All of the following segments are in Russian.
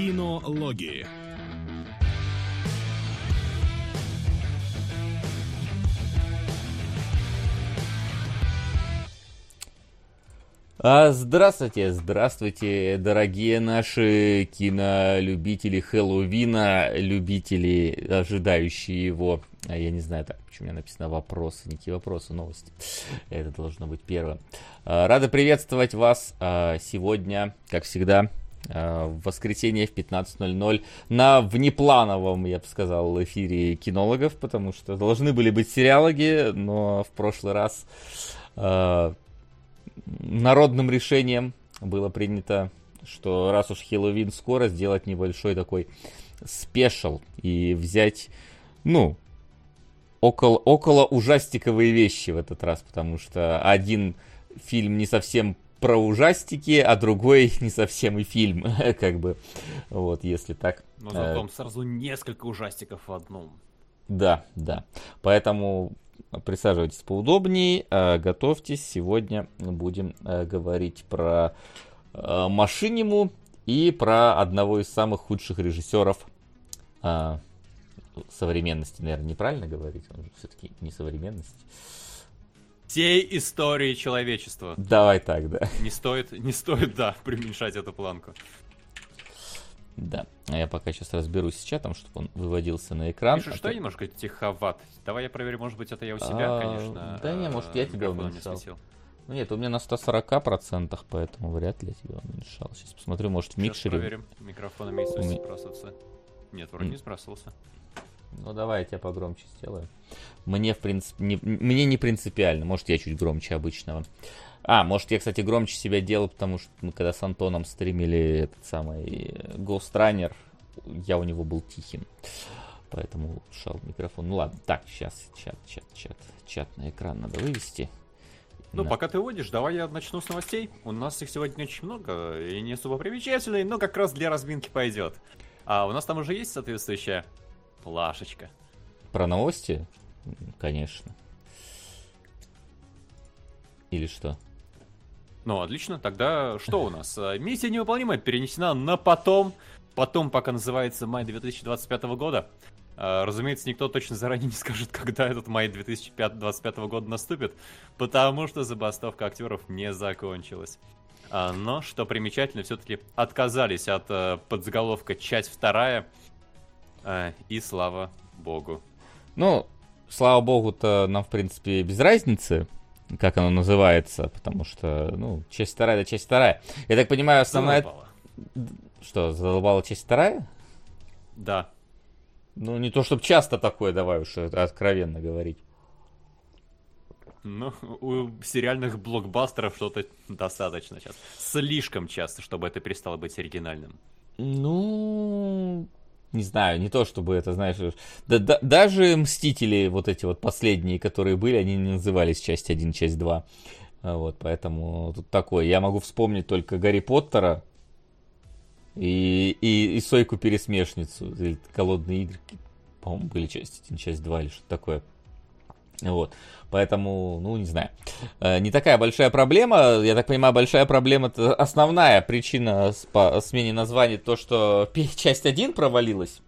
Кинологии. А, здравствуйте, здравствуйте, дорогие наши кинолюбители Хэллоуина, любители, ожидающие его. А я не знаю, так, почему у меня написано вопросы, не вопросы, новости. Это должно быть первое. А, рада приветствовать вас сегодня, как всегда, в воскресенье в 15.00 на внеплановом, я бы сказал, эфире кинологов, потому что должны были быть сериалоги, но в прошлый раз а, народным решением было принято, что раз уж Хэллоуин скоро, сделать небольшой такой спешл и взять, ну, около, около ужастиковые вещи в этот раз, потому что один фильм не совсем про ужастики, а другой не совсем и фильм, как бы, вот, если так. Но зато сразу несколько ужастиков в одном. Да, да. Поэтому присаживайтесь поудобнее, э, готовьтесь. Сегодня будем э, говорить про э, Машиниму и про одного из самых худших режиссеров современности, наверное, неправильно говорить, он все-таки не современность. Всей истории человечества. Давай так, да. Не стоит, не стоит, да, преуменьшать эту планку. Да. А я пока сейчас разберусь с чатом, чтобы он выводился на экран. Пишешь, а что ты... немножко тиховат. Давай я проверю, может быть, это я у себя, а, конечно. Да не, может, я тебя уменьшал. Ну нет, у меня на 140%, поэтому вряд ли я тебя уменьшал. Сейчас посмотрю, может, в сейчас микшере... проверим. Микрофон имеет свойство сбрасываться. Нет, вроде не сбрасывался. Ну давай я тебя погромче сделаю. Мне, в принципе, не, мне не принципиально. Может, я чуть громче обычного. А, может, я, кстати, громче себя делал, потому что мы когда с Антоном стримили этот самый Ghost Runner, я у него был тихим. Поэтому шел микрофон. Ну ладно, так, сейчас чат, чат, чат, чат на экран надо вывести. Ну, на... пока ты водишь, давай я начну с новостей. У нас их сегодня очень много, и не особо примечательные, но как раз для разминки пойдет. А у нас там уже есть соответствующая плашечка. Про новости? Конечно. Или что? Ну, отлично. Тогда что у нас? Э, миссия невыполнимая перенесена на потом. Потом пока называется май 2025 года. Э, разумеется, никто точно заранее не скажет, когда этот май 2025 года наступит, потому что забастовка актеров не закончилась. А, но, что примечательно, все-таки отказались от э, подзаголовка «Часть вторая», и слава богу. Ну, слава богу-то нам, в принципе, без разницы, как оно называется, потому что, ну, часть вторая, да часть вторая. Я так понимаю, основная... Задолбала. Что, задолбала часть вторая? Да. Ну, не то, чтобы часто такое, давай уж откровенно говорить. Ну, у сериальных блокбастеров что-то достаточно сейчас. Слишком часто, чтобы это перестало быть оригинальным. Ну, не знаю, не то чтобы это, знаешь, да, да, даже Мстители, вот эти вот последние, которые были, они не назывались часть 1, часть 2. А вот, поэтому тут такое. Я могу вспомнить только Гарри Поттера и, и, и Сойку-пересмешницу, или Голодные игры. По-моему, были часть 1, часть 2 или что-то такое. Вот. Поэтому, ну, не знаю. Э, не такая большая проблема. Я так понимаю, большая проблема, это основная причина по смене названия, то, что часть 1 провалилась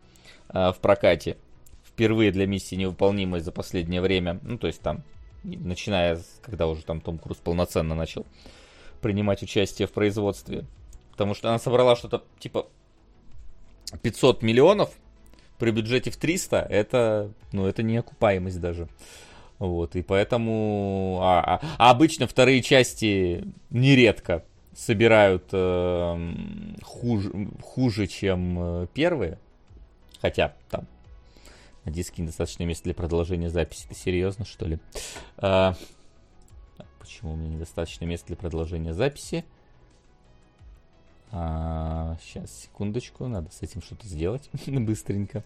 э, в прокате. Впервые для миссии невыполнимой за последнее время. Ну, то есть там, начиная, когда уже там Том Круз полноценно начал принимать участие в производстве. Потому что она собрала что-то типа 500 миллионов при бюджете в 300. Это, ну, это не окупаемость даже. Вот, и поэтому... А, а, а обычно вторые части нередко собирают э, хуже, хуже, чем э, первые. Хотя там на диске недостаточно места для продолжения записи. Ты серьезно, что ли? А, почему у меня недостаточно места для продолжения записи? А, сейчас, секундочку, надо с этим что-то сделать быстренько.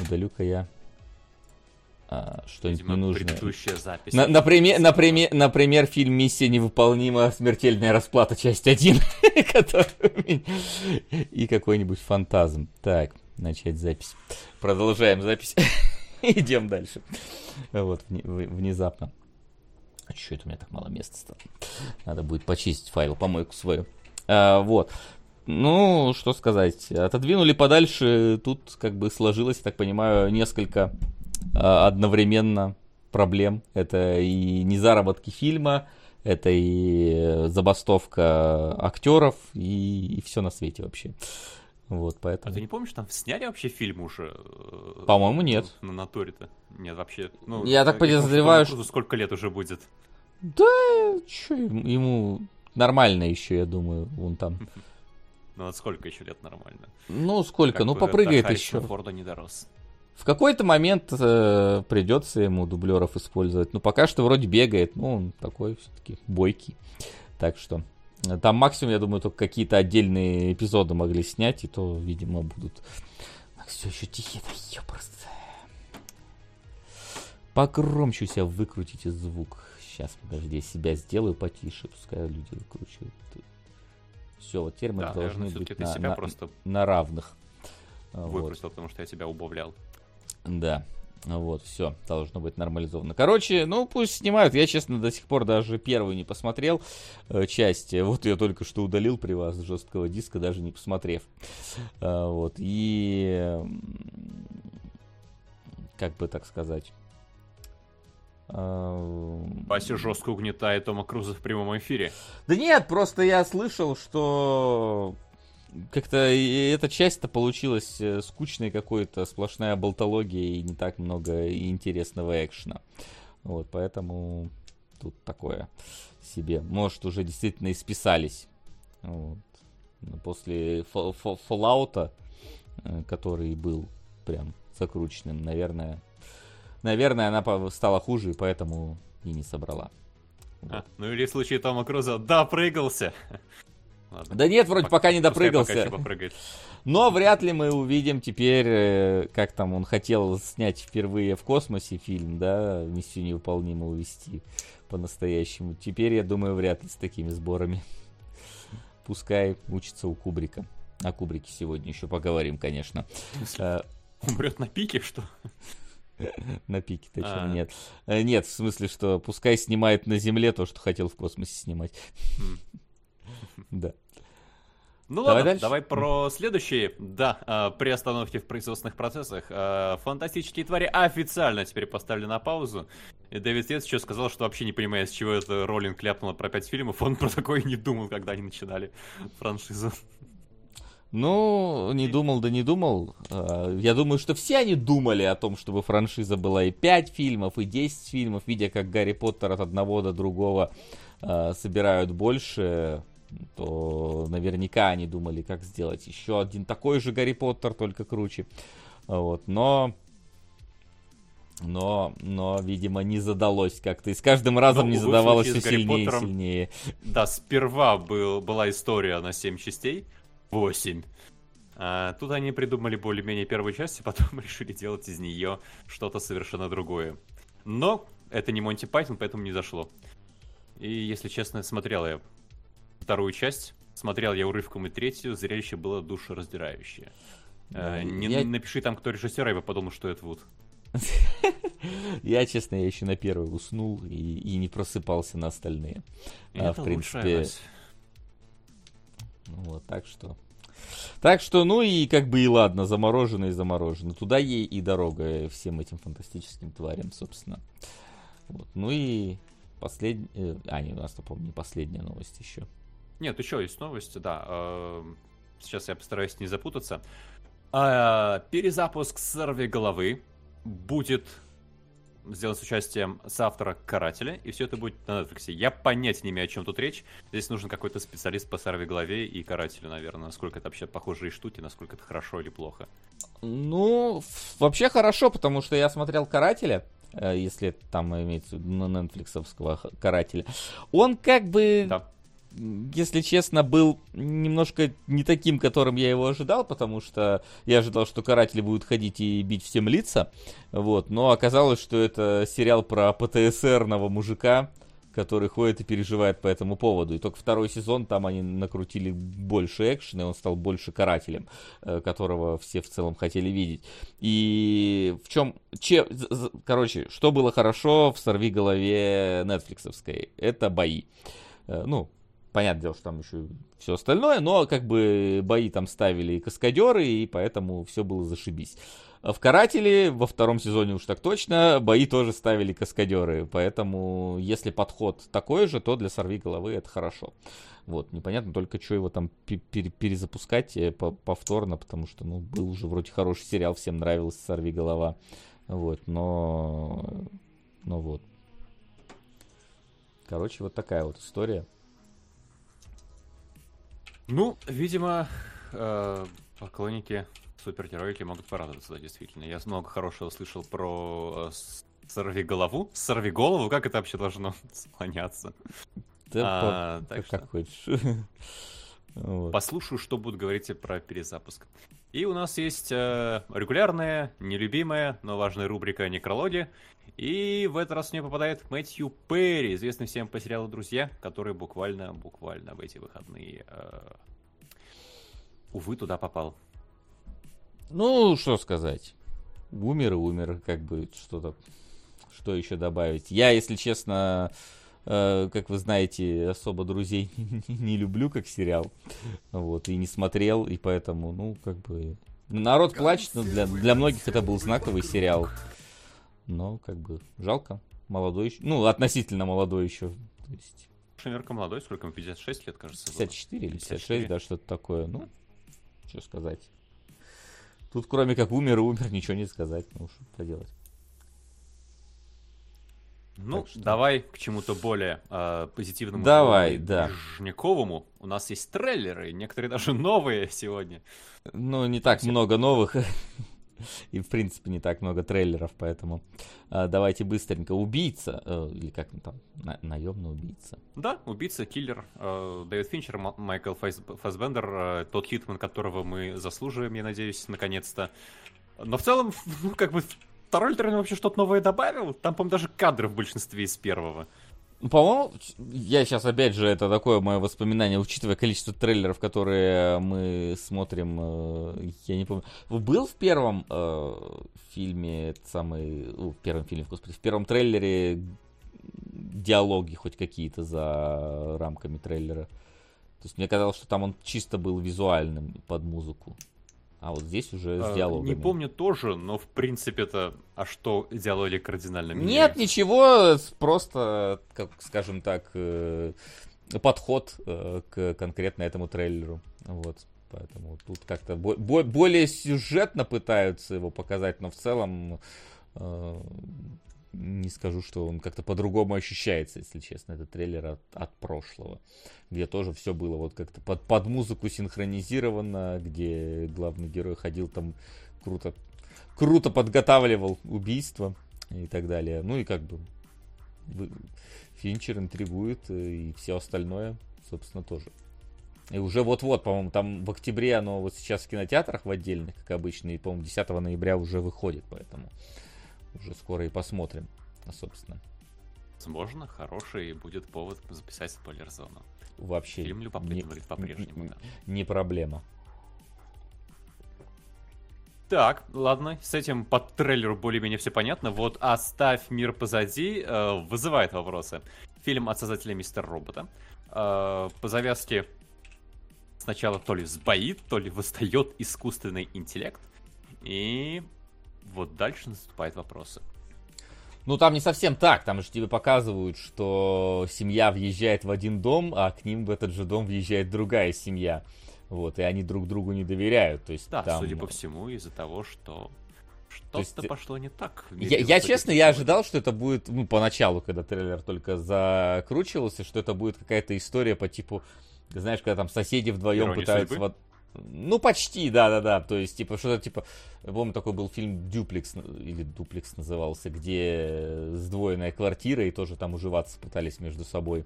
Удалю-ка я а, что-нибудь ненужное. предыдущая запись. На, например, например, например, фильм «Миссия невыполнима. Смертельная расплата. Часть 1». И какой-нибудь фантазм. Так, начать запись. Продолжаем запись. Идем дальше. Вот, внезапно. А что это у меня так мало места стало? Надо будет почистить файл, помойку свою. А, вот. Ну, что сказать, отодвинули подальше, тут как бы сложилось, так понимаю, несколько одновременно проблем. Это и незаработки фильма, это и забастовка актеров, и, и все на свете вообще. Вот, поэтому... А ты не помнишь, там сняли вообще фильм уже? э, По-моему, нет. На натуре-то. Нет, вообще. Ну, Я так что подозреваю, Крузу сколько лет уже будет? Да, что ему нормально еще, я думаю, вон там. Ну, вот сколько еще лет нормально? Ну, сколько? Как ну, попрыгает еще. Форда не дорос. В какой-то момент э, придется ему дублеров использовать. Ну, пока что вроде бегает. Ну, он такой все-таки бойкий. Так что э, там максимум, я думаю, только какие-то отдельные эпизоды могли снять, и то, видимо, будут... Так, все еще тихие, да ёпрст. Погромче у себя выкрутите звук. Сейчас, подожди, я себя сделаю потише, пускай люди выкручивают. Все, вот теперь мы Да, должны наверное, быть на, себя на- просто на равных. А, вот. выкрутил, потому что я тебя убавлял. Да. Вот, все, должно быть нормализовано. Короче, ну пусть снимают. Я, честно, до сих пор даже первую не посмотрел э, часть. Вот я только что удалил при вас с жесткого диска, даже не посмотрев. А, вот, и... Как бы так сказать... а, Вася жестко угнетает Тома Круза в прямом эфире. Да нет, просто я слышал, что как-то и эта часть-то получилась э, скучной какой-то, сплошная болтология и не так много интересного экшена. Вот, поэтому тут такое себе. Может, уже действительно исписались. Вот. Ну, После Fallout, э, который был прям закрученным, наверное, наверное, она стала хуже, и поэтому и не собрала. А, ну или в случае Тома Круза допрыгался. Ладно. Да нет, вроде пока не пока допрыгался. еще попрыгает. Но вряд ли мы увидим теперь, э, как там он хотел снять впервые в космосе фильм, да, миссию невыполнимую увести по-настоящему. Теперь, я думаю, вряд ли с такими сборами. Пускай учится у Кубрика. О Кубрике сегодня еще поговорим, конечно. Э, Умрет на пике, что? На пике-то чё, А. нет. Э, Нет, в смысле, что пускай снимает на Земле то, что хотел в космосе снимать. Да. Ну Давай ладно, дальше. давай про следующие. Да, а, при остановке в производственных процессах а, фантастические твари официально теперь поставили на паузу. И Дэвид Йетс еще сказал, что вообще не понимает, с чего это Роллинг ляпнула про пять фильмов. Он про такое не думал, когда они начинали франшизу. Ну, не думал, да не думал. А, Я думаю, что все они думали о том, чтобы франшиза была и 5 фильмов, и 10 фильмов, видя, как Гарри Поттер от одного до другого а, собирают больше, то наверняка они думали, как сделать еще один такой же Гарри Поттер, только круче. Вот, но... Но, но, видимо, не задалось как-то. И с каждым разом Ну, не задавалось все сильнее и сильнее. Да, сперва был, была история на 7 частей. 8. А, тут они придумали более-менее первую часть, и потом решили делать из нее что-то совершенно другое. Но это не Монти Пайтон, поэтому не зашло. И, если честно, смотрел я вторую часть, смотрел я урывком и третью, зрелище было душераздирающее. А, Ну, не я- напиши там, кто режиссер, я бы подумал, что это Вуд. Я, честно, я еще на первый уснул и, и не просыпался на остальные. А, это в принципе. Ну Вот, так что... Так что, ну и как бы и ладно, заморожено и заморожено. Туда ей и дорога э, всем этим фантастическим тварям, собственно. Вот. Ну и последняя... А, не, у нас, не последняя новость еще. Нет, еще есть новости, да. Эм, Сейчас я постараюсь не запутаться. А, Перезапуск сорви головы будет сделан с участием соавтора Карателя, и все это будет на Netflix. Я понятия не имею, о чем тут речь. Здесь нужен какой-то специалист по сорви голове и Карателю, наверное. Насколько это вообще похожие штуки, насколько это хорошо или плохо. Ну, вообще хорошо, потому что я смотрел «Карателя», э, если там имеется в виду, нетфликсовского х- «Карателя». Он как бы... Да. Если честно, был немножко не таким, которым я его ожидал, потому что я ожидал, что каратели будут ходить и бить всем лица, вот, но оказалось, что это сериал про ПТСРного мужика, который ходит и переживает по этому поводу. И только второй сезон там они накрутили больше экшена, и он стал больше карателем, э, которого все в целом хотели видеть. И в чем... Че, короче, что было хорошо в «Сорви голове» нетфликсовской? Это бои. Э, Ну, понятное дело, что там еще все остальное, но как бы бои там ставили и каскадеры, и поэтому все было зашибись. В Карателе во втором сезоне уж так точно бои тоже ставили каскадеры, поэтому если подход такой же, то для сорви головы это хорошо. Вот, непонятно только, что его там перезапускать э, повторно, потому что, ну, был уже вроде хороший сериал, всем нравился «Сорви голова». Вот, но... Ну вот. Короче, вот такая вот история. Ну, видимо, э, поклонники супергероики могут порадоваться, да, действительно. Я много хорошего слышал про э, сорви голову. Сорви голову, как это вообще должно склоняться? Да, а, по, так как что... хочешь. вот. Послушаю, что будут говорить про перезапуск. И у нас есть э, регулярная, нелюбимая, но важная рубрика «Некрологи». И в этот раз мне попадает Мэтью Перри, известный всем по сериалу «Друзья», который буквально, буквально в эти выходные, э, увы, туда попал. Ну, что сказать. Умер и умер, как бы что-то, что еще добавить. Я, если честно, э, как вы знаете, особо друзей не люблю как сериал, вот, и не смотрел, и поэтому, ну, как бы, народ плачет, но для, для многих это был знаковый сериал, но, как бы, жалко, молодой еще, ну, относительно молодой еще, то есть... Шумерка молодой, сколько ему, 56 лет, кажется, 54 было. или 56, 54. да, что-то такое, ну, что сказать. Тут кроме как умер и умер, ничего не сказать. Ну, что поделать. Ну, что... давай к чему-то более э, позитивному. Давай, да. Жняковому. У нас есть трейлеры, некоторые даже новые сегодня. Ну, не так Все... много новых. И, в принципе, не так много трейлеров, поэтому э, давайте быстренько. Убийца, э, или как там, на, наемный убийца. Да, убийца, киллер, э, Дэвид Финчер, М- Майкл Фас- Фасбендер, э, тот Хитман, которого мы заслуживаем, я надеюсь, наконец-то. Но в целом, ну, как бы, второй трейлер вообще что-то новое добавил. Там, по-моему, даже кадры в большинстве из первого. Ну, по-моему, я сейчас, опять же, это такое мое воспоминание, учитывая количество трейлеров, которые мы смотрим, э, я не помню. Был в первом э, фильме, самый, ну, в первом фильме, господи, в первом трейлере диалоги хоть какие-то за рамками трейлера? То есть мне казалось, что там он чисто был визуальным под музыку. А вот здесь уже с а, диалогами. Не помню тоже, но в принципе это... А что диалоги кардинально меняются? Нет, ничего, просто, как скажем так, э, подход э, к конкретно этому трейлеру. Вот. Поэтому тут как-то более сюжетно пытаются его показать, но в целом э, не скажу, что он как-то по-другому ощущается, если честно, этот трейлер от, от прошлого, где тоже все было вот как-то под, под музыку синхронизировано, где главный герой ходил там круто, круто подготавливал убийство и так далее. Ну и как бы Финчер интригует э, и все остальное, собственно, тоже. И уже вот-вот, по-моему, там в октябре оно вот сейчас в кинотеатрах в отдельных, как обычно, и, по-моему, 10 ноября уже выходит, поэтому уже скоро и посмотрим, собственно. Возможно, хороший будет повод записать спойлер-зону. Вообще. Фильм любопытный не, по-прежнему, да. Не проблема. Так, ладно, с этим по трейлеру более-менее все понятно. Вот «Оставь мир позади» э, вызывает вопросы. Фильм от создателя Мистер Робота. Э, по завязке сначала то ли сбоит, то ли восстает искусственный интеллект. И вот дальше наступают вопросы. Ну, там не совсем так. Там же тебе показывают, что семья въезжает в один дом, а к ним в этот же дом въезжает другая семья. Вот, и они друг другу не доверяют. То есть, да, там... судя по всему, из-за того, что что-то есть, пошло не так. Я, я честно, я ожидал, что это будет, ну, поначалу, когда трейлер только закручивался, что это будет какая-то история по типу, знаешь, когда там соседи вдвоем Ирония пытаются... Судьбы? Ну, почти, да-да-да. То есть, типа, что-то типа... помню, такой был фильм «Дюплекс», или «Дуплекс» назывался, где сдвоенная квартира, и тоже там уживаться пытались между собой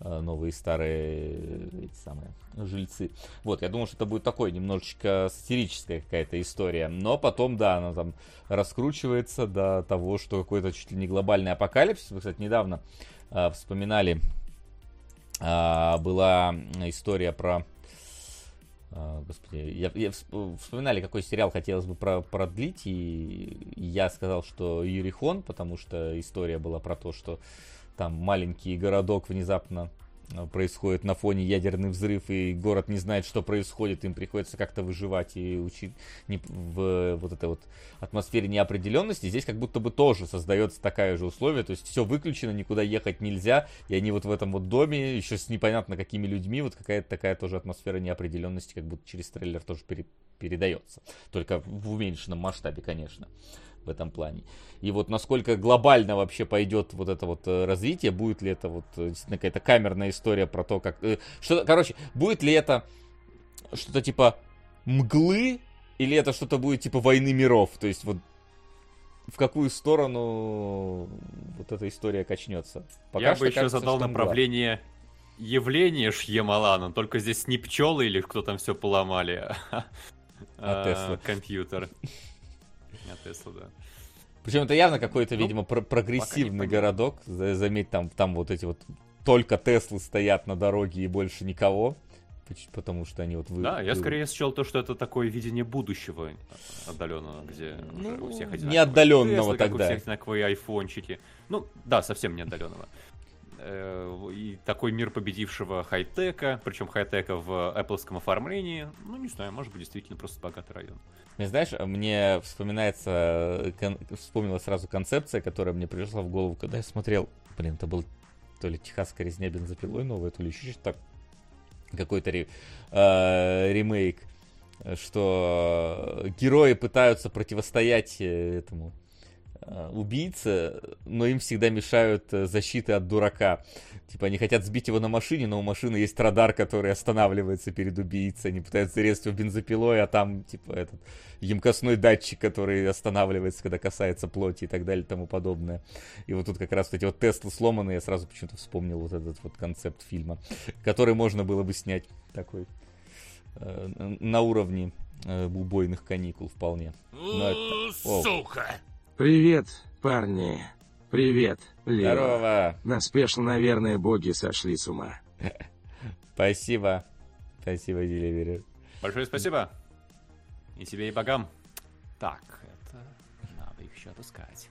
э, новые старые эти самые жильцы. Вот, я думал, что это будет такой немножечко сатирическая какая-то история. Но потом, да, она там раскручивается до того, что какой-то чуть ли не глобальный апокалипсис. Вы, кстати, недавно э, вспоминали, э, была история про господи, я, я вспоминали, какой сериал хотелось бы про, продлить, и, я сказал, что Юрихон, потому что история была про то, что там маленький городок внезапно происходит на фоне ядерный взрыв, и город не знает, что происходит, им приходится как-то выживать и учить не, в вот этой вот атмосфере неопределенности. Здесь как будто бы тоже создается такая же условие, то есть все выключено, никуда ехать нельзя, и они вот в этом вот доме, еще с непонятно какими людьми, вот какая-то такая тоже атмосфера неопределенности, как будто через трейлер тоже пере, передается. Только в уменьшенном масштабе, конечно в этом плане. И вот насколько глобально вообще пойдет вот это вот э, развитие, будет ли это вот э, действительно какая-то камерная история про то, как... Э, что, короче, будет ли это что-то типа мглы, или это что-то будет типа войны миров, то есть вот в какую сторону вот эта история качнется. Пока Я бы еще кажется, задал направление мгла. явления Шьямалана, только здесь не пчелы или кто там все поломали, а, а компьютер. А Тесла, да. Причем это явно какой-то, ну, видимо, про прогрессивный городок. Заметь, там, там вот эти вот только Теслы стоят на дороге и больше никого. Потому что они вот вы. Да, я скорее счел то, что это такое видение будущего отдаленного, где ну, уже у всех одинаковые. Не отдаленного тогда. Как у всех одинаковые айфончики. Ну, да, совсем не отдаленного. Э, и такой мир победившего хай-тека, причем хай-тека в Apple оформлении, ну, не знаю, может быть, действительно просто богатый район. Мне знаешь, мне вспоминается, кон, вспомнила сразу концепция, которая мне пришла в голову, когда я смотрел, блин, это был то ли техасская резня бензопилой новая, то ли еще что-то какой-то ре, э, ремейк, что герои пытаются противостоять э, этому Э, убийцы, но им всегда мешают э, защиты от дурака. Типа они хотят сбить его на машине, но у машины есть радар, который останавливается перед убийцей. Они пытаются резать его бензопилой, а там типа этот емкостной датчик, который останавливается, когда касается плоти и так далее и тому подобное. И вот тут как раз вот эти вот тесты сломанные, я сразу почему-то вспомнил вот этот вот концепт фильма, который можно было бы снять такой э, на уровне э, убойных каникул вполне. Но это... Сука! Привет, парни. Привет, Лео. Здорово. Наспешно, наверное, боги сошли с ума. Спасибо. Спасибо, Деливери. Большое спасибо. И тебе, и богам. Так, это... Надо их еще отыскать.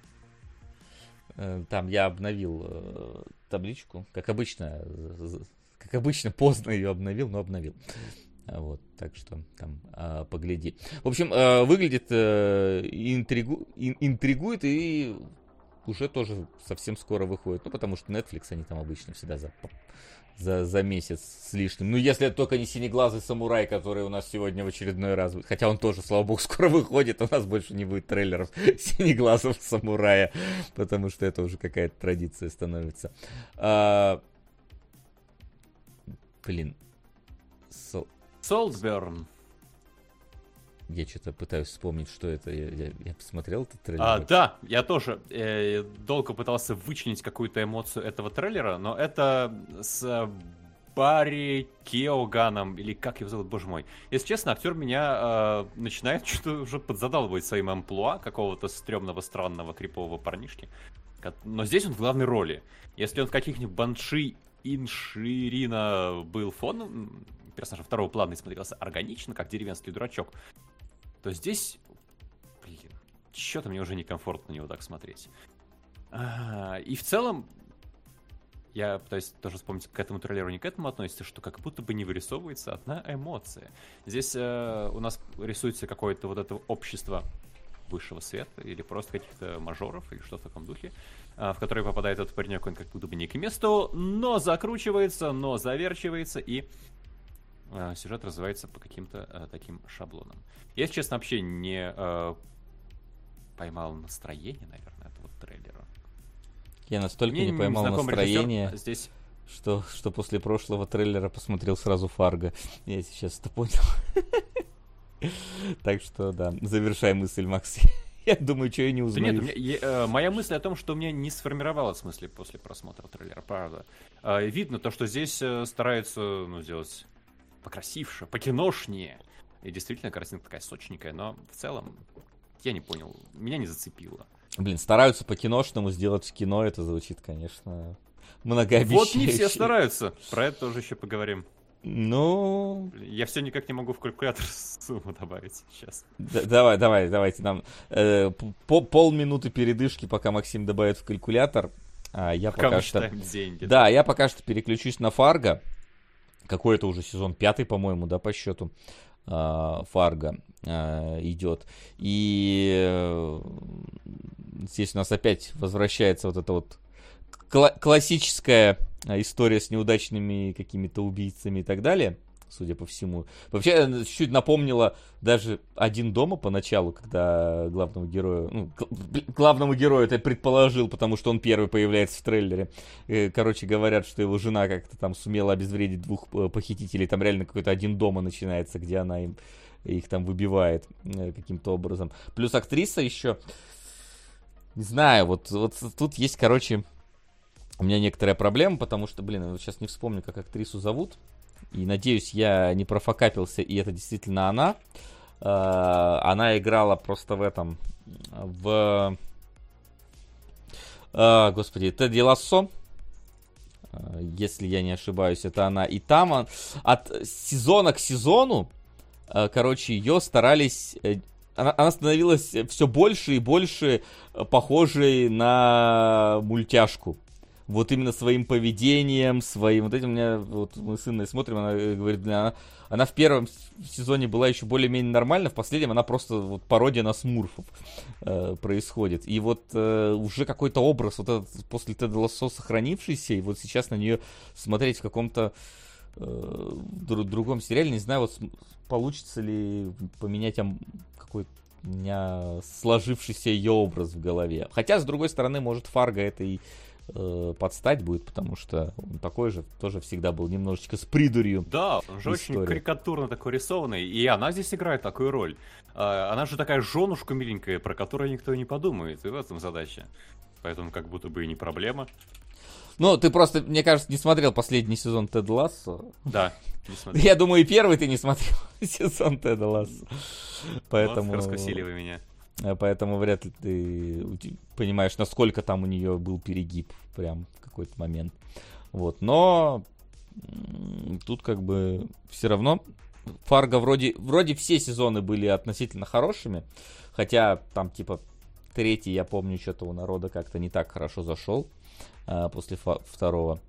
Э, там я обновил э, табличку. Как обычно, как обычно, поздно ее обновил, но обновил. Вот, так что там а, погляди. В общем, а, выглядит а, интригу, ин, интригует и уже тоже совсем скоро выходит. Ну, потому что Netflix они там обычно всегда за, за, за месяц с лишним. Ну, если это только не синеглазый самурай, который у нас сегодня в очередной раз... Хотя он тоже, слава богу, скоро выходит. У нас больше не будет трейлеров синеглазого самурая. Потому что это уже какая-то традиция становится. А... Блин. Солтберн. Я что-то пытаюсь вспомнить, что это. Я, я, я посмотрел этот трейлер. А, да, я тоже э, долго пытался вычленить какую-то эмоцию этого трейлера, но это с Барри Кеоганом, или как его зовут, боже мой. Если честно, актер меня э, начинает что-то уже подзадалбывать своим амплуа какого-то стрёмного, странного, крипового парнишки. Но здесь он в главной роли. Если он в каких-нибудь Банши Инширина был фоном, персонажа второго плана смотрелся органично, как деревенский дурачок, то здесь, блин, что-то мне уже некомфортно на него так смотреть. А, и в целом, я пытаюсь тоже вспомнить, к этому трейлеру не к этому относится, что как будто бы не вырисовывается одна эмоция. Здесь э, у нас рисуется какое-то вот это общество высшего света или просто каких-то мажоров или что в таком духе, э, в который попадает этот паренек, он как будто бы не к месту, но закручивается, но заверчивается и сюжет развивается по каким-то э, таким шаблонам. Я, если честно, вообще не э, поймал настроение, наверное, этого трейлера. Я настолько Мне не поймал настроение, здесь... что, что после прошлого трейлера посмотрел сразу Фарго. Я сейчас это понял. Так что, да, завершай мысль, Макс. Я думаю, что я не узнаю. Да нет, меня, я, э, моя мысль о том, что у меня не сформировалась в смысле после просмотра трейлера, правда. Э, видно то, что здесь стараются ну, сделать покрасивше, покиношнее. И действительно, картинка такая сочненькая, но в целом я не понял, меня не зацепило. Блин, стараются по-киношному сделать в кино, это звучит, конечно, многообещающе. Вот не все стараются, про это тоже еще поговорим. Ну... Я все никак не могу в калькулятор сумму добавить сейчас. Да, давай, давай, давайте нам э, по, полминуты передышки, пока Максим добавит в калькулятор. А я Пока пока что... деньги. Да, я пока что переключусь на Фарго. Какой это уже сезон? Пятый, по-моему, да, по счету. а, Фарго а, идет. И э, здесь у нас опять возвращается вот эта вот кла- классическая а, история с неудачными какими-то убийцами и так далее, судя по всему. Вообще, э, чуть напомнила даже «Один дома» поначалу, когда главному герою, ну, гл- главному герою это предположил, потому что он первый появляется в трейлере. Короче, говорят, что его жена как-то там сумела обезвредить двух э, похитителей. Там реально какой-то «Один дома» начинается, где она им их там выбивает э, каким-то образом. Плюс актриса еще, не знаю, вот, вот тут есть, короче, у меня некоторая проблема, потому что, блин, я вот сейчас не вспомню, как актрису зовут. И надеюсь, я не профокапился, и это действительно она. Э, Она играла просто в этом, в... э, Господи, Тедди Лассо. Э, Если я не ошибаюсь, это она. И там от сезона к сезону, короче, ее старались... Она, она становилась все больше и больше похожей на мультяшку вот именно своим поведением, своим, вот этим у меня, вот мы с Инной смотрим, она э, говорит, она, она в первом сезоне была еще более-менее нормальна, в последнем она просто вот пародия на смурфов э, происходит. И вот э, уже какой-то образ вот этот после Теда Лассо сохранившийся, и вот сейчас на нее смотреть в каком-то э, дру- другом сериале, не знаю, вот получится ли поменять какой-то у меня сложившийся ее образ в голове. Хотя, с другой стороны, может, Фарго это и э, подстать будет, потому что он такой же тоже всегда был немножечко с придурью. Да, он же очень история. карикатурно такой рисованный, и она здесь играет такую роль. А, Она же такая женушка миленькая, про которую никто не подумает, и в этом задача. Поэтому как будто бы и не проблема. Ну, ты просто, мне кажется, не смотрел последний сезон Тед Лассо. Да, не смотри. Я думаю, и первый ты не смотрел сезон Теда Лассо. Поэтому... Вот, раскусили вы меня. Э, Поэтому вряд ли ты понимаешь, насколько там у нее был перегиб прям в какой-то момент. Вот, но тут как бы все равно Фарго вроде, вроде все сезоны были относительно хорошими, хотя там типа третий, я помню, что-то у народа как-то не так хорошо зашел а, после фа- второго.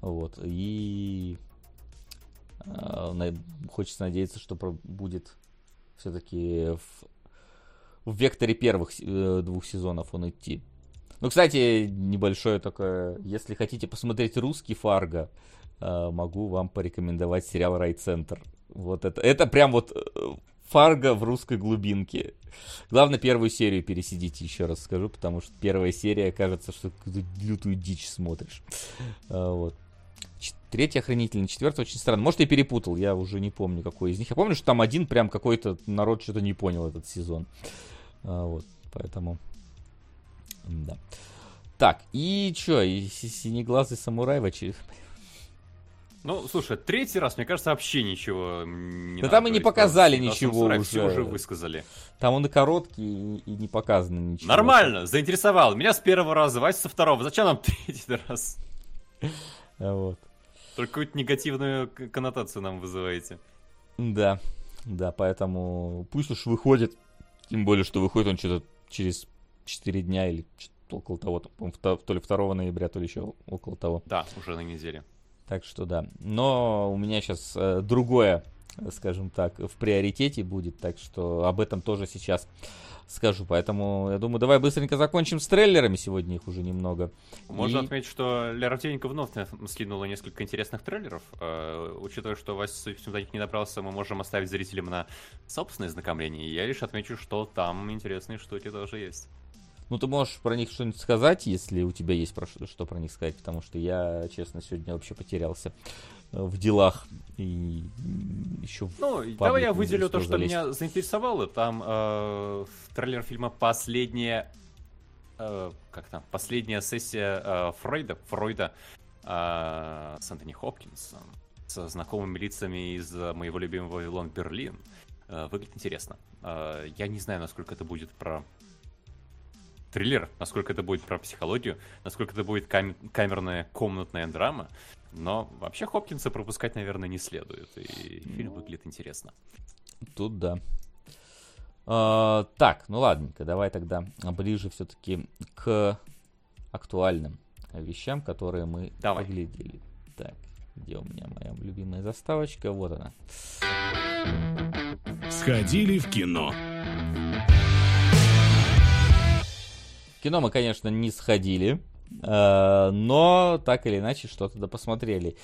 Вот, и а, на- хочется надеяться, что про- будет все-таки в, векторе первых э, двух сезонов он идти. Ну, кстати, небольшое такое, если хотите посмотреть русский Фарго, э, могу вам порекомендовать сериал Райцентр. Вот это, это прям вот э, Фарго в русской глубинке. Главное, первую серию пересидите, еще раз скажу, потому что первая серия, кажется, что какую-то лютую дичь смотришь. А, Вот. Ч- Третий охранительный, четвертый очень странно. Может, я перепутал, я уже не помню, какой из них. Я помню, что там один прям какой-то народ что-то не понял этот сезон. А, вот, поэтому... Да. Так, и чё, и си- синеглазый самурай в очередной... Ну, слушай, третий раз, мне кажется, вообще ничего не Да надо там и не показали что ничего Самурай Все уже. уже высказали. Там он и короткий, и, и не показано ничего. Нормально, заинтересовал. Меня с первого раза, Вася со второго. Зачем нам третий раз? А, Вот. Только какую-то негативную коннотацию нам вызываете. Да, да, поэтому пусть уж выходит. Тем более, что выходит он что-то через 4 дня или около того. там, То ли 2 ноября, то ли еще около того. Да, уже на неделе. Так что да. Но у меня сейчас другое, э, скажем так, в приоритете будет. Так что об этом тоже сейчас скажу. Поэтому я думаю, давай быстренько закончим с трейлерами. Сегодня их уже немного. Можно И- отметить, что Лера вновь скинула несколько интересных трейлеров. Э, учитывая, что Вася, до них не добрался, мы можем оставить зрителям на собственное знакомление. И я лишь отмечу, что там интересные штуки тоже есть. Ну, ты можешь про них что-нибудь сказать, если у тебя есть про что, что про них сказать, потому что я, честно, сегодня вообще потерялся в делах и еще Ну, давай я выделю то, что залезть. меня заинтересовало. Там э, трейлер фильма «Последняя...» э, Как там? «Последняя сессия э, Фройда». Фройда э, с Антони Хопкинсом, со знакомыми лицами из моего любимого Вавилон Берлин. Э, выглядит интересно. Э, я не знаю, насколько это будет про триллер, насколько это будет про психологию, насколько это будет кам- камерная комнатная драма. Но вообще Хопкинса пропускать, наверное, не следует. И фильм выглядит интересно. Тут да. А, так, ну ладненько, давай тогда ближе все-таки к актуальным, вещам, которые мы Давай. поглядели. Так, где у меня моя любимая заставочка? Вот она. Сходили в кино. В кино мы, конечно, не сходили, но так или иначе что-то да посмотрели.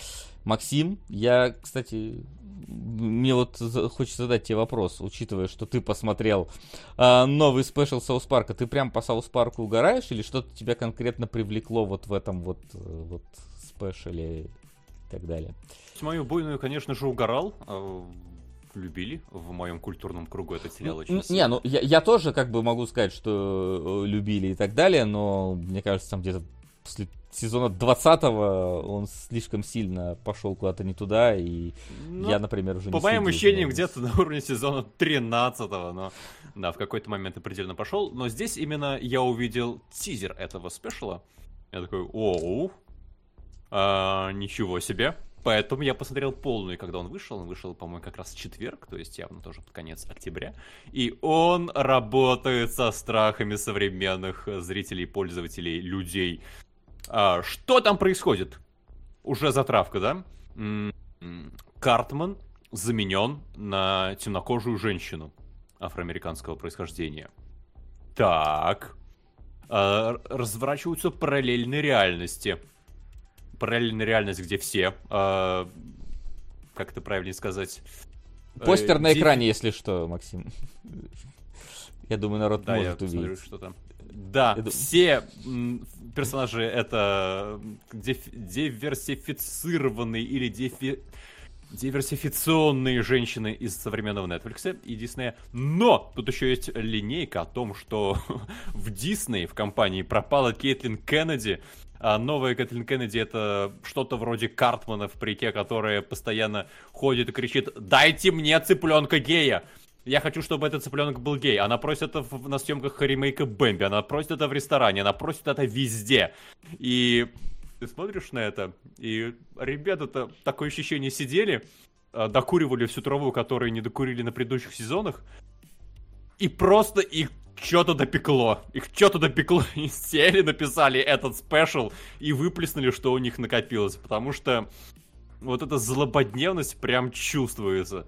Максим, я, кстати, мне вот хочется задать тебе вопрос, учитывая, что ты посмотрел э, новый special Саус Парка, ты прям по Саус Парку угораешь или что-то тебя конкретно привлекло вот в этом вот, э, вот special е и так далее? Мою буйную, конечно же, угорал. а, Любили в моем культурном кругу этот сериал Ну, очень н- сильно. Не, ну я, я тоже как бы могу сказать, что э, любили и так далее, но мне кажется, там где-то после сезона 20-го он слишком сильно пошел куда-то не туда, и Ну, я, например, уже По не моим следил за ощущениям, где-то на уровне сезона 13 но да, в какой-то момент определенно пошел. Но здесь именно я увидел тизер этого спешла. Я такой, оу, а, ничего себе. Поэтому я посмотрел полную, когда он вышел. Он вышел, по-моему, как раз в четверг, то есть явно тоже под конец октября. И он работает со страхами современных зрителей, пользователей, людей. А, что там происходит? Уже затравка, да? Картман заменен на темнокожую женщину афроамериканского происхождения. Так. А, разворачиваются параллельные реальности. Параллельная реальность, где все, а, как это правильнее сказать? Постер э, на ди- экране, если что, Максим. Я думаю, народ Да, может увидеть. что там. Да, дум- все персонажи это диф- диверсифицированные или дифи- диверсификационные женщины из современного Netflix и Диснея. Но тут еще есть линейка о том, что в Дисней, в компании, пропала Кейтлин Кеннеди. А новая Кэтлин Кеннеди это что-то вроде Картмана в парике, которая постоянно ходит и кричит «Дайте мне цыпленка гея!» Я хочу, чтобы этот цыпленок был гей. Она просит это в- на съемках ремейка Бэмби, она просит это в ресторане, она просит это везде. И ты смотришь на это, и ребята-то такое ощущение сидели, а, докуривали всю траву, которую не докурили на предыдущих сезонах, и просто их что-то допекло. Их что-то допекло, и сели, написали этот special, и выплеснули, что у них накопилось. Потому что вот эта злободневность прям чувствуется.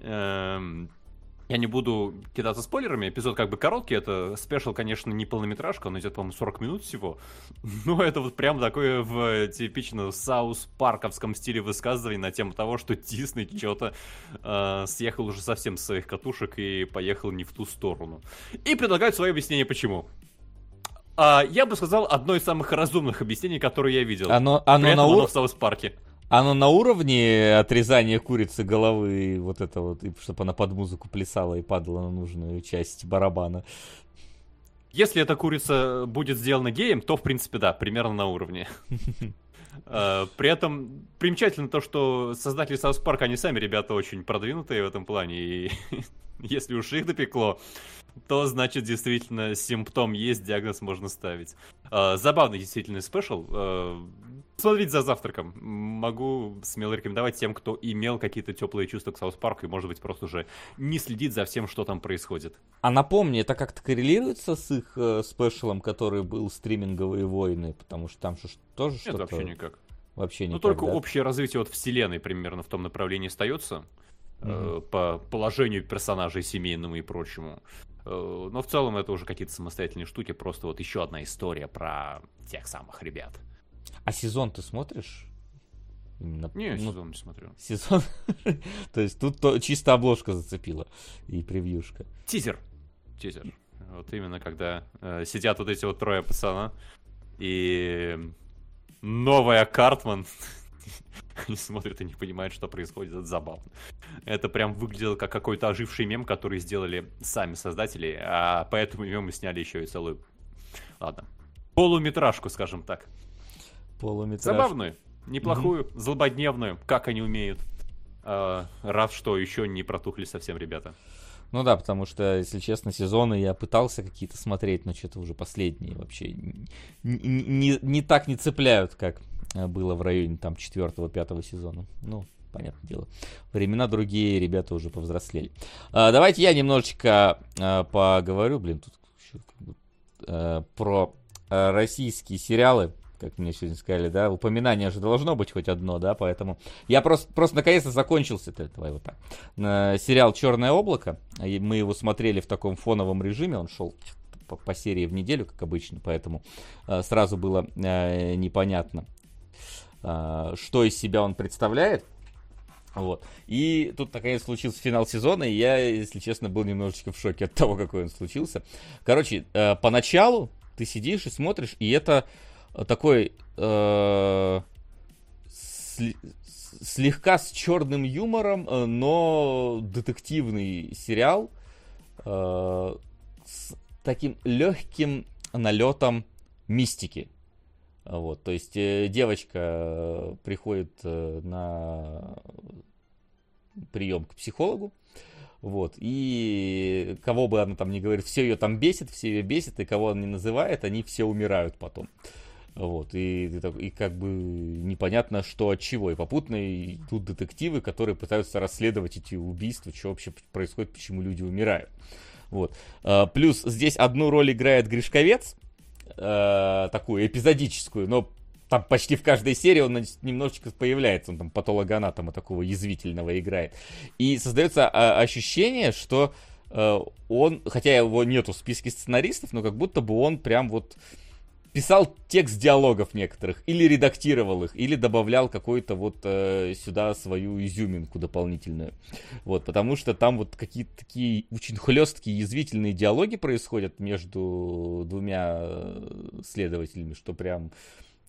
Эм, Я не буду кидаться спойлерами, эпизод как бы короткий, это special, конечно, не полнометражка, он идет, по-моему, 40 минут всего, но это вот прям такое в типично саус-парковском стиле высказывание на тему того, что Дисней что-то э, съехал уже совсем с своих катушек и поехал не в ту сторону. И предлагают свое объяснение, почему. А, я бы сказал, одно из самых разумных объяснений, которые я видел. Оно, При оно, этом на оно ур- в Саус-парке. Оно на уровне отрезания курицы головы, вот это вот, чтобы она под музыку плясала и падала на нужную часть барабана. Если эта курица будет сделана геем, то, в принципе, да, примерно на уровне. Э, При этом примечательно то, что создатели Саус Парка, они сами ребята очень продвинутые в этом плане, и если уж их допекло, то значит действительно симптом есть, диагноз можно ставить. Э, Забавный действительно special. Смотрите за завтраком. Могу смело рекомендовать тем, кто имел какие-то теплые чувства к Саус Парку и, может быть, просто уже не следит за всем, что там происходит. А напомни, это как-то коррелируется с их э, спешалом, который был стриминговые войны, потому что там же тоже Нет, что-то вообще никак. вообще Ну, никак, только да? общее развитие от вселенной примерно в том направлении остается. э, по положению персонажей семейному и прочему. Э, но в целом это уже какие-то самостоятельные штуки, просто вот еще одна история про тех самых ребят. А сезон ты смотришь? Именно, Не, ну, сезон не смотрю. сезон. То есть тут то- чисто обложка зацепила и превьюшка. Тизер. Тизер. Вот именно когда э, сидят вот эти вот трое пацана и новая Картман они смотрят и не понимают, что происходит. Это забавно. Это прям выглядело как какой-то оживший мем, который сделали сами создатели, а по этому мему мы сняли еще и целую... Ладно. Полуметражку, скажем так. Полуметраж. Забавную, неплохую, злободневную, как они умеют. А, рад, что еще не протухли совсем ребята. Ну да, потому что, если честно, сезоны я пытался какие-то смотреть, но что-то уже последние вообще н- н- не, не так не цепляют, как э, было в районе там четвертого-пятого сезона. Ну, понятное дело. Времена другие, ребята уже повзрослели. А, давайте я немножечко а, поговорю, блин, тут как бы, э, про э, российские сериалы, как мне сегодня сказали, да, упоминание же должно быть хоть одно, да, поэтому я просто, просто наконец-то закончился, это, давай вот так, сериал «Черное облако», мы его смотрели в таком фоновом режиме, он шел по, по серии в неделю, как обычно, поэтому э, сразу было э, непонятно, э, что из себя он представляет. Вот. И тут, наконец, случился финал сезона, и я, если честно, был немножечко в шоке от того, какой он случился. Короче, э, поначалу ты сидишь и смотришь, и это такой э, слегка с черным юмором, э, но детективный сериал э, с таким легким налетом мистики. Вот, то есть э, девочка э, приходит э, на прием к психологу, вот, и кого бы она там ни говорит, все ее там бесит, все ее бесит, и кого она не называет, они все умирают потом. Вот, и, и как бы непонятно, что от чего. И попутно идут детективы, которые пытаются расследовать эти убийства, что вообще происходит, почему люди умирают. Вот. А, плюс здесь одну роль играет Гришковец, а, такую эпизодическую, но там почти в каждой серии он немножечко появляется, он там патологоанатома такого язвительного играет. И создается а, ощущение, что он, хотя его нету в списке сценаристов, но как будто бы он прям вот писал текст диалогов некоторых, или редактировал их, или добавлял какой-то вот э, сюда свою изюминку дополнительную. Вот, потому что там вот какие-то такие очень хлесткие, язвительные диалоги происходят между двумя э, следователями, что прям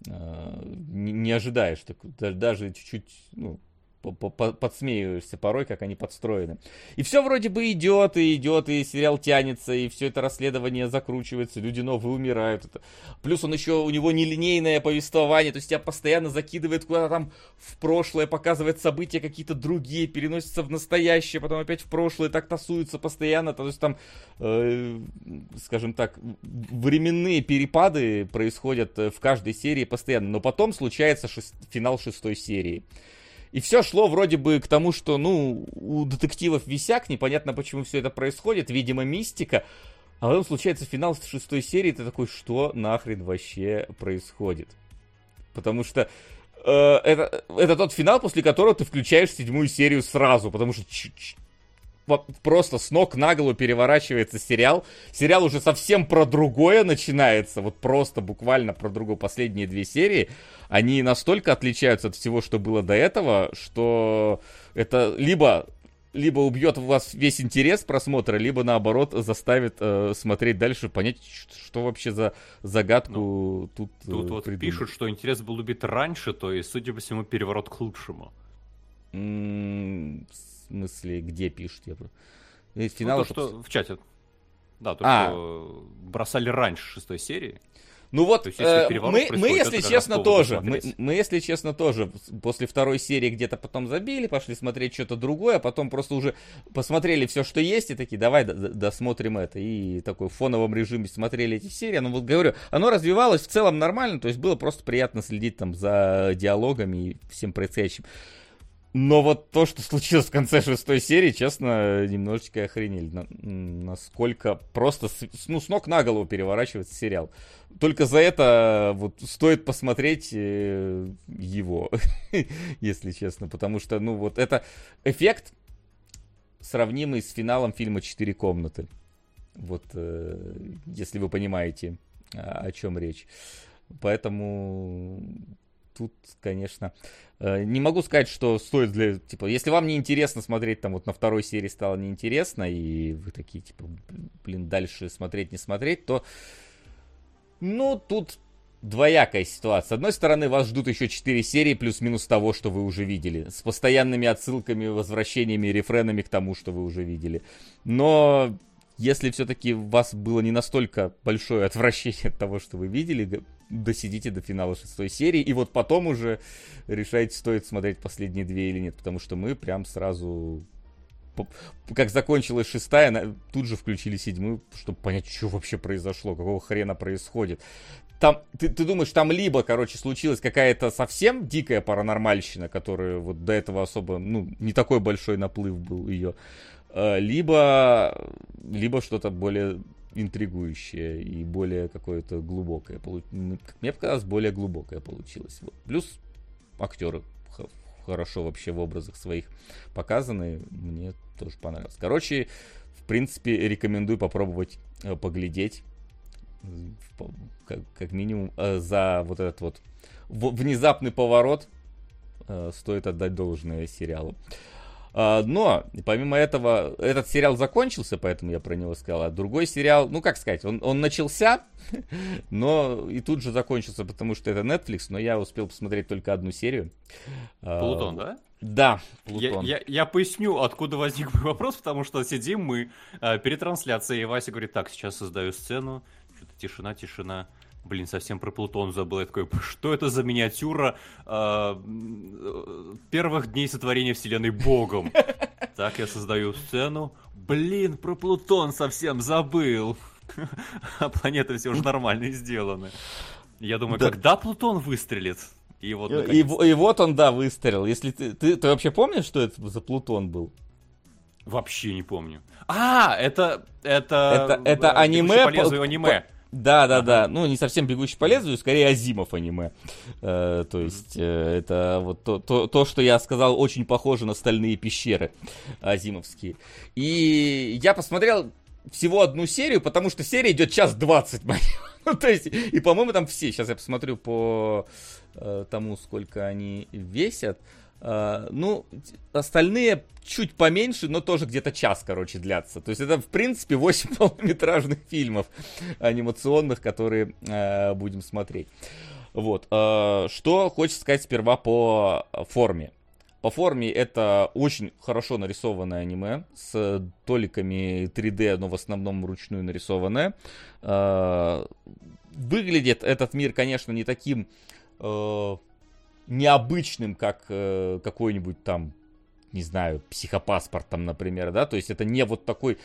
э, не, не ожидаешь. Так, даже чуть-чуть, ну, подсмеиваешься порой, как они подстроены. И все вроде бы идет, и идет, и сериал тянется, и все это расследование закручивается, люди новые умирают. Плюс он еще, у него нелинейное повествование, то есть тебя постоянно закидывает куда-то там в прошлое, показывает события какие-то другие, переносится в настоящее, потом опять в прошлое, так тасуется постоянно, то есть там, э, скажем так, временные перепады происходят в каждой серии постоянно, но потом случается шест... финал шестой серии. И все шло вроде бы к тому, что, ну, у детективов висяк, непонятно, почему все это происходит, видимо, мистика. А потом случается финал шестой серии, ты такой, что нахрен вообще происходит? Потому что э, это, это тот финал, после которого ты включаешь седьмую серию сразу, потому что просто с ног на голову переворачивается сериал. Сериал уже совсем про другое начинается, вот просто буквально про другое. Последние две серии, они настолько отличаются от всего, что было до этого, что это либо либо убьет у вас весь интерес просмотра, либо наоборот заставит э, смотреть дальше, понять, что вообще за загадку ну, тут. Тут э, вот придумать. пишут, что интерес был убит раньше, то есть, судя по всему, переворот к лучшему. М-м- смысле, где пишут? Я... Финал ну, то, что в чате. Да, то, а. что бросали раньше шестой серии. Ну вот, есть, если э, мы, мы, если честно, тоже, мы, мы, если честно, тоже после второй серии где-то потом забили, пошли смотреть что-то другое, а потом просто уже посмотрели все, что есть, и такие, давай досмотрим это. И такой в фоновом режиме смотрели эти серии. Ну вот говорю, оно развивалось в целом нормально, то есть было просто приятно следить там за диалогами и всем происходящим. Но вот то, что случилось в конце шестой серии, честно, немножечко охренели. Насколько просто с, ну, с ног на голову переворачивается сериал. Только за это вот стоит посмотреть э, его, если честно. Потому что, ну, вот это эффект, сравнимый с финалом фильма «Четыре комнаты». Вот, э, если вы понимаете, о чем речь. Поэтому тут, конечно, э, не могу сказать, что стоит для, типа, если вам не интересно смотреть, там, вот на второй серии стало неинтересно, и вы такие, типа, блин, дальше смотреть, не смотреть, то, ну, тут двоякая ситуация. С одной стороны, вас ждут еще 4 серии плюс-минус того, что вы уже видели. С постоянными отсылками, возвращениями, рефренами к тому, что вы уже видели. Но если все-таки у вас было не настолько большое отвращение от того, что вы видели, досидите до финала шестой серии, и вот потом уже решайте, стоит смотреть последние две или нет, потому что мы прям сразу как закончилась шестая, тут же включили седьмую, чтобы понять, что вообще произошло, какого хрена происходит. Там, ты, ты думаешь, там либо, короче, случилась какая-то совсем дикая паранормальщина, которая вот до этого особо, ну, не такой большой наплыв был ее, э, либо, либо что-то более интригующее и более какое-то глубокое. Мне показалось, более глубокое получилось. Вот. Плюс актеры хорошо вообще в образах своих показаны. Мне тоже понравилось. Короче, в принципе, рекомендую попробовать э, поглядеть. Как, как минимум э, за вот этот вот внезапный поворот э, стоит отдать должное сериалу. А, но, помимо этого, этот сериал закончился, поэтому я про него сказал. А другой сериал, ну как сказать, он, он начался, но и тут же закончился, потому что это Netflix, но я успел посмотреть только одну серию. А, Плутон, да? Да, Плутон. Я, я, я поясню, откуда возник мой вопрос, потому что сидим мы э, перед трансляцией, и Вася говорит, так, сейчас создаю сцену, что-то тишина, тишина. Блин, совсем про Плутон забыл. Я такой, что это за миниатюра э, первых дней сотворения Вселенной Богом? Так, я создаю сцену. Блин, про Плутон совсем забыл. А планеты все уже нормально сделаны. Я думаю, да. когда Плутон выстрелит? И вот, и, и, и вот он, да, выстрелил. Если ты, ты, ты вообще помнишь, что это за Плутон был? Вообще не помню. А, это... Это, это, это аниме... По, аниме. Да, да, да. Ну, не совсем бегущий по лезвию, скорее Азимов аниме. Э, то есть, э, это вот то, то, то, что я сказал, очень похоже на стальные пещеры азимовские. И я посмотрел всего одну серию, потому что серия идет час двадцать. ну, то есть, и, по-моему, там все. Сейчас я посмотрю по э, тому, сколько они весят. Ну, остальные чуть поменьше, но тоже где-то час, короче, длятся. То есть это, в принципе, 8 полнометражных фильмов анимационных, которые uh, будем смотреть. Вот. Uh, что хочется сказать сперва по форме. По форме это очень хорошо нарисованное аниме с толиками 3D, но в основном вручную нарисованное. Выглядит этот мир, конечно, не таким необычным, как э, какой-нибудь там, не знаю, психопаспорт там, например, да, то есть это не вот такой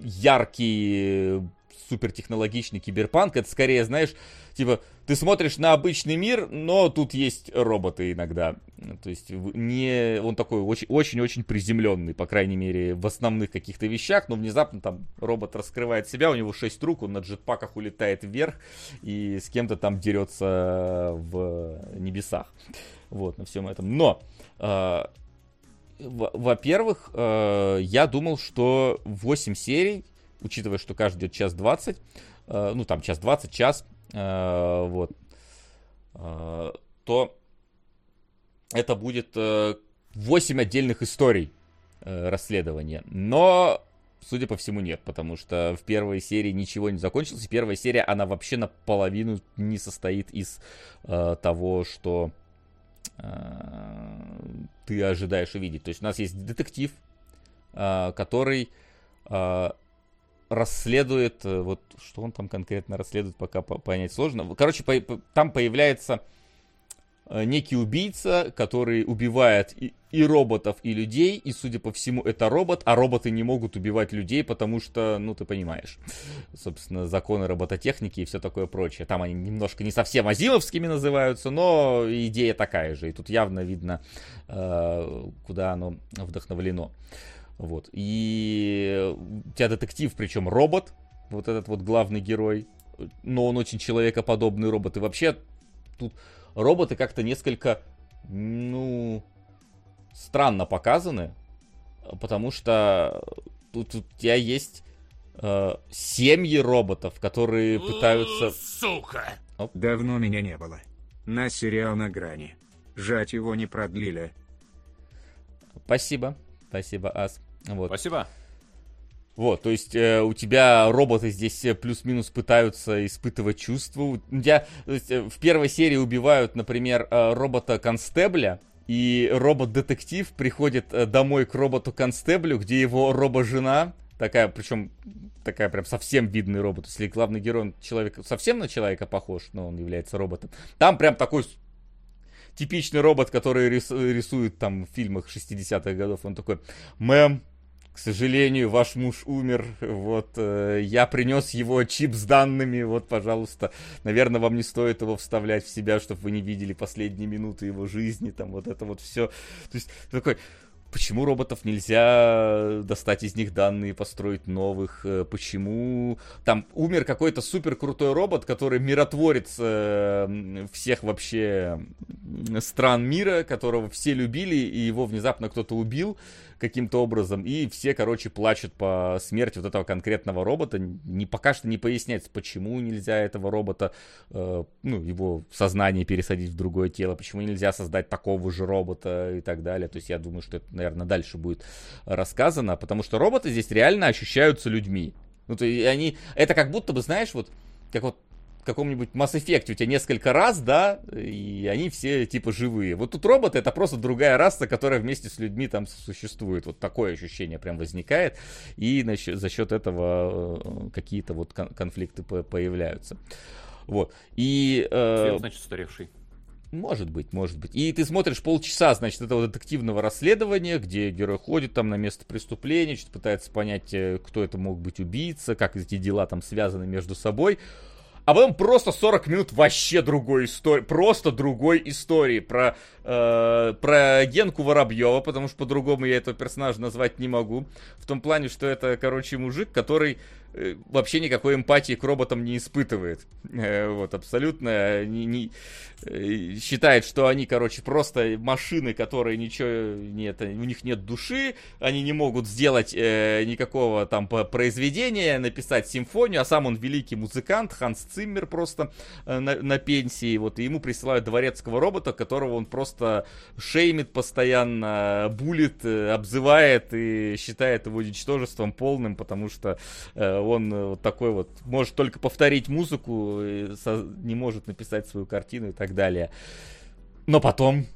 яркий супертехнологичный киберпанк, это скорее, знаешь, типа, ты смотришь на обычный мир, но тут есть роботы иногда. То есть не, он такой очень-очень приземленный, по крайней мере, в основных каких-то вещах, но внезапно там робот раскрывает себя, у него шесть рук, он на джетпаках улетает вверх и с кем-то там дерется в небесах. Вот, на всем этом. Но, э, во-первых, э, я думал, что 8 серий учитывая, что каждый идет час 20, э, ну там час 20, час, э, вот, э, то это будет 8 отдельных историй расследования. Но судя по всему, нет, потому что в первой серии ничего не закончилось. И первая серия, она вообще наполовину не состоит из э, того, что э, ты ожидаешь увидеть. То есть у нас есть детектив, э, который э, расследует, э, вот что он там конкретно расследует, пока понять сложно. Короче, по, по, там появляется э, некий убийца, который убивает и, и роботов, и людей, и, судя по всему, это робот, а роботы не могут убивать людей, потому что, ну, ты понимаешь, собственно, законы робототехники и все такое прочее. Там они немножко не совсем азимовскими называются, но идея такая же, и тут явно видно, э, куда оно вдохновлено. Вот. И у тебя детектив, причем робот, вот этот вот главный герой, но он очень человекоподобный робот. И вообще тут роботы как-то несколько, ну, странно показаны, потому что тут у тебя есть э, семьи роботов, которые пытаются... Сука! Оп. Давно меня не было. На сериал на грани. Жать его не продлили. Спасибо. Спасибо, Ас. Вот. Спасибо. Вот, то есть э, у тебя роботы здесь э, плюс-минус пытаются испытывать чувства. У тебя есть, э, в первой серии убивают, например, э, робота-констебля, и робот-детектив приходит э, домой к роботу-констеблю, где его робо-жена, такая, причем такая прям совсем видный робот. Если главный герой человек совсем на человека похож, но он является роботом, там прям такой типичный робот, который рис, рисует там в фильмах 60-х годов. Он такой, мэм, к сожалению, ваш муж умер, вот, э, я принес его чип с данными, вот, пожалуйста, наверное, вам не стоит его вставлять в себя, чтобы вы не видели последние минуты его жизни, там, вот это вот все. То есть, такой, почему роботов нельзя достать из них данные, построить новых, э, почему там умер какой-то супер крутой робот, который миротворец э, всех вообще стран мира, которого все любили, и его внезапно кто-то убил каким-то образом, и все, короче, плачут по смерти вот этого конкретного робота. Не, пока что не поясняется, почему нельзя этого робота, э, ну, его сознание пересадить в другое тело, почему нельзя создать такого же робота и так далее. То есть я думаю, что это, наверное, дальше будет рассказано, потому что роботы здесь реально ощущаются людьми. Ну, то есть они, это как будто бы, знаешь, вот, как вот каком-нибудь Mass Effect у тебя несколько раз, да, и они все типа живые. Вот тут роботы это просто другая раса, которая вместе с людьми там существует. Вот такое ощущение прям возникает, и за счет этого э, какие-то вот конфликты появляются. Вот. И... Э, значит, устаревший. Может быть, может быть. И ты смотришь полчаса, значит, этого детективного расследования, где герой ходит там на место преступления, что-то пытается понять, э, кто это мог быть убийца, как эти дела там связаны между собой. А потом просто 40 минут вообще другой истории, просто другой истории про, э, про Генку Воробьева, потому что по-другому я этого персонажа назвать не могу. В том плане, что это, короче, мужик, который вообще никакой эмпатии к роботам не испытывает. Э, вот, абсолютно не, не, э, считает, что они, короче, просто машины, которые ничего нет, у них нет души, они не могут сделать э, никакого там произведения, написать симфонию, а сам он великий музыкант, Ханс Циммер просто э, на, на пенсии, вот, и ему присылают дворецкого робота, которого он просто шеймит постоянно, булит, обзывает и считает его ничтожеством полным, потому что э, он э, вот такой вот может только повторить музыку, не может написать свою картину и так далее. Но потом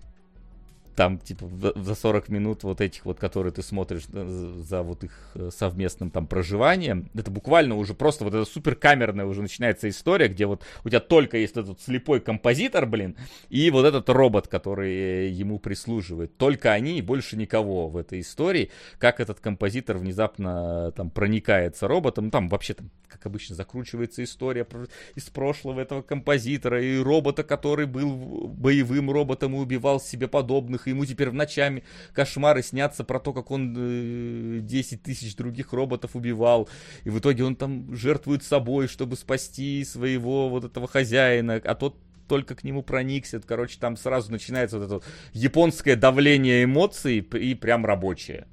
там, типа, за 40 минут вот этих вот, которые ты смотришь за, вот их э, совместным там проживанием, это буквально уже просто вот эта супер камерная уже начинается история, где вот у тебя только есть этот слепой композитор, блин, и вот этот робот, который э, ему прислуживает. Только они и больше никого в этой истории. Как этот композитор внезапно э, там проникается роботом, ну, там вообще там, как обычно, закручивается история из прошлого этого композитора и робота, который был боевым роботом и убивал себе подобных ему теперь в ночами кошмары снятся про то, как он э, 10 тысяч других роботов убивал, и в итоге он там жертвует собой, чтобы спасти своего вот этого хозяина, а тот только к нему проникся. Короче, там сразу начинается вот это вот японское давление эмоций и прям рабочее.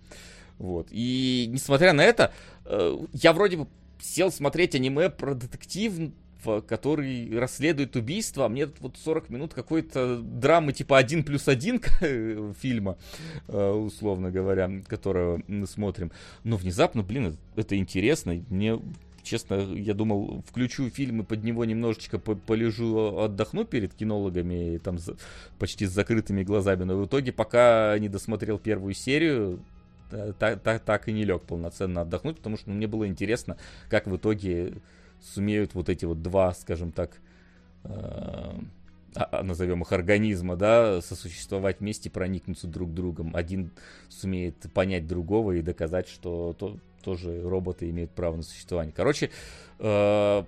Вот. И несмотря на это, э, я вроде бы сел смотреть аниме про детектив, который расследует убийство, а мне тут вот 40 минут какой-то драмы типа 1 плюс 1 фильма, э, условно говоря, которого мы смотрим. Но внезапно, блин, это интересно. Мне честно, я думал, включу фильм и под него немножечко полежу, отдохну перед кинологами, там почти с закрытыми глазами, но в итоге, пока не досмотрел первую серию, так, так, так и не лег полноценно отдохнуть, потому что ну, мне было интересно, как в итоге сумеют вот эти вот два, скажем так, э, а, а, назовем их организма, да, сосуществовать вместе, проникнуться друг другом. Один сумеет понять другого и доказать, что то, тоже роботы имеют право на существование. Короче, э,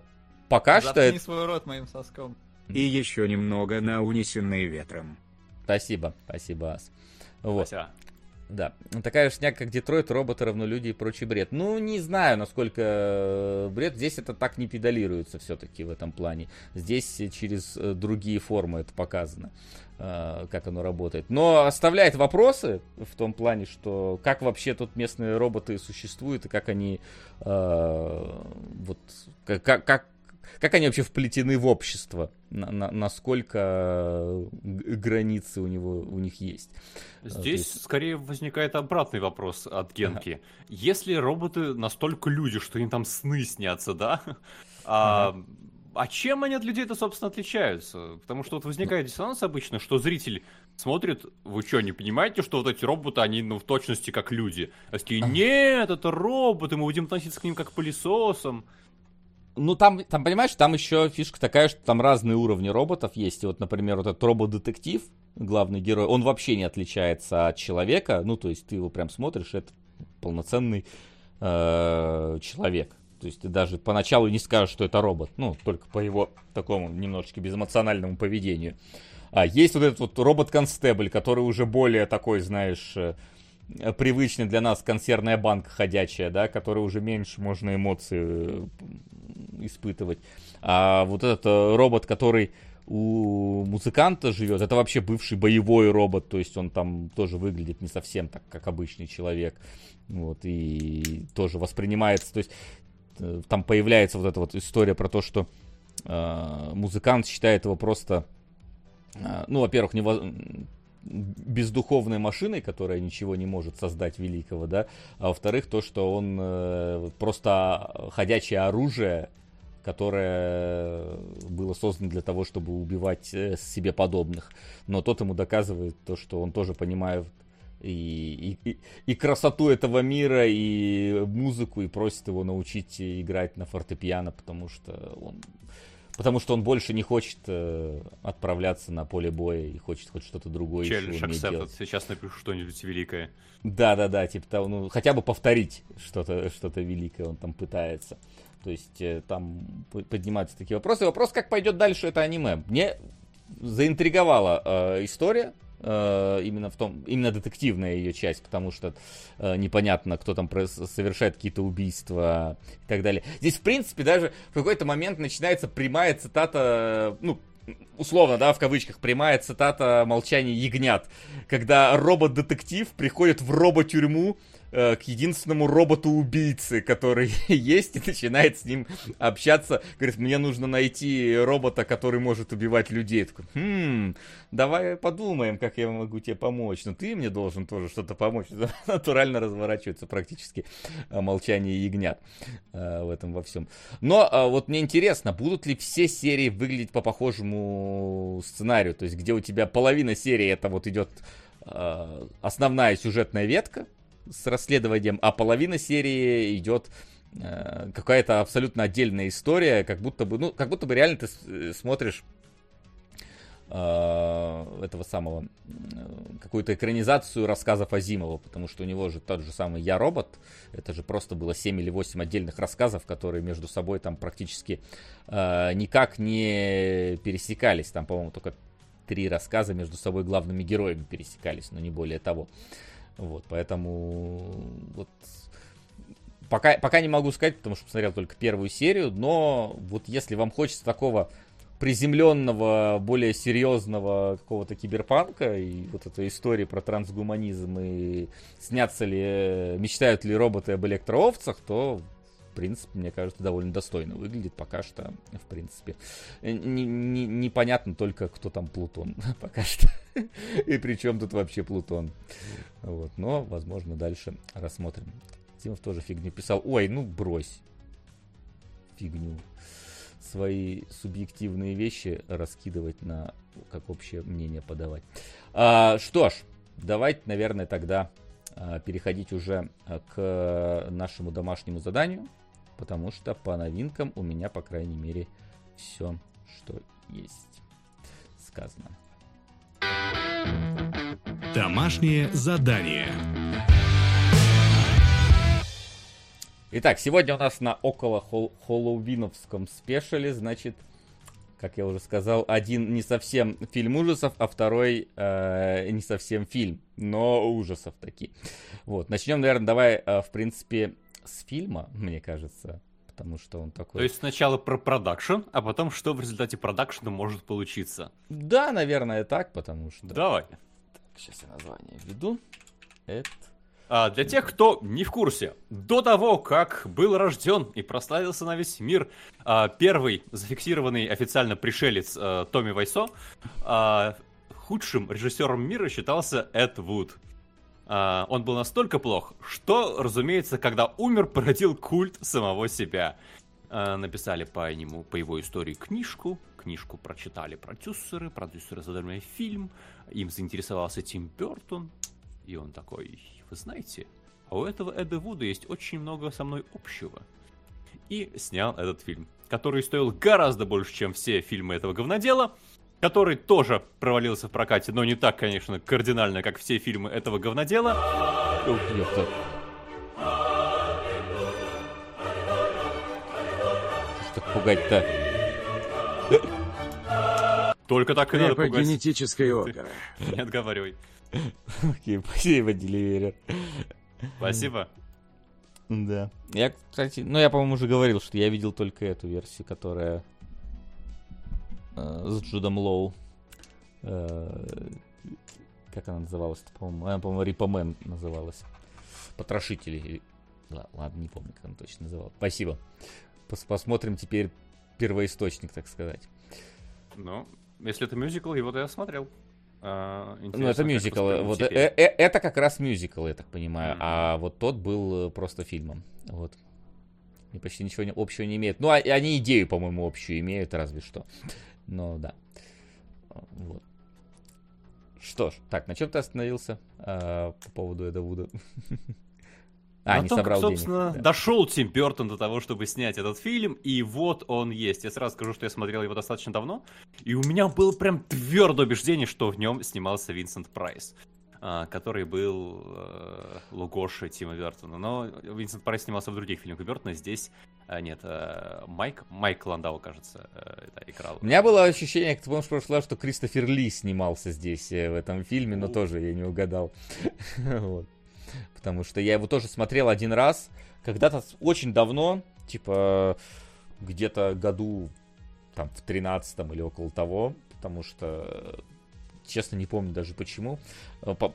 пока Заткни что... свой рот моим соском. И еще немного на унесенные ветром. Спасибо, спасибо, Ас. Вот. Спасибо. Да, такая шняга, как Детройт, роботы равно люди и прочий бред. Ну, не знаю, насколько э, бред. Здесь это так не педалируется все-таки в этом плане. Здесь через э, другие формы это показано, э, как оно работает. Но оставляет вопросы в том плане, что как вообще тут местные роботы существуют и как они вот как, как как они вообще вплетены в общество, на, на, насколько границы у него у них есть. А, Здесь есть... скорее возникает обратный вопрос от Генки. Ага. Если роботы настолько люди, что им там сны снятся, да? А, ага. а чем они от людей-то, собственно, отличаются? Потому что вот возникает ну. диссонанс обычно, что зритель смотрит, вы что, не понимаете, что вот эти роботы, они ну, в точности как люди? А такие, нет, это роботы, мы будем относиться к ним как к пылесосам. Ну, там, там, понимаешь, там еще фишка такая, что там разные уровни роботов есть. И вот, например, вот этот робот-детектив, главный герой, он вообще не отличается от человека. Ну, то есть ты его прям смотришь, это полноценный э, человек. То есть ты даже поначалу не скажешь, что это робот. Ну, только по его такому немножечко безэмоциональному поведению. А есть вот этот вот робот-констебль, который уже более такой, знаешь, э, привычный для нас консервная банка ходячая, да, которая уже меньше можно эмоции испытывать. А вот этот робот, который у музыканта живет, это вообще бывший боевой робот, то есть он там тоже выглядит не совсем так, как обычный человек, вот, и тоже воспринимается, то есть э, там появляется вот эта вот история про то, что э, музыкант считает его просто, э, ну, во-первых, нево... бездуховной машиной, которая ничего не может создать великого, да, а во-вторых, то, что он э, просто ходячее оружие, которое было создано для того, чтобы убивать э, себе подобных. Но тот ему доказывает то, что он тоже понимает и, и, и красоту этого мира, и музыку, и просит его научить играть на фортепиано, потому что он Потому что он больше не хочет э, отправляться на поле боя и хочет хоть что-то другое Челлендж делать. Сейчас напишу что-нибудь великое. Да, да, да, типа того, ну, хотя бы повторить что-то что великое он там пытается. То есть э, там поднимаются такие вопросы. Вопрос, как пойдет дальше это аниме. Мне заинтриговала э, история, именно в том, именно детективная ее часть, потому что э, непонятно, кто там совершает какие-то убийства и так далее. Здесь, в принципе, даже в какой-то момент начинается прямая цитата, ну, условно, да, в кавычках, прямая цитата «Молчание ягнят», когда робот-детектив приходит в робот-тюрьму, Э, к единственному роботу-убийце, который есть, и начинает с ним общаться. Говорит, мне нужно найти робота, который может убивать людей. такой, хм, давай подумаем, как я могу тебе помочь. Но ты мне должен тоже что-то помочь. Натурально разворачивается практически э, молчание ягнят э, в этом во всем. Но вот мне интересно, будут ли все серии выглядеть по похожему сценарию? То есть, где у тебя половина серии это вот идет основная сюжетная ветка, с расследованием, а половина серии идет э, какая-то абсолютно отдельная история, как будто бы, ну, как будто бы реально ты э, смотришь э, этого самого э, какую-то экранизацию рассказов Азимова, потому что у него же тот же самый Я робот, это же просто было 7 или 8 отдельных рассказов, которые между собой там практически э, никак не пересекались, там, по-моему, только три рассказа между собой главными героями пересекались, но не более того. Вот, поэтому вот пока, пока не могу сказать, потому что посмотрел только первую серию, но вот если вам хочется такого приземленного, более серьезного какого-то киберпанка и вот этой истории про трансгуманизм и снятся ли, мечтают ли роботы об электроовцах, то принципе, мне кажется, довольно достойно выглядит пока что, в принципе. Непонятно только, кто там Плутон пока что. И при чем тут вообще Плутон. Вот, но, возможно, дальше рассмотрим. Тимов тоже фигню писал. Ой, ну брось. Фигню. Свои субъективные вещи раскидывать на, как общее мнение подавать. А, что ж, давайте, наверное, тогда а, переходить уже к нашему домашнему заданию потому что по новинкам у меня, по крайней мере, все, что есть сказано. Домашнее задание. Итак, сегодня у нас на около Холлоуиновском спешале, значит, как я уже сказал, один не совсем фильм ужасов, а второй э, не совсем фильм, но ужасов такие. Вот, начнем, наверное, давай, э, в принципе, с фильма, мне кажется, потому что он такой... То есть сначала про продакшн, а потом что в результате продакшна может получиться? Да, наверное, так, потому что... Давай. Так, сейчас я название введу. Это... А для тех, кто не в курсе, до того, как был рожден и прославился на весь мир а, первый зафиксированный официально пришелец а, Томми Вайсо, а, худшим режиссером мира считался Эд Вуд. Uh, он был настолько плох, что, разумеется, когда умер, породил культ самого себя. Uh, написали по нему, по его истории книжку, книжку прочитали продюсеры, продюсеры задали фильм, им заинтересовался Тим Бертон, и он такой, вы знаете, а у этого Эда Вуда есть очень много со мной общего. И снял этот фильм, который стоил гораздо больше, чем все фильмы этого говнодела, который тоже провалился в прокате, но не так, конечно, кардинально, как все фильмы этого говнодела. Ух, ёпта. Что пугать-то? Только так и надо пугать. генетической опера. Не отговаривай. Окей, спасибо, Деливерер. Спасибо. Да. Я, кстати, ну я, по-моему, уже говорил, что я видел только эту версию, которая с Джудом Лоу. Э, как она называлась? По-моему, она, по-моему, Рипомен называлась. Потрошители. Ладно, не помню, как она точно называлась. Спасибо. Пос посмотрим теперь первоисточник, так сказать. Ну, если это мюзикл, его-то я смотрел. А, ну, это мюзикл. Вот, э, э, это как раз мюзикл, я так понимаю. Mm-hmm. А вот тот был э, просто фильмом. Вот. И почти ничего общего не имеют. Ну, а, они идею, по-моему, общую имеют, разве что. Но да. Вот. Что ж, так, на чем ты остановился а, по поводу Эда Вуда? А, не том, собрал как, собственно, денег. Да. дошел Тим Бертон до того, чтобы снять этот фильм, и вот он есть. Я сразу скажу, что я смотрел его достаточно давно, и у меня было прям твердое убеждение, что в нем снимался Винсент Прайс который был э, Лугоши Тима Бертона. Но Винсент Прайс снимался в других фильмах Бертона, здесь а, нет, э, Майк, Майк Ландау, кажется, э, это играл. У меня было ощущение, как ты помнишь, в прошлый раз, что Кристофер Ли снимался здесь, в этом фильме, но тоже я не угадал. вот потому что я его тоже смотрел один раз, когда-то очень давно, типа где-то году там в тринадцатом или около того, потому что честно не помню даже почему. Э, по-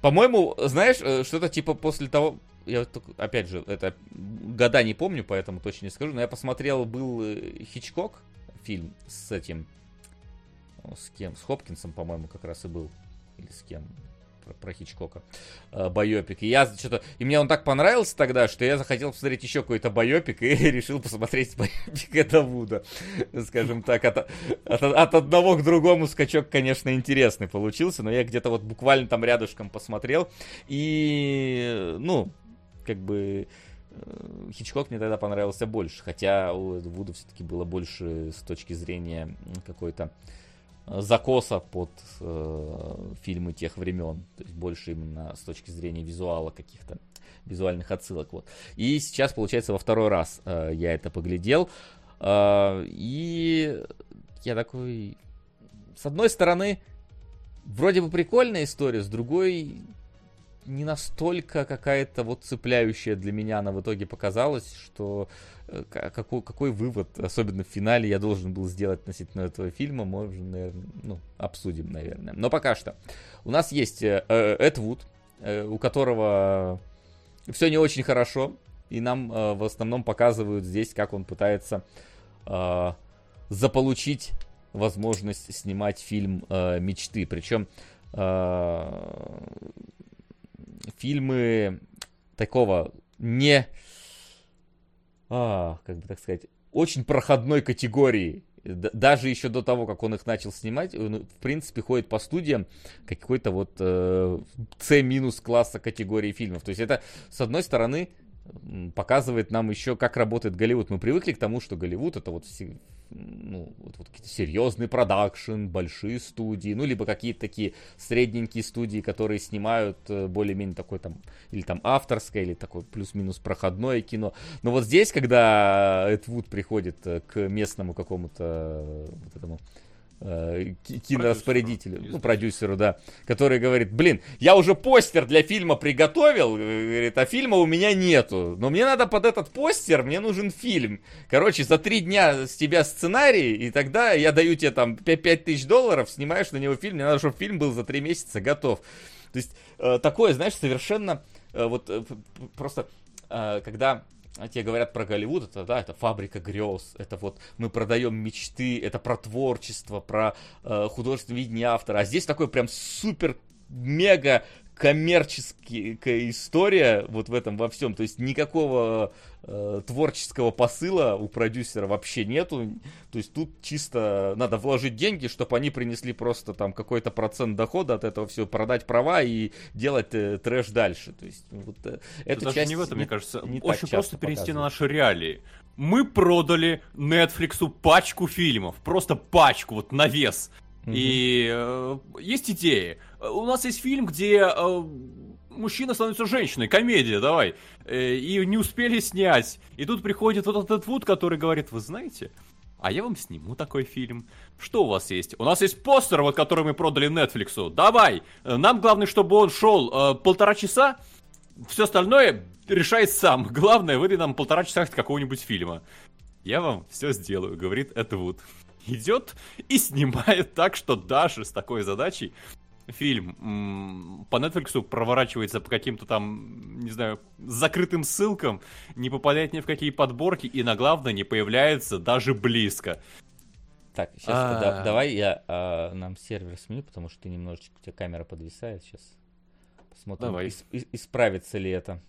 по-моему, знаешь, э, что-то типа после того, я опять же, это года не помню, поэтому точно не скажу, но я посмотрел, был э, Хичкок фильм с этим, с кем, с Хопкинсом, по-моему, как раз и был, или с кем, про, Хичкока, э, байопик. И я что-то... И мне он так понравился тогда, что я захотел посмотреть еще какой-то байопик и решил посмотреть байопик Эда Вуда. Скажем так, от, от, от одного к другому скачок, конечно, интересный получился, но я где-то вот буквально там рядышком посмотрел. И, ну, как бы... Э, Хичкок мне тогда понравился больше, хотя у Вуда все-таки было больше с точки зрения какой-то закоса под э, фильмы тех времен. То есть больше именно с точки зрения визуала каких-то визуальных отсылок. Вот. И сейчас, получается, во второй раз э, я это поглядел. Э, и я такой... С одной стороны, вроде бы прикольная история, с другой не настолько какая-то вот цепляющая для меня она в итоге показалась, что э, какой, какой вывод, особенно в финале, я должен был сделать относительно этого фильма, можем, наверное, ну, обсудим, наверное. Но пока что. У нас есть э, э, Эд Вуд, у которого все не очень хорошо, и нам в основном показывают здесь, как он пытается заполучить возможность снимать фильм мечты. Причем фильмы такого не, а, как бы так сказать, очень проходной категории. Даже еще до того, как он их начал снимать, он, в принципе, ходит по студиям какой-то вот э, C- класса категории фильмов. То есть это, с одной стороны, показывает нам еще, как работает Голливуд. Мы привыкли к тому, что Голливуд это вот, ну, вот, вот серьезный продакшн, большие студии, ну, либо какие-то такие средненькие студии, которые снимают э, более-менее такой там, или там авторское, или такое плюс-минус проходное кино. Но вот здесь, когда Эд Вуд приходит э, к местному какому-то э, вот этому э, кинораспорядителю, ну, продюсеру, да, который говорит, блин, я уже постер для фильма приготовил, э, говорит, а фильма у меня нету, но мне надо под этот постер, мне нужен фильм. Короче, за три дня с тебя сценарий, и тогда я даю тебе там 5 тысяч долларов, снимаешь на него фильм, мне надо, чтобы фильм был за три месяца готов. То есть, э, такое, знаешь, совершенно, э, вот, э, просто, э, когда а тебе говорят про Голливуд, это, да, это фабрика грез, это вот мы продаем мечты, это про творчество, про э, художественное видение автора. А здесь такой прям супер мега коммерческая история вот в этом во всем. То есть никакого э, творческого посыла у продюсера вообще нету. То есть тут чисто надо вложить деньги, чтобы они принесли просто там какой-то процент дохода от этого все, продать права и делать э, трэш дальше. То есть вот э, даже часть не в этом, не, мне кажется. Не Очень просто перенести на наши реалии. Мы продали Netflix пачку фильмов, просто пачку, вот на вес. И э, есть идеи. У нас есть фильм, где э, мужчина становится женщиной, комедия, давай. Э, и не успели снять. И тут приходит вот этот Вуд, который говорит, вы знаете, а я вам сниму такой фильм. Что у вас есть? У нас есть постер, вот который мы продали Netflix. Давай! Нам главное, чтобы он шел э, полтора часа, все остальное решает сам. Главное, выдай нам полтора часа какого-нибудь фильма. Я вам все сделаю, говорит Эд Вуд. Идет и снимает так, что даже с такой задачей фильм по Netflix проворачивается по каким-то там, не знаю, закрытым ссылкам, не попадает ни в какие подборки и на главное не появляется даже близко. Так, сейчас да, давай я а, нам сервер сменю, потому что ты немножечко, у тебя камера подвисает сейчас. Посмотрим, давай. Ис- исправится ли это.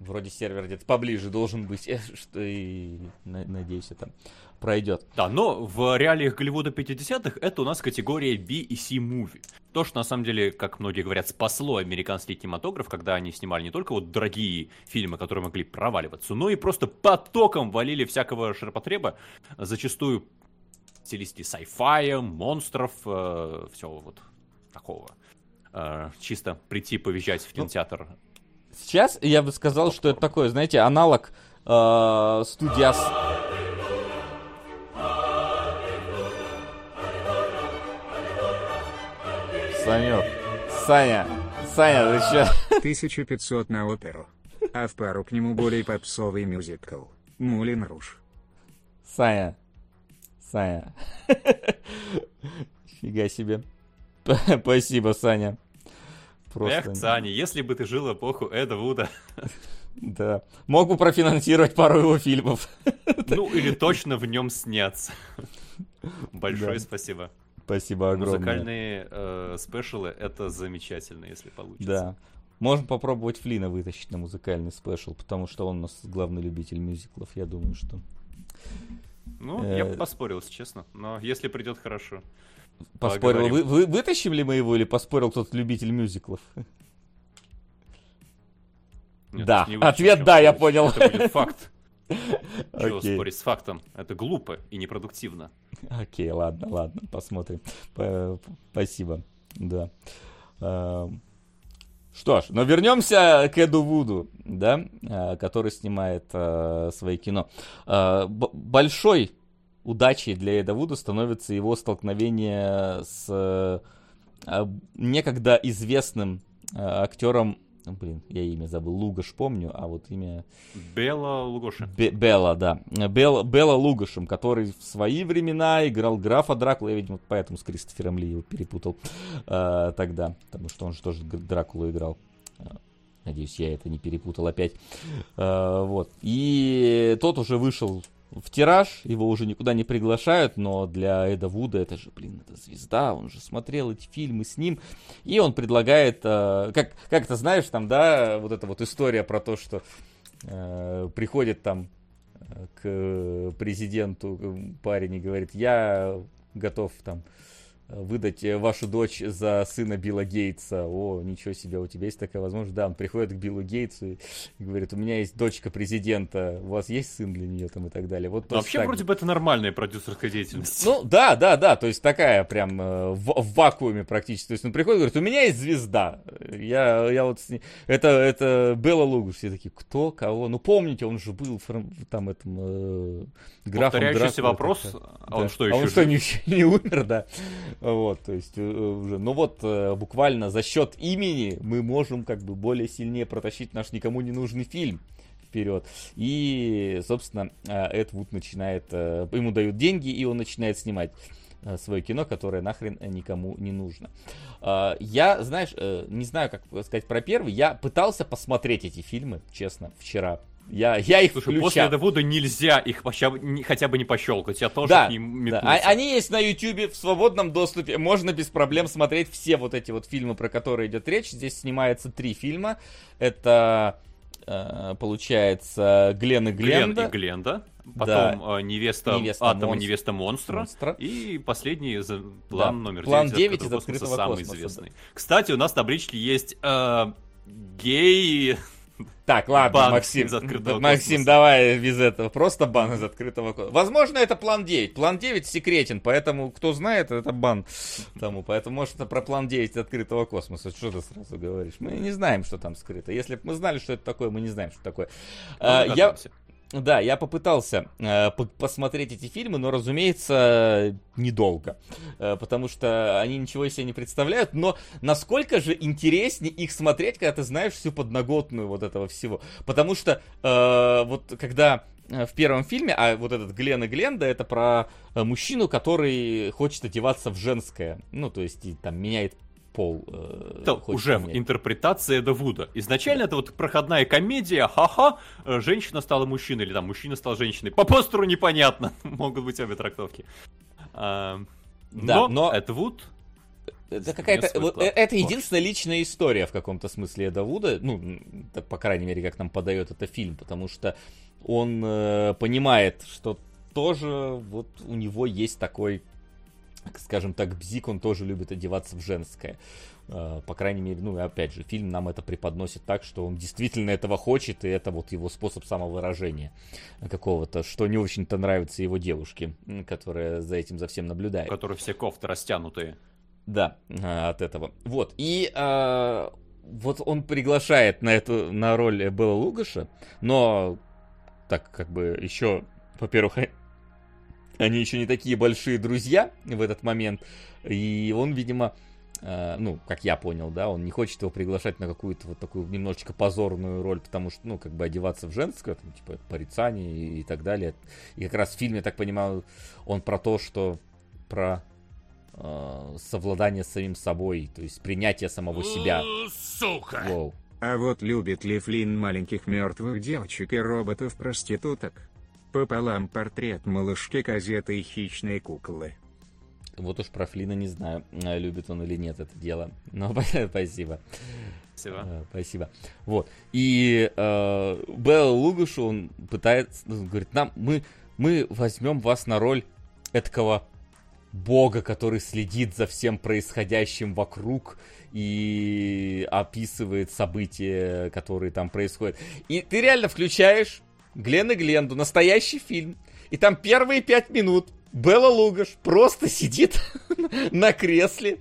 Вроде сервер где-то поближе должен быть, что и надеюсь, это пройдет. Да, но в реалиях Голливуда 50-х это у нас категория B и C movie. То, что на самом деле, как многие говорят, спасло американский кинематограф, когда они снимали не только вот дорогие фильмы, которые могли проваливаться, но и просто потоком валили всякого ширпотреба, зачастую в стилистике sci-fi, монстров, э, всего вот такого. Э, чисто прийти повезжать в ну, кинотеатр. Сейчас я бы сказал, что это такое, знаете, аналог э, студия... Санек, Саня, Саня, ты че? 1500 на оперу. А в пару к нему более попсовый мюзикл. Мулин Руш. Саня, Саня. Фига себе. Спасибо, Саня. Просто... Эх, Саня, если бы ты жил эпоху Эда Вуда. Да. Мог бы профинансировать пару его фильмов. Ну, или точно в нем сняться. Большое спасибо. Спасибо огромное. Музыкальные э, спешалы это замечательно, если получится. Да. Можно попробовать Флина вытащить на музыкальный спешл, потому что он у нас главный любитель мюзиклов, я думаю, что. Ну, э... я бы поспорил, если честно. Но если придет хорошо. Поспорил. Вы, вы, вытащим ли мы его или поспорил кто-то любитель мюзиклов? Нет, да. Ответ да, я понял. Это будет факт. Чего okay. спорить с фактом? Это глупо и непродуктивно. Окей, okay, ладно, ладно, посмотрим. Спасибо. Да. Эм, что ж, но вернемся к Эду Вуду, да, э, который снимает э, свои кино. Э, большой удачей для Эда Вуда становится его столкновение с некогда известным актером ну, блин, я имя забыл, Лугаш помню, а вот имя... Белла Лугоши. Бе- Белла, да. Бел, Белла Лугашем, который в свои времена играл графа Дракула, я, видимо, поэтому с Кристофером Ли его перепутал э, тогда, потому что он же тоже Дракулу играл. А, надеюсь, я это не перепутал опять. Э, вот. И тот уже вышел в тираж, его уже никуда не приглашают, но для Эда Вуда это же, блин, это звезда, он же смотрел эти фильмы с ним, и он предлагает, э, как, как ты знаешь, там, да, вот эта вот история про то, что э, приходит там э, к президенту парень и говорит, я готов там выдать э, вашу дочь за сына Билла Гейтса. О, ничего себе, у тебя есть такая возможность. Да, он приходит к Биллу Гейтсу и говорит, у меня есть дочка президента, у вас есть сын для нее там и так далее. Вот Вообще так. вроде бы это нормальная продюсерская деятельность. Ну, да, да, да, то есть такая прям э, в, в вакууме практически. То есть он приходит и говорит, у меня есть звезда. Я, я вот с ней... Это, это Белла Лугуш. Все такие, кто, кого? Ну, помните, он же был там этом э, графом Повторяющийся Дракула, вопрос, а он что еще? А он что, не, не умер, да? Вот, то есть э, уже, ну вот, э, буквально за счет имени мы можем как бы более сильнее протащить наш никому не нужный фильм вперед. И, собственно, э, Эд Вуд начинает, ему дают деньги, и он начинает снимать свое кино, которое нахрен никому не нужно. Я, знаешь, не знаю, как сказать про первый, я пытался посмотреть эти фильмы, честно, вчера. Я, я их Слушай, включал. после Эдвуда нельзя их хотя бы, хотя бы не пощелкать. Я тоже да, к ним да. А, они есть на YouTube в свободном доступе. Можно без проблем смотреть все вот эти вот фильмы, про которые идет речь. Здесь снимается три фильма. Это э, получается Глен и Гленда. Глен и Гленда. Потом да. Э, невеста, невеста Атома, монстр. невеста монстра. монстра. И последний план да. номер план 9 из открытого космоса, самый космоса, известный. Да. Кстати, у нас в табличке есть э, гей так, ладно, бан Максим. Из открытого Максим, космоса. давай без этого. Просто бан из открытого космоса. Возможно, это план 9. План 9 секретен, поэтому кто знает, это бан тому. Поэтому, может, это про план 9 из открытого космоса. Что ты сразу говоришь? Мы не знаем, что там скрыто. Если бы мы знали, что это такое, мы не знаем, что такое. Ну, а, я, да, я попытался э, посмотреть эти фильмы, но, разумеется, недолго. Э, потому что они ничего из себя не представляют. Но насколько же интереснее их смотреть, когда ты знаешь всю подноготную вот этого всего. Потому что э, вот когда э, в первом фильме, а вот этот Глен и Гленда, это про э, мужчину, который хочет одеваться в женское. Ну, то есть, и, там, меняет пол. Э, это уже в интерпретации Эда Вуда. Изначально да. это вот проходная комедия, ха-ха, э, женщина стала мужчиной, или там мужчина стал женщиной. По постеру непонятно, могут быть обе трактовки. А, да, но, но... Эд Вуд это какая-то. Вот, э, это единственная личная история в каком-то смысле Эда Вуда. Ну, по крайней мере, как нам подает это фильм, потому что он э, понимает, что тоже вот у него есть такой скажем так, Бзик, он тоже любит одеваться в женское. А, по крайней мере, ну, опять же, фильм нам это преподносит так, что он действительно этого хочет, и это вот его способ самовыражения какого-то, что не очень-то нравится его девушке, которая за этим за всем наблюдает. У которой все кофты растянутые. Да, а, от этого. Вот, и а, вот он приглашает на эту, на роль Белла Лугаша, но так как бы еще, во-первых, они еще не такие большие друзья в этот момент. И он, видимо, э, ну, как я понял, да, он не хочет его приглашать на какую-то вот такую немножечко позорную роль, потому что, ну, как бы одеваться в женское, там, типа, порицание и, и так далее. И как раз в фильме, я так понимаю, он про то, что про э, совладание с самим собой, то есть принятие самого себя. Сука! Воу. А вот любит ли Флинн маленьких мертвых девочек и роботов-проституток? Пополам портрет малышки газеты и хищные куклы. Вот уж про Флина не знаю, э, любит он или нет это дело. Но спасибо. Спасибо. Uh, спасибо. Вот. И э, Белла Лугашу, он пытается, ну, говорит, нам, мы, мы возьмем вас на роль этого бога, который следит за всем происходящим вокруг и описывает события, которые там происходят. И ты реально включаешь Глен и Гленду, настоящий фильм. И там первые пять минут Белла Лугаш просто сидит на кресле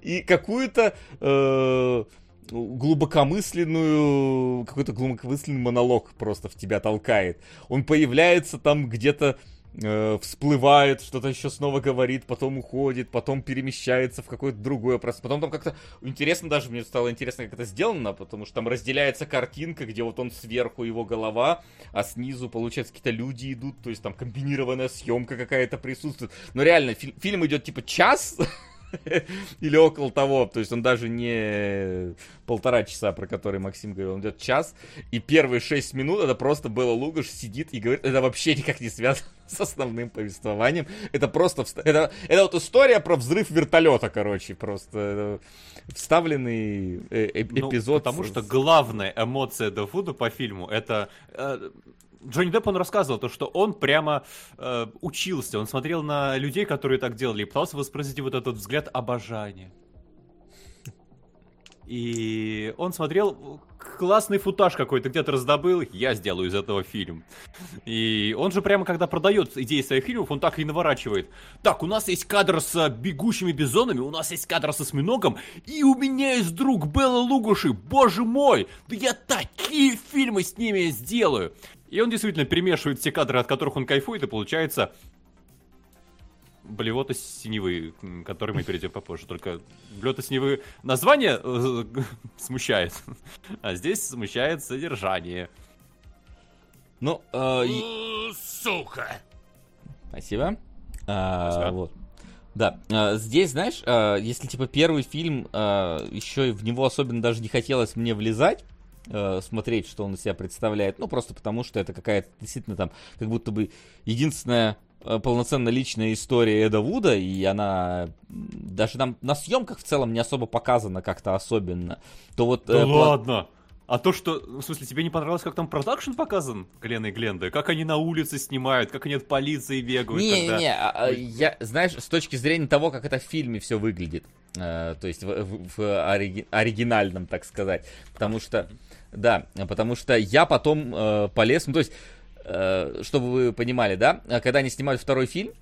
и какую-то э, глубокомысленную, какой-то глубокомысленный монолог просто в тебя толкает. Он появляется там где-то э, всплывает, что-то еще снова говорит, потом уходит, потом перемещается в какое-то другое пространство. Потом там как-то интересно даже, мне стало интересно, как это сделано, потому что там разделяется картинка, где вот он сверху его голова, а снизу, получается, какие-то люди идут, то есть там комбинированная съемка какая-то присутствует. Но реально, фи- фильм идет типа час, Или около того. То есть он даже не полтора часа, про который Максим говорил, он идет час. И первые шесть минут это просто было Лугаш сидит и говорит, это вообще никак не связано с основным повествованием. Это просто... Это, это вот история про взрыв вертолета, короче. Просто вставленный э, э, эпизод. Ну, потому что главная эмоция Дафуда по фильму это э, Джонни Депп, он рассказывал то, что он прямо э, учился, он смотрел на людей, которые так делали, и пытался воспроизвести вот этот взгляд обожания. И он смотрел классный футаж какой-то, где-то раздобыл, я сделаю из этого фильм. И он же прямо, когда продает идеи своих фильмов, он так и наворачивает. Так, у нас есть кадр с бегущими бизонами, у нас есть кадр с осьминогом, и у меня есть друг Белла Лугуши, боже мой, да я такие фильмы с ними сделаю. И он действительно перемешивает все кадры, от которых он кайфует, и получается Блевота синевы, который мы перейдем попозже. Только блевота синевы название э, смущает, а здесь смущает содержание. Ну, э, сука. Спасибо. А, Спасибо. Вот. Да, а, здесь, знаешь, а, если типа первый фильм, а, еще в него особенно даже не хотелось мне влезать, э, смотреть, что он из себя представляет. Ну, просто потому, что это какая-то действительно там, как будто бы единственная э, полноценно личная история Эда Вуда, и она даже там на съемках в целом не особо показана как-то особенно. То вот, да э, ладно! А то, что, в смысле, тебе не понравилось, как там продакшн показан, Глена и Гленда? Как они на улице снимают, как они от полиции бегают? Не, когда... не, а, а, я, знаешь, с точки зрения того, как это в фильме все выглядит, э, то есть в, в, в ориги, оригинальном, так сказать, потому что да, потому что я потом э, полез, ну то есть, э, чтобы вы понимали, да, когда они снимали второй фильм,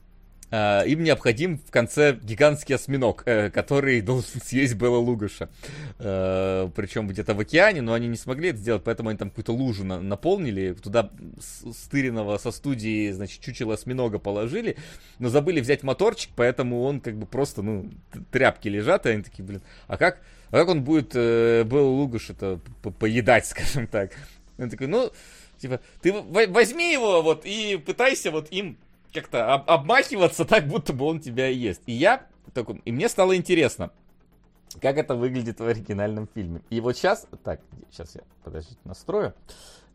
э, им необходим в конце гигантский осьминог, э, который должен съесть Белла Лугаша. Э, причем где-то в океане, но они не смогли это сделать, поэтому они там какую-то лужу на, наполнили, туда стыренного со студии, значит, чучело осьминога положили, но забыли взять моторчик, поэтому он как бы просто, ну, тряпки лежат, и они такие, блин, а как, а как он будет э, Беллу Лугаш это поедать, скажем так? Он такой, ну, типа, ты возьми его вот и пытайся вот им как-то об- обмахиваться так, будто бы он тебя ест. И я такой, и мне стало интересно, как это выглядит в оригинальном фильме. И вот сейчас, так, сейчас я, подождите, настрою,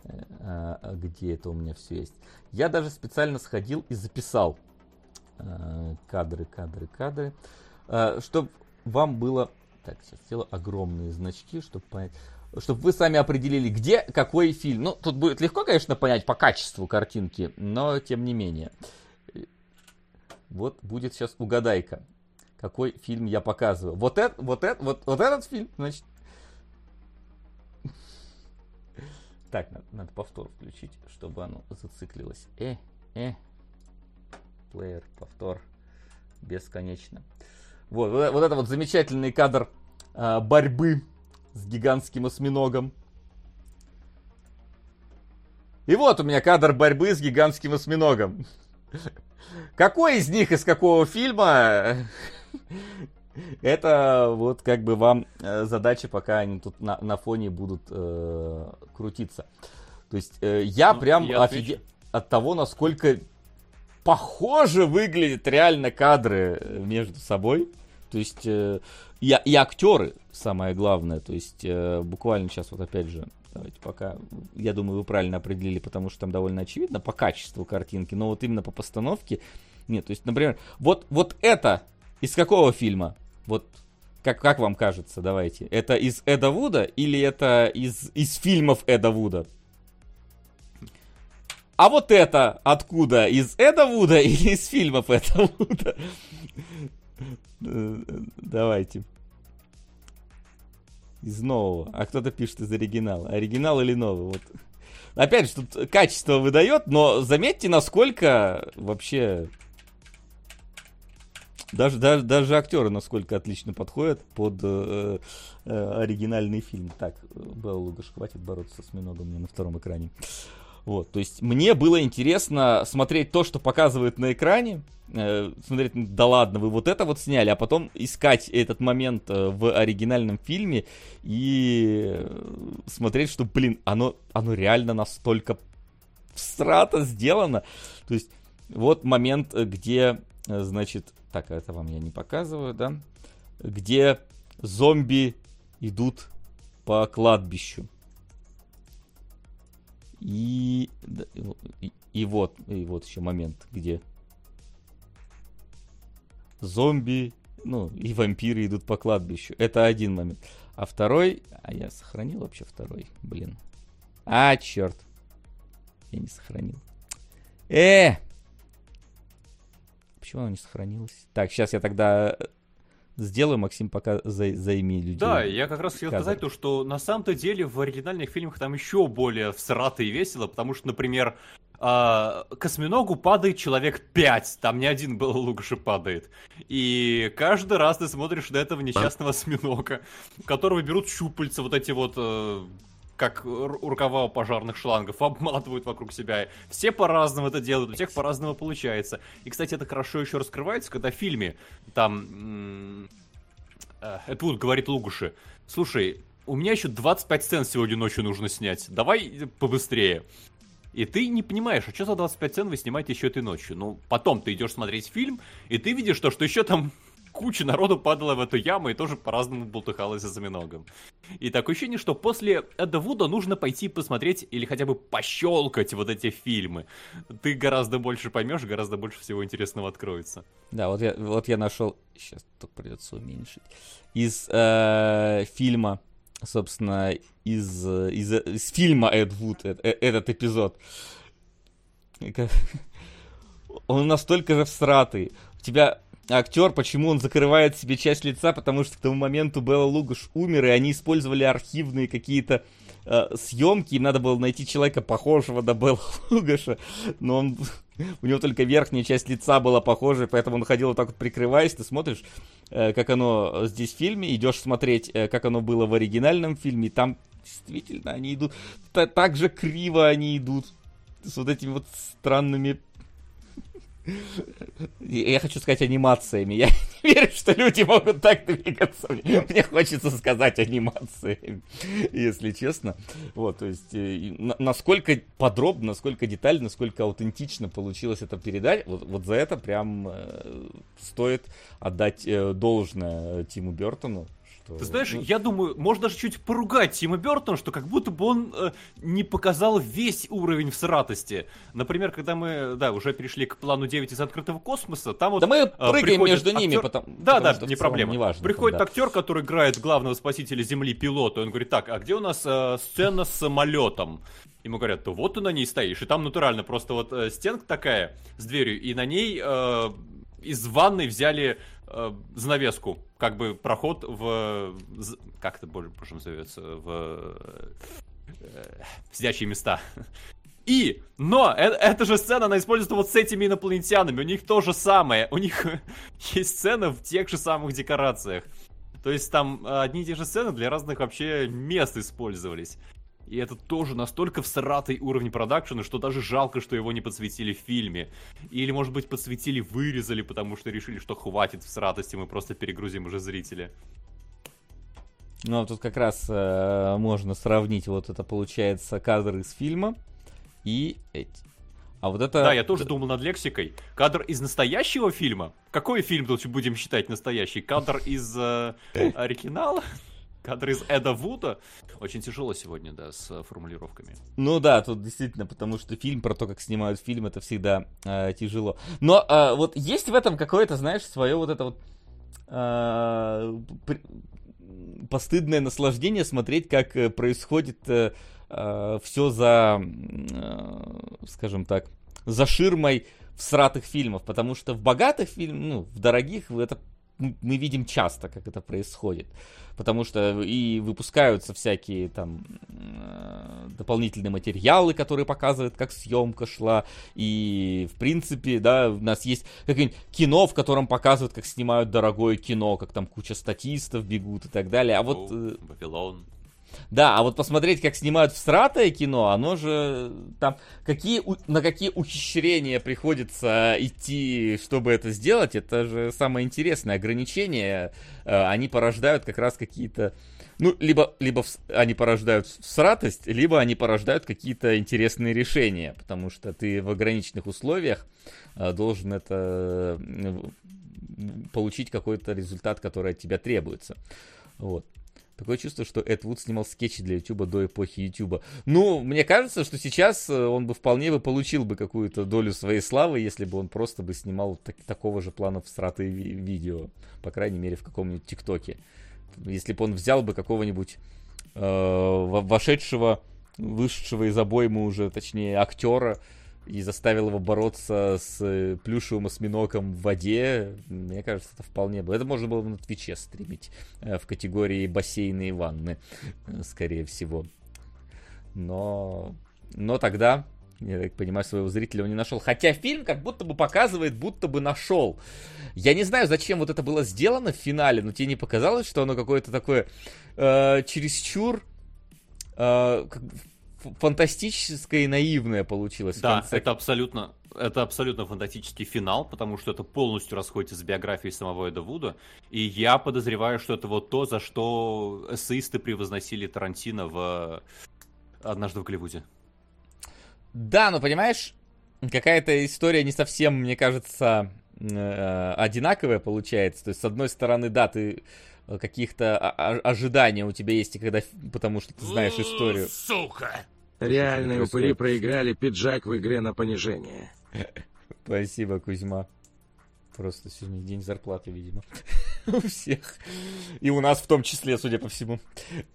э, а, где это у меня все есть. Я даже специально сходил и записал э, кадры, кадры, кадры, э, чтобы вам было, так, сейчас сделаю огромные значки, чтобы понять, чтобы вы сами определили, где какой фильм. Ну, тут будет легко, конечно, понять по качеству картинки, но тем не менее. Вот будет сейчас угадайка, какой фильм я показываю. Вот это, вот это, вот, вот этот фильм, значит. Так, надо, надо повтор включить, чтобы оно зациклилось. Э, э. Плеер, повтор. Бесконечно. Вот, вот, это вот замечательный кадр э, борьбы с гигантским осьминогом. И вот у меня кадр борьбы с гигантским осьминогом. Какой из них из какого фильма? Это вот как бы вам э, задача, пока они тут на, на фоне будут э, крутиться. То есть э, я ну, прям я офиге... от того, насколько похоже выглядят реально кадры э, между собой. То есть э, и, и актеры, самое главное. То есть э, буквально сейчас вот опять же Давайте пока, я думаю, вы правильно определили, потому что там довольно очевидно по качеству картинки, но вот именно по постановке нет. То есть, например, вот, вот это из какого фильма? Вот как, как вам кажется, давайте. Это из Эда Вуда или это из, из фильмов Эда Вуда? А вот это откуда? Из Эда Вуда или из фильмов Эда Вуда? Э, давайте. Из нового. А кто-то пишет из оригинала. Оригинал или новый? Вот. Опять же, тут качество выдает, но заметьте, насколько вообще... Даже, даже, даже актеры насколько отлично подходят под э, э, оригинальный фильм. Так, Белла Лугаш, хватит бороться с Миногом мне на втором экране. Э, вот, то есть мне было интересно смотреть то, что показывают на экране, э, смотреть, да ладно, вы вот это вот сняли, а потом искать этот момент э, в оригинальном фильме и э, смотреть, что, блин, оно, оно реально настолько всрато сделано. То есть вот момент, где, э, значит, так, это вам я не показываю, да, где зомби идут по кладбищу. И, и, и вот, и вот еще момент, где зомби, ну, и вампиры идут по кладбищу. Это один момент. А второй, а я сохранил вообще второй, блин. А, черт. Я не сохранил. Э! Почему оно не сохранилось? Так, сейчас я тогда сделаю, Максим, пока за, займи людей. Да, я как раз хотел кадр. сказать то, что на самом-то деле в оригинальных фильмах там еще более всрато и весело, потому что, например, э, косминогу падает человек 5, там не один был Лукаши падает. И каждый раз ты смотришь на этого несчастного осьминога, которого берут щупальца, вот эти вот... Как рукава у пожарных шлангов, обматывают вокруг себя. Все по-разному это делают, у всех по-разному получается. И, кстати, это хорошо еще раскрывается, когда в фильме там э, Эдвуд говорит Лугуши, слушай, у меня еще 25 сцен сегодня ночью нужно снять, давай побыстрее. И ты не понимаешь, а что за 25 сцен вы снимаете еще этой ночью? Ну, потом ты идешь смотреть фильм, и ты видишь то, что еще там куча народу падала в эту яму и тоже по-разному болтыхалась за миногом. И такое ощущение, что после Эда Вуда нужно пойти посмотреть или хотя бы пощелкать вот эти фильмы. Ты гораздо больше поймешь, гораздо больше всего интересного откроется. Да, вот я, вот я нашел... Сейчас только придется уменьшить. Из э, фильма, собственно, из, из, из фильма Эд Вуд, э, э, этот эпизод. Он настолько же всратый. У тебя актер, почему он закрывает себе часть лица, потому что к тому моменту Белла Лугаш умер, и они использовали архивные какие-то э, съемки, им надо было найти человека, похожего на Белла Лугаша, но он У него только верхняя часть лица была похожа, поэтому он ходил вот так вот прикрываясь. Ты смотришь, э, как оно здесь в фильме, идешь смотреть, э, как оно было в оригинальном фильме, там действительно они идут, так же криво они идут, с вот этими вот странными я хочу сказать анимациями. Я не верю, что люди могут так двигаться. Мне хочется сказать анимациями, если честно. Вот, то есть, э, насколько подробно, насколько детально, насколько аутентично получилось это передать, вот, вот за это прям э, стоит отдать э, должное Тиму Бертону что... Ты знаешь, ну... я думаю, можно даже чуть поругать Тима Бертона, что как будто бы он э, не показал весь уровень всратости. Например, когда мы, да, уже перешли к плану 9 из открытого космоса, там вот... Да мы э, прыгаем между актер... ними, потому, да, потому да, не проблема. Не важно, приходит там, да. актер, который играет главного спасителя Земли, пилота, и он говорит, так, а где у нас э, сцена с самолетом? Ему говорят, то вот ты на ней стоишь, и там натурально просто вот э, стенка такая с дверью, и на ней э, из ванной взяли э, занавеску, как бы проход в... Как это больше называется? В... Э, сидячие места. И, но, э, эта же сцена, она используется вот с этими инопланетянами. У них то же самое. У них есть сцена в тех же самых декорациях. То есть там одни и те же сцены для разных вообще мест использовались. И это тоже настолько всратый уровень продакшена, что даже жалко, что его не подсветили в фильме. Или, может быть, подсветили, вырезали, потому что решили, что хватит всратости, мы просто перегрузим уже зрителя. Ну, а тут как раз э, можно сравнить, вот это получается кадр из фильма и эти. А вот это... Да, я тоже думал над лексикой. Кадр из настоящего фильма? Какой фильм тут будем считать настоящий? Кадр из э, оригинала? Кадр из Эда Вуда. Очень тяжело сегодня, да, с формулировками. Ну да, тут действительно, потому что фильм про то, как снимают фильм, это всегда э, тяжело. Но э, вот есть в этом какое-то, знаешь, свое вот это вот э, постыдное наслаждение смотреть, как э, происходит э, э, все за, э, скажем так, за ширмой в сратых фильмов, потому что в богатых фильмах, ну, в дорогих это мы видим часто, как это происходит. Потому что и выпускаются всякие там э, дополнительные материалы, которые показывают, как съемка шла. И, в принципе, да, у нас есть какое-нибудь кино, в котором показывают, как снимают дорогое кино, как там куча статистов бегут и так далее. А вот... Э, Вавилон. Да, а вот посмотреть, как снимают всратое кино, оно же там какие на какие ухищрения приходится идти, чтобы это сделать, это же самое интересное ограничение. Э, они порождают как раз какие-то ну, либо, либо они порождают всратость, либо они порождают какие-то интересные решения, потому что ты в ограниченных условиях э, должен это получить какой-то результат, который от тебя требуется. Вот. Такое чувство, что Эд Вуд снимал скетчи для Ютуба до эпохи Ютуба. Ну, мне кажется, что сейчас э, он бы вполне бы получил бы какую-то долю своей славы, если бы он просто бы снимал так, такого же плана всратые ви- видео. По крайней мере, в каком-нибудь ТикТоке. Если бы он взял бы какого-нибудь э, вошедшего, вышедшего из обоймы уже, точнее, актера, и заставил его бороться с э, плюшевым осьминогом в воде, мне кажется, это вполне было. Это можно было бы на Твиче стримить э, в категории бассейны и ванны, э, скорее всего. Но, но тогда, я так понимаю, своего зрителя он не нашел. Хотя фильм как будто бы показывает, будто бы нашел. Я не знаю, зачем вот это было сделано в финале, но тебе не показалось, что оно какое-то такое э, чересчур э, фантастическое и наивное получилось. Да, это абсолютно, это абсолютно фантастический финал, потому что это полностью расходится с биографией самого Эда Вуда. И я подозреваю, что это вот то, за что эссеисты превозносили Тарантино в «Однажды в Голливуде». Да, но понимаешь, какая-то история не совсем, мне кажется, э, одинаковая получается. То есть, с одной стороны, да, ты каких-то ожиданий у тебя есть, и когда, потому что ты знаешь историю. Сука! Реальные упыри проиграли пиджак в игре на понижение. Спасибо, Кузьма. Просто сегодня день зарплаты, видимо. у всех. И у нас в том числе, судя по всему.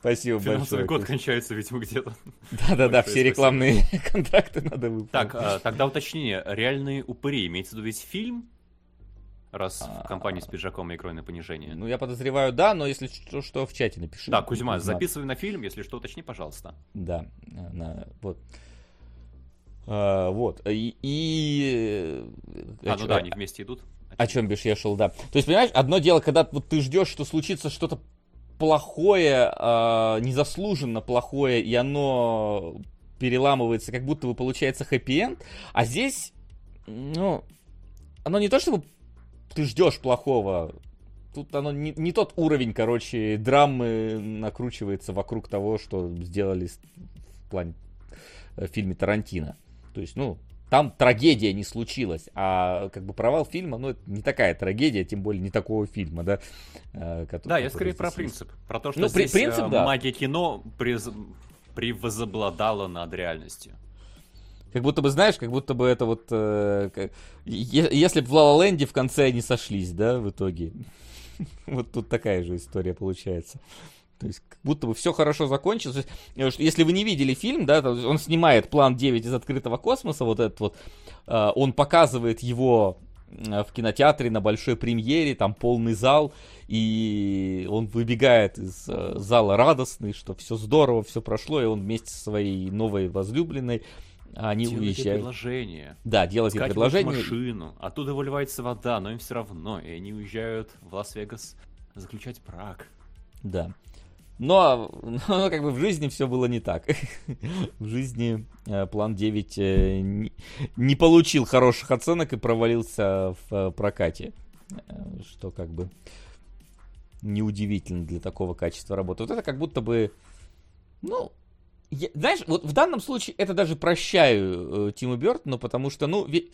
Спасибо Финансовый большое. год кончается, видимо, где-то. Да-да-да, все рекламные контракты надо выполнить. Так, а, тогда уточнение. Реальные упыри. Имеется в виду весь фильм? Раз в а, компании с пиджаком и игрой на понижение. Ну, я подозреваю, да, но если что, что в чате напиши. Да, Кузьма, записывай на фильм, если что, уточни, пожалуйста. Да, на, вот. А, вот. И... и... А, ну да, они вместе идут. О чем бишь я шел, да. То есть, понимаешь, одно дело, когда вот ты ждешь, что случится что-то плохое, э, незаслуженно плохое, и оно переламывается, как будто бы получается хэппи-энд, а здесь, ну, оно не то, чтобы ты ждешь плохого, тут оно не, не тот уровень, короче, драмы накручивается вокруг того, что сделали в плане в фильме Тарантино. То есть, ну, там трагедия не случилась, а как бы провал фильма, ну, это не такая трагедия, тем более не такого фильма, да. Э, который, да, я скорее про принцип, про то, что ну, здесь принцип, э, да. магия кино приз... превозобладала над реальностью. Как будто бы, знаешь, как будто бы это вот... Э, как, если бы в Ла Ленде в конце они сошлись, да, в итоге. вот тут такая же история получается. То есть, как будто бы все хорошо закончилось. Э, если вы не видели фильм, да, он снимает план 9 из открытого космоса, вот этот вот, э, он показывает его э, в кинотеатре на большой премьере, там полный зал, и он выбегает из зала радостный, что все здорово, все прошло, и он вместе со своей новой возлюбленной они делайте уезжают. предложение. Да, делайте предложение. машину, оттуда выливается вода, но им все равно, и они уезжают в Лас-Вегас заключать брак. Да. Но, но как бы в жизни все было не так. в жизни э, план 9 э, не, не получил хороших оценок и провалился в э, прокате. Что как бы неудивительно для такого качества работы. Вот это как будто бы, ну, я, знаешь, вот в данном случае это даже прощаю э, Тиму Бёртону, потому что, ну, ведь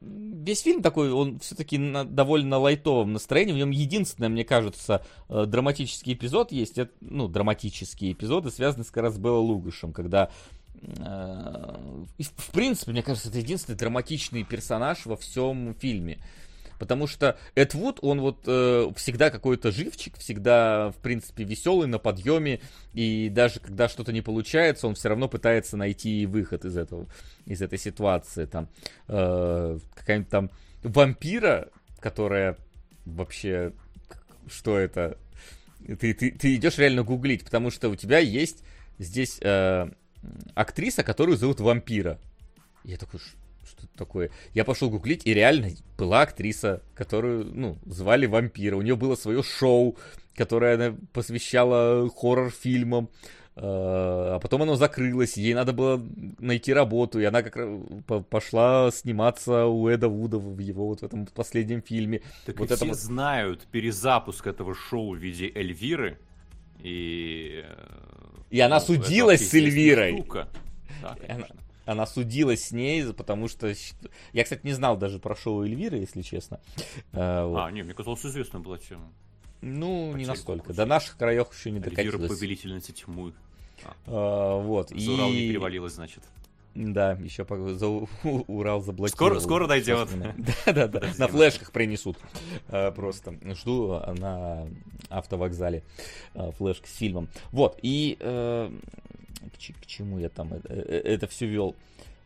весь фильм такой, он все-таки на довольно лайтовом настроении. В нем единственное, мне кажется, э, драматический эпизод есть. Это, ну, драматические эпизоды, связанные как раз с Белла Лугашем, когда э, в принципе, мне кажется, это единственный драматичный персонаж во всем фильме. Потому что Эд Вуд, он вот э, всегда какой-то живчик, всегда, в принципе, веселый, на подъеме. И даже когда что-то не получается, он все равно пытается найти выход из этого, из этой ситуации. Там э, какая-нибудь там вампира, которая вообще... Что это? Ты, ты, ты идешь реально гуглить, потому что у тебя есть здесь э, актриса, которую зовут вампира. Я такой, что это такое. Я пошел гуглить, и реально была актриса, которую, ну, звали Вампира. У нее было свое шоу, которое она посвящала хоррор-фильмам. А потом оно закрылось, ей надо было найти работу, и она как раз пошла сниматься у Эда Вуда в его вот в этом последнем фильме. Так вот и все вот... знают перезапуск этого шоу в виде Эльвиры, и... И она ну, судилась с Эльвирой. Штука. Да, конечно она судилась с ней, потому что... Я, кстати, не знал даже про шоу Эльвиры, если честно. А, вот. а не, мне казалось, известна была тема. Ну, По не настолько. До наших краев еще не докатилась. Эльвира повелительница тьмы. А. А, вот. За Урал и... не перевалилась, значит. Да, еще по... за... Урал заблокировал. Скоро, скоро дойдет. Да, да, да. На флешках принесут. А, просто жду на автовокзале флешки с фильмом. Вот, и э, к, к чему я там это, э, это все вел?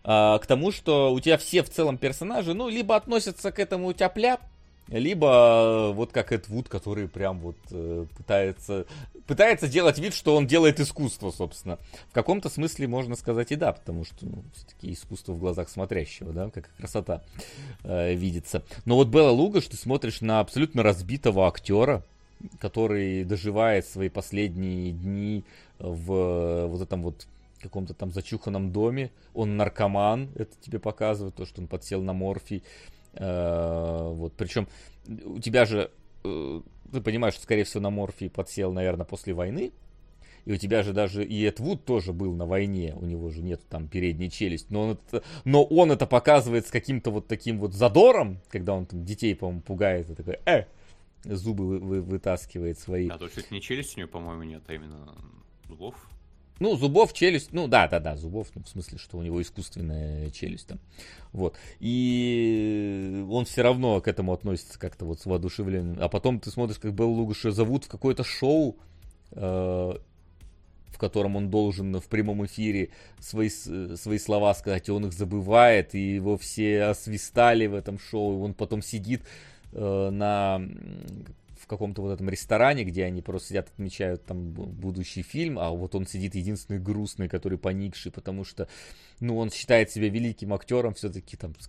А, к тому, что у тебя все в целом персонажи, ну, либо относятся к этому тяпля, либо э, вот как Эд Вуд, который прям вот э, пытается, пытается делать вид, что он делает искусство, собственно. В каком-то смысле можно сказать и да, потому что ну, все-таки искусство в глазах смотрящего, да, как красота э, видится. Но вот Белла Лугаш, ты смотришь на абсолютно разбитого актера, который доживает свои последние дни в вот этом вот каком-то там зачуханном доме. Он наркоман, это тебе показывает, то, что он подсел на морфий. Э, вот, причем у тебя же, э, ты понимаешь, что, скорее всего, на морфий подсел, наверное, после войны. И у тебя же даже и Эд Вуд тоже был на войне, у него же нет там передней челюсти, но он это, но он это показывает с каким-то вот таким вот задором, когда он там детей, по-моему, пугает, и такой, э, зубы вы, вы, вытаскивает свои. А то есть не челюсть у него, по-моему, нет, а именно зубов. Ну, зубов, челюсть, ну да, да, да, зубов, ну, в смысле, что у него искусственная челюсть там. Вот. И он все равно к этому относится как-то вот с воодушевлением. А потом ты смотришь, как Белл Лугаша зовут в какое-то шоу, э, в котором он должен в прямом эфире свои, свои слова сказать, и он их забывает, и его все освистали в этом шоу, и он потом сидит на в каком-то вот этом ресторане, где они просто сидят, отмечают там будущий фильм, а вот он сидит единственный грустный, который поникший, потому что, ну, он считает себя великим актером, все-таки там с,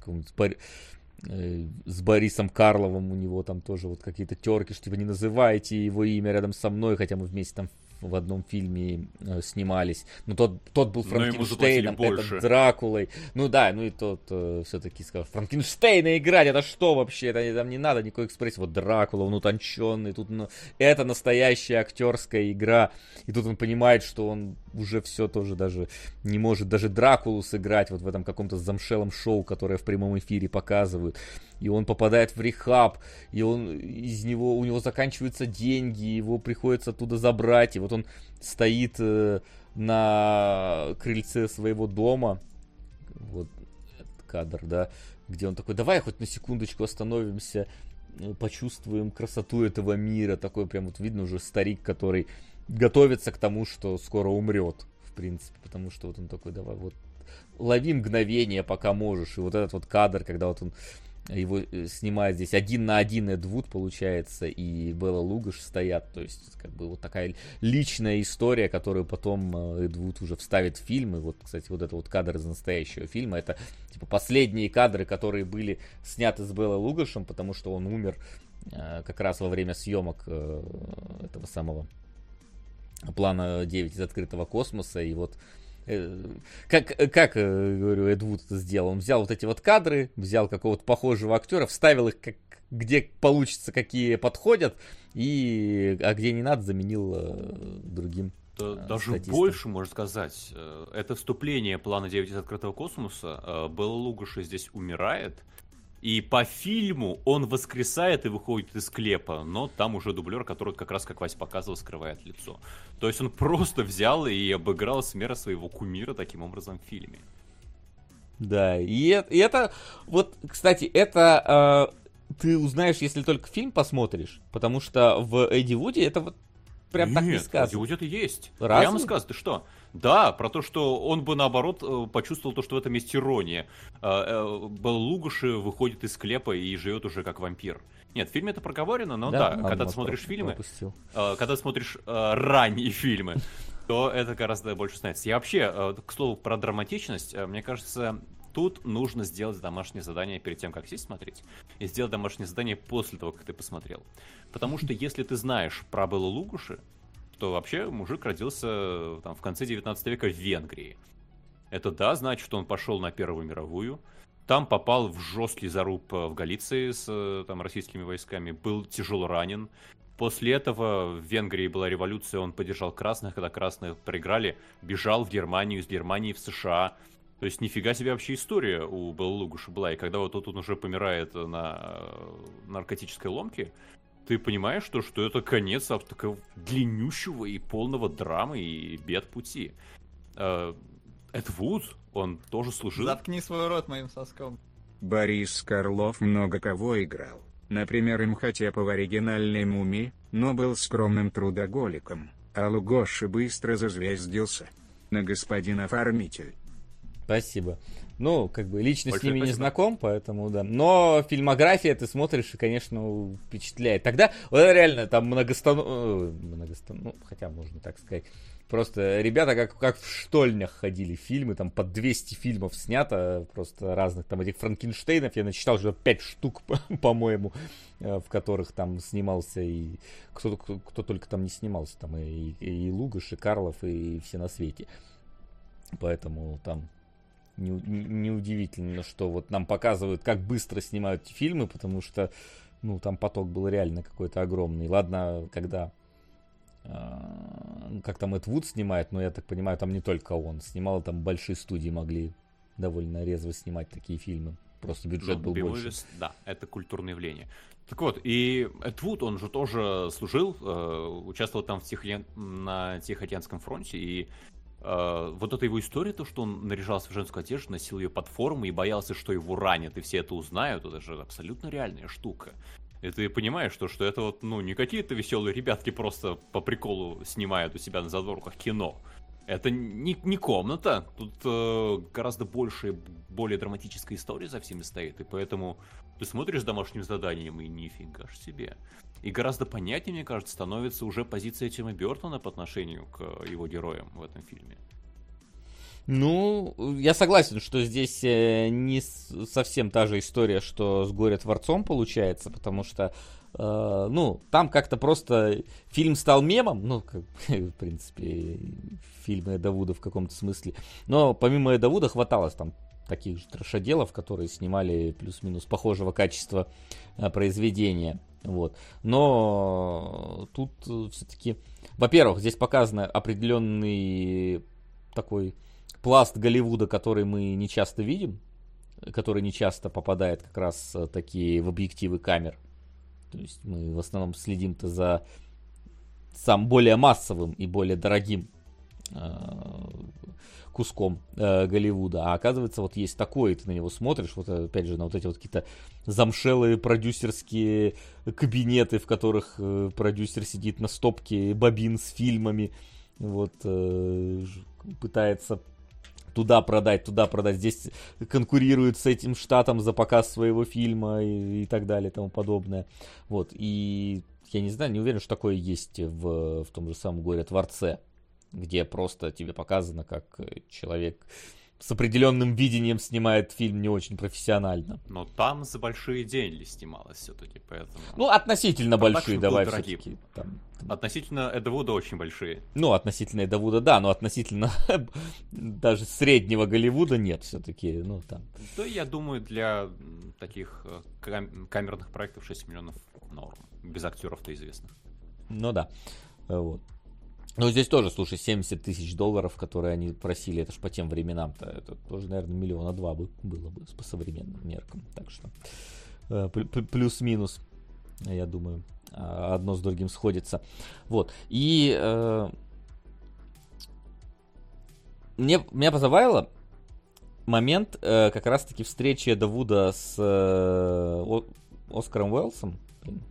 э, с Борисом Карловым у него там тоже вот какие-то терки, что типа не называйте его имя рядом со мной, хотя мы вместе там в одном фильме э, снимались. Но тот, тот был Франкенштейном, этот Дракулой. Ну да, ну и тот э, все-таки сказал, Франкенштейна играть, это что вообще? Это там не надо никакой экспрессии. Вот Дракула, он утонченный, тут ну, это настоящая актерская игра. И тут он понимает, что он уже все тоже даже не может даже Дракулу сыграть вот в этом каком-то замшелом шоу, которое в прямом эфире показывают и он попадает в рехаб, и он из него, у него заканчиваются деньги, его приходится оттуда забрать, и вот он стоит э, на крыльце своего дома, вот кадр, да, где он такой, давай хоть на секундочку остановимся, э, почувствуем красоту этого мира, такой прям вот видно уже старик, который готовится к тому, что скоро умрет, в принципе, потому что вот он такой, давай вот лови мгновение, пока можешь. И вот этот вот кадр, когда вот он его э, снимает здесь один на один Эд Вуд, получается, и Белла Лугаш стоят. То есть, как бы вот такая личная история, которую потом э, Эд Вуд уже вставит в фильм. И вот, кстати, вот это вот кадр из настоящего фильма. Это, типа, последние кадры, которые были сняты с Беллой Лугашем, потому что он умер э, как раз во время съемок этого самого плана 9 из открытого космоса. И вот как, как э, говорю, Эд Вуд это сделал? Он взял вот эти вот кадры, взял какого-то похожего актера, вставил их, как, где получится, какие подходят, и, а где не надо, заменил э, другим. Да, даже статистом. больше, можно сказать. Это вступление плана 9 из открытого космоса. Белла Лугаша здесь умирает, и по фильму он воскресает и выходит из склепа, но там уже дублер, который как раз, как Вась показывал, скрывает лицо. То есть он просто взял и обыграл смерть своего кумира таким образом в фильме. Да, и это, и это вот, кстати, это э, ты узнаешь, если только фильм посмотришь, потому что в Эдди Вуди это вот прям Нет, так не сказано. Эдди Вуди это есть. Разве? Прямо сказано, ты что? Да, про то, что он бы наоборот э, почувствовал то, что в этом есть ирония. Э, э, Лугуши выходит из склепа и живет уже как вампир. Нет, в фильме это проговорено, но да, да когда ты смотришь фильмы, пропустил. когда ты смотришь ранние фильмы, то это гораздо больше становится. Я вообще, к слову, про драматичность, мне кажется, тут нужно сделать домашнее задание перед тем, как сесть смотреть, и сделать домашнее задание после того, как ты посмотрел. Потому что если ты знаешь про Беллу Лугуши, что вообще мужик родился там, в конце 19 века в Венгрии. Это да, значит, что он пошел на Первую мировую, там попал в жесткий заруб э, в Галиции с э, там, российскими войсками, был тяжело ранен. После этого в Венгрии была революция, он поддержал красных, когда красные проиграли, бежал в Германию, из Германии в США. То есть нифига себе вообще история у Белла Лугуша была. И когда вот тут он уже помирает на э, наркотической ломке, ты понимаешь, что, что это конец такого длиннющего и полного драмы и бед пути. Э, Эд Вуд, он тоже служил... Заткни свой рот моим соском. Борис Карлов много кого играл. Например, Имхотеп в оригинальной «Муми», но был скромным трудоголиком, а Лугоши быстро зазвездился. На господин оформитель. Спасибо. Ну, как бы лично Большое с ними спасибо. не знаком, поэтому да. Но фильмография ты смотришь и, конечно, впечатляет. Тогда вот реально там многостан... Э, многостан... Ну, хотя можно так сказать. Просто ребята как, как в штольнях ходили фильмы, там под 200 фильмов снято, просто разных, там этих Франкенштейнов, я начитал уже 5 штук, по-моему, э, в которых там снимался и кто, кто, кто только там не снимался, там и, и, и Лугаш, и Карлов, и все на свете. Поэтому там неудивительно, не, что вот нам показывают, как быстро снимают фильмы, потому что, ну, там поток был реально какой-то огромный. Ладно, когда э, как там Эд Вуд снимает, но я так понимаю, там не только он. Снимал там большие студии могли довольно резво снимать такие фильмы. Просто бюджет ну, был больше. Да, это культурное явление. Так вот, и Эд Вуд, он же тоже служил, э, участвовал там в Тихо... на Тихоокеанском фронте, и Uh, вот эта его история, то, что он наряжался в женскую одежду, носил ее под форму и боялся, что его ранят, и все это узнают, это же абсолютно реальная штука. И ты понимаешь, что, что это вот, ну, не какие-то веселые ребятки просто по приколу снимают у себя на задворках кино. Это не, не комната, тут э, гораздо больше, более драматическая история за всеми стоит, и поэтому ты смотришь домашним заданием и нифига ж себе. И гораздо понятнее, мне кажется, становится уже позиция Тима Бертона по отношению к его героям в этом фильме. Ну, я согласен, что здесь э, не совсем та же история, что с Горе-творцом получается, потому что Uh, ну, там как-то просто фильм стал мемом, ну, как, в принципе, фильмы Давуда в каком-то смысле. Но помимо Давуда хватало там таких же трешоделов, которые снимали плюс-минус похожего качества uh, произведения. Вот. Но тут uh, все-таки, во-первых, здесь показан определенный такой пласт Голливуда, который мы не часто видим, который не часто попадает как раз такие в объективы камер. То есть мы в основном следим-то за сам более массовым и более дорогим э, куском э, Голливуда. А оказывается, вот есть такой, ты на него смотришь, вот опять же, на вот эти вот какие-то замшелые продюсерские кабинеты, в которых э, продюсер сидит на стопке бобин с фильмами, вот, э, пытается туда продать, туда продать, здесь конкурирует с этим штатом за показ своего фильма и, и так далее и тому подобное. Вот, и я не знаю, не уверен, что такое есть в, в том же самом горе-творце, где просто тебе показано, как человек с определенным видением снимает фильм не очень профессионально. Но там за большие деньги снималось все-таки, поэтому... Ну, относительно большие, давай все-таки. Там. Относительно Эдвуда очень большие. Ну, относительно Эдвуда, да, но относительно даже среднего Голливуда нет все-таки, ну, там. Да, я думаю, для таких э, кам- камерных проектов 6 миллионов норм. Без актеров-то известных. Ну да, вот. Ну, здесь тоже, слушай, 70 тысяч долларов, которые они просили, это ж по тем временам-то, это тоже, наверное, миллиона два бы было бы по современным меркам. Так что э, плюс-минус, я думаю, а, одно с другим сходится. Вот. И э, мне, меня позабавило момент э, как раз-таки встречи Давуда с э, Оскаром Уэллсом.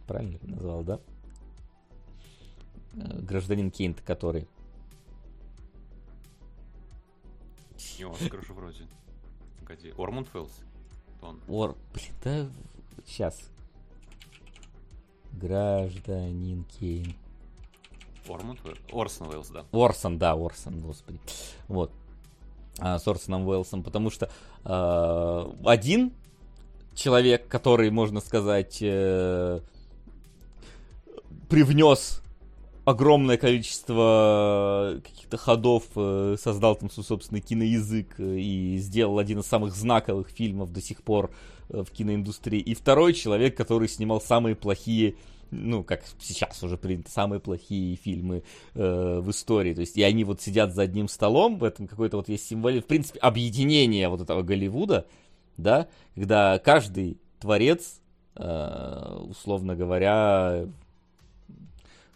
Правильно назвал, да? Э, гражданин Кейнт, который. Не Оскар же вроде. Погоди, Ормунд Фэлс. Он. Ор... Блин, да... Сейчас. Гражданин Кейн. Ормунд Орсон Уэллс, да. Орсон, да, Орсон, господи. Вот. А, с Орсоном Уэллсом, потому что э, один человек, который, можно сказать, э, привнес огромное количество каких-то ходов, э, создал там свой собственный киноязык э, и сделал один из самых знаковых фильмов до сих пор э, в киноиндустрии. И второй человек, который снимал самые плохие ну, как сейчас уже принято, самые плохие фильмы э, в истории. То есть, и они вот сидят за одним столом, в этом какой-то вот есть символ, в принципе, объединение вот этого Голливуда, да, когда каждый творец, э, условно говоря,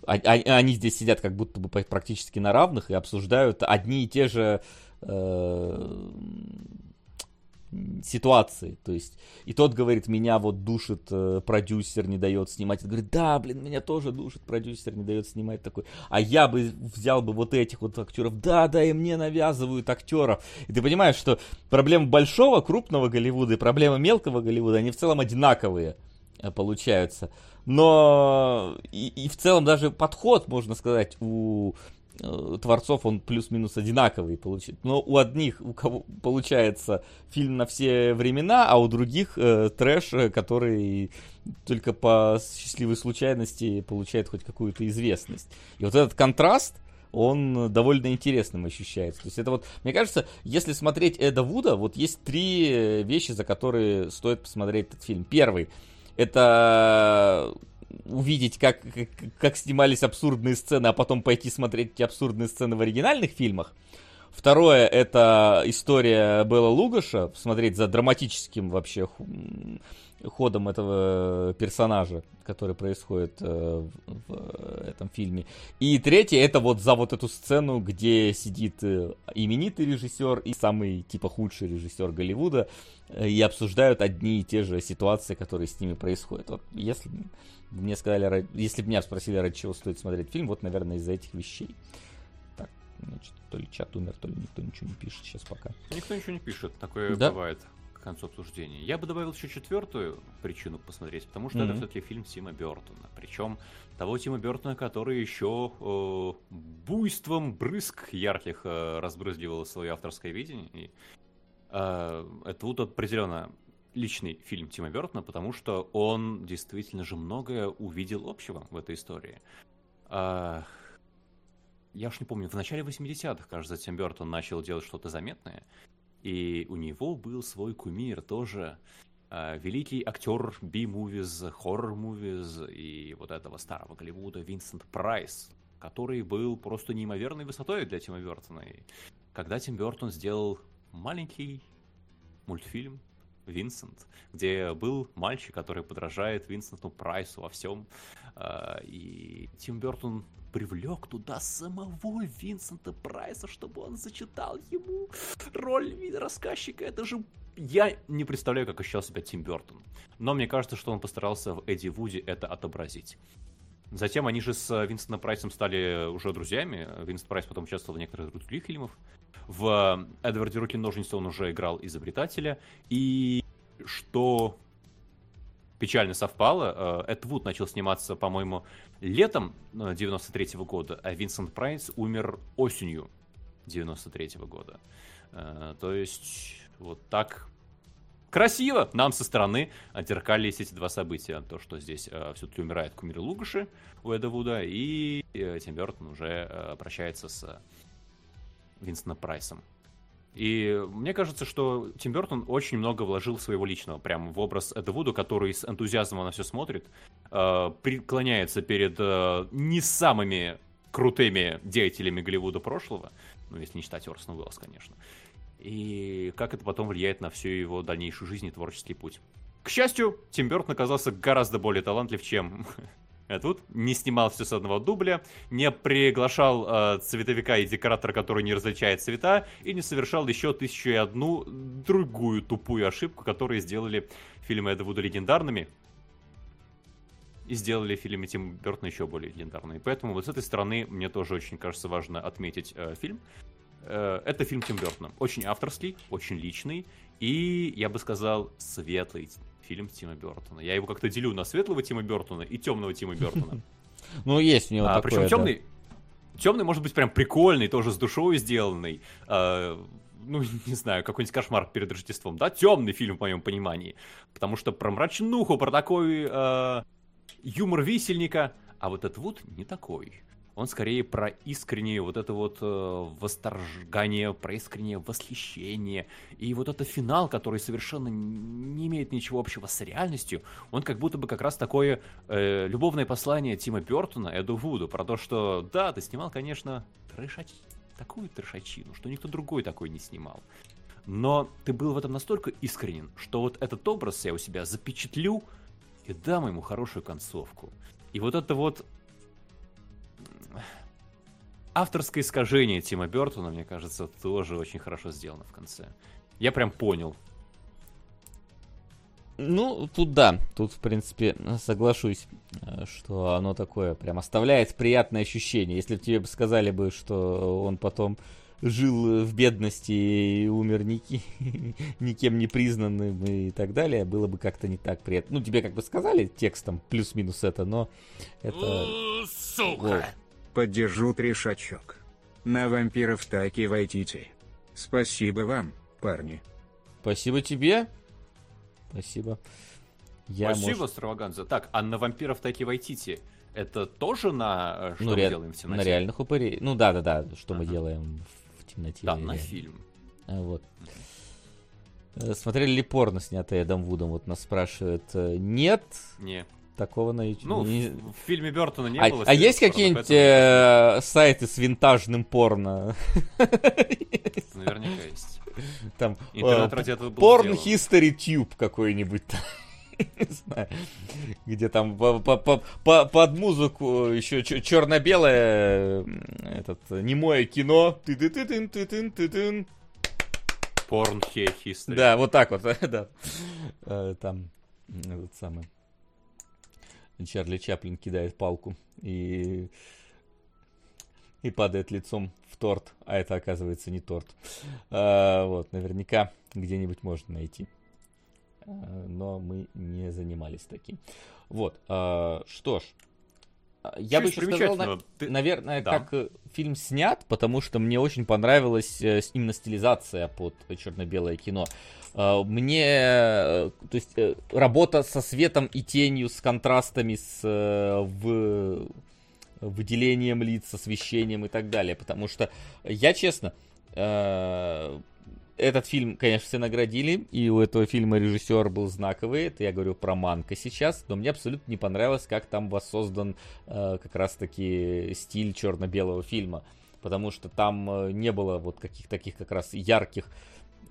они здесь сидят как будто бы практически на равных и обсуждают одни и те же э, ситуации. То есть, и тот говорит, меня вот душит э, продюсер, не дает снимать. И говорит, да, блин, меня тоже душит продюсер, не дает снимать такой. А я бы взял бы вот этих вот актеров. Да, да, и мне навязывают актеров. И ты понимаешь, что проблемы большого, крупного Голливуда и проблемы мелкого Голливуда, они в целом одинаковые получаются но и, и в целом даже подход, можно сказать, у э, творцов он плюс-минус одинаковый получит. Но у одних, у кого получается фильм на все времена, а у других э, трэш, э, который только по счастливой случайности получает хоть какую-то известность. И вот этот контраст, он довольно интересным ощущается. То есть это вот, мне кажется, если смотреть Эда Вуда, вот есть три вещи, за которые стоит посмотреть этот фильм. Первый — это увидеть, как, как, как снимались абсурдные сцены, а потом пойти смотреть эти абсурдные сцены в оригинальных фильмах. Второе, это история Белла Лугаша, смотреть за драматическим вообще ходом этого персонажа, который происходит э, в этом фильме. И третье, это вот за вот эту сцену, где сидит э, именитый режиссер и самый типа худший режиссер Голливуда э, и обсуждают одни и те же ситуации, которые с ними происходят. Вот если мне сказали, если бы меня спросили, ради чего стоит смотреть фильм, вот, наверное, из-за этих вещей. Значит, то ли чат умер, то ли никто ничего не пишет сейчас пока. Никто ничего не пишет, такое Да. бывает к концу обсуждения. Я бы добавил еще четвертую причину посмотреть, потому что это Мгм. все-таки фильм Тима Бертона. Причем того Тима Бертона, который еще э, буйством брызг ярких э, разбрызгивал свое авторское видение. И, э, это вот определенно личный фильм Тима Бертона, потому что он действительно же многое увидел общего в этой истории. А, я уж не помню, в начале 80-х, кажется, Тим Бертон начал делать что-то заметное. И у него был свой кумир тоже. а, великий актер би-мувиз, хоррор-мувиз и вот этого старого Голливуда Винсент Прайс, который был просто неимоверной высотой для Тима Бертона. И когда Тим Бертон сделал маленький мультфильм Винсент, где был мальчик, который подражает Винсенту Прайсу во всем, а, и Тим Бертон привлек туда самого Винсента Прайса, чтобы он зачитал ему роль рассказчика. Это же... Я не представляю, как ощущал себя Тим Бертон. Но мне кажется, что он постарался в Эдди Вуди это отобразить. Затем они же с Винсентом Прайсом стали уже друзьями. Винсент Прайс потом участвовал в некоторых других фильмах. В Эдварде Руки Ножницы он уже играл изобретателя. И что печально совпало, э, Эд Вуд начал сниматься, по-моему, летом 93 года, а Винсент Прайс умер осенью 93 года. Э, То есть вот так красиво нам со стороны отзеркались эти два события. То, что здесь все-таки умирает Кумир Лугаши у Эда Вуда, и э, Тим Бертон уже э, прощается с Винстоном Прайсом. И мне кажется, что Тим Бертон очень много вложил своего личного прямо в образ Эда Вуда, который с энтузиазмом на все смотрит, э, преклоняется перед э, не самыми крутыми деятелями Голливуда прошлого, ну, если не считать Орсона Уэллс, конечно. И как это потом влияет на всю его дальнейшую жизнь и творческий путь. К счастью, Тим Бертон оказался гораздо более талантлив, чем Эд Вуд. Не снимал все с одного дубля, не приглашал э, цветовика и декоратора, который не различает цвета, и не совершал еще тысячу и одну другую тупую ошибку, которые сделали фильмы Эда Вуда легендарными, и сделали фильмы Тима Бертона еще более легендарными. Поэтому вот с этой стороны мне тоже очень кажется важно отметить э, фильм. Э, это фильм Тим Бертона. Очень авторский, очень личный и, я бы сказал, светлый фильм Тима Бертона. Я его как-то делю на светлого Тима Бертона и темного Тима Бертона. Ну, есть у него А, такое, причем темный, темный может быть прям прикольный, тоже с душой сделанный. А, ну, не знаю, какой-нибудь кошмар перед Рождеством, да? Темный фильм, в моем понимании. Потому что про мрачнуху, про такой а, юмор висельника. А вот этот вот не такой. Он скорее про искреннее вот это вот э, восторгание, про искреннее восхищение. И вот это финал, который совершенно не имеет ничего общего с реальностью, он как будто бы как раз такое э, любовное послание Тима Бертона Эду Вуду про то, что да, ты снимал, конечно, трешач... такую трешачину, что никто другой такой не снимал. Но ты был в этом настолько искренен, что вот этот образ я у себя запечатлю и дам ему хорошую концовку. И вот это вот авторское искажение Тима Бертона, мне кажется, тоже очень хорошо сделано в конце. Я прям понял. Ну, тут да, тут, в принципе, соглашусь, э, что оно такое прям оставляет приятное ощущение. Если бы тебе бы сказали бы, что он потом жил в бедности и умер ники- никем не признанным и так далее, было бы как-то не так приятно. Ну, тебе как бы сказали текстом плюс-минус это, но это... Сука! Поддержу трешачок. На вампиров так и войдите. Спасибо вам, парни. Спасибо тебе. Спасибо. Я, Спасибо, может, Страваганза. Так, а на вампиров таки Вайтити, это тоже на э, что ну, мы ре- делаем в темноте? на реальных упырей. Ну да, да, да, что мы Ага. делаем в темноте. Да, на фильм. А, Вот. Э, Смотрели ли порно, снятое Эдом Вудом? Вот нас спрашивают. Э, Нет, Не. Такого на YouTube. Ну, не- в, в фильме Бертона не а, было. а есть какие-нибудь поэтому- э, сайты с винтажным порно? Наверняка есть. Там Интернет э, ради этого Porn. History Tube какой-нибудь. Не знаю. Где там по- по- по- по- под музыку еще черно-белое этот немое кино. Ты-ты-ты-тын, ты-тын, Porn He- History. Да, вот так вот, да. Э, Там этот самый Чарли Чаплин кидает палку и и падает лицом в торт, а это оказывается не торт. А, вот, наверняка где-нибудь можно найти. А, но мы не занимались таким. Вот, а, что ж, я бы еще сказал, на, Ты... наверное, да. как э, фильм снят, потому что мне очень понравилась э, именно стилизация под черно-белое кино. А, мне, э, то есть, работа со светом и тенью, с контрастами, с в, выделением лиц, освещением и так далее. Потому что, я честно, этот фильм, конечно, все наградили, и у этого фильма режиссер был знаковый, это я говорю про Манка сейчас, но мне абсолютно не понравилось, как там воссоздан э, как раз-таки стиль черно-белого фильма, потому что там э, не было вот каких таких как раз ярких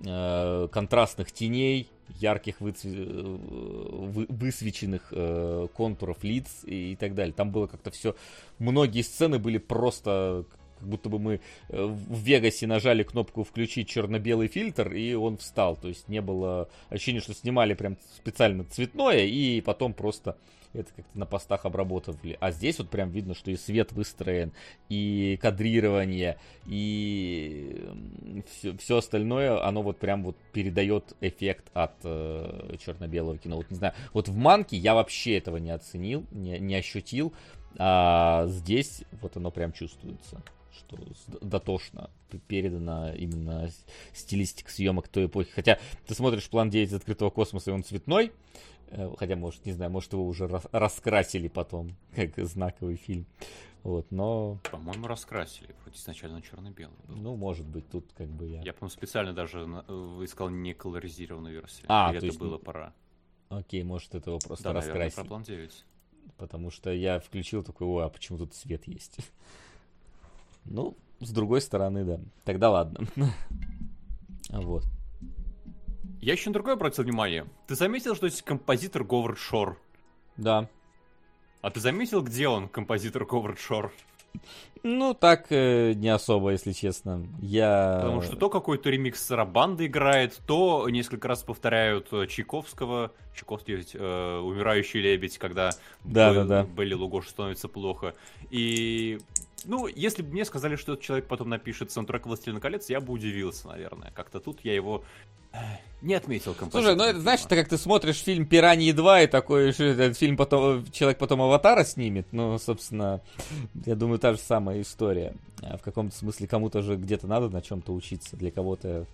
э, контрастных теней, ярких выцве... Э, вы... высвеченных э, контуров лиц и, и так далее. Там было как-то все... Многие сцены были просто как будто бы мы э, в Вегасе нажали кнопку включить черно-белый фильтр, и он встал. То есть не было ощущения, что снимали прям специально цветное, и потом просто это как-то на постах обработали. А здесь вот прям видно, что и свет выстроен, и кадрирование, и все, все остальное, оно вот прям вот передает эффект от э, черно-белого кино. Вот не знаю, вот в Манке я вообще этого не оценил, не, не ощутил, а здесь вот оно прям чувствуется что дотошно передана именно стилистика съемок той эпохи. Хотя ты смотришь план 9 открытого космоса, и он цветной, э, хотя, может, не знаю, может, его уже раскрасили потом, как знаковый фильм. Вот, но... По-моему, раскрасили, хоть изначально черно-белый был. Ну, может быть, тут как бы я... Я, по-моему, специально даже искал не колоризированную версию. А, это есть... было пора. Окей, может, этого просто да, раскрасили. Наверное, про план 9. Потому что я включил такой, ой, а почему тут цвет есть? Ну, с другой стороны, да. Тогда ладно. Вот. Я еще на другое обратил внимание. Ты заметил, что есть композитор Говард Шор? Да. А ты заметил, где он, композитор Говард Шор? Ну, так э, не особо, если честно. Я... Потому что то какой-то ремикс Сарабанды играет, то несколько раз повторяют э, Чайковского. Чайковский ведь э, «Умирающий лебедь», когда да, Б... да, да. Белли Лугош становится плохо. И ну, если бы мне сказали, что этот человек потом напишет саундтрек «Властелина колец», я бы удивился, наверное. Как-то тут я его не отметил композитора. Слушай, ну это знаешь, это как ты смотришь фильм «Пираньи 2» и такой, что этот фильм потом, человек потом «Аватара» снимет, ну, собственно, я думаю, та же самая история. А в каком-то смысле кому-то же где-то надо на чем-то учиться, для кого-то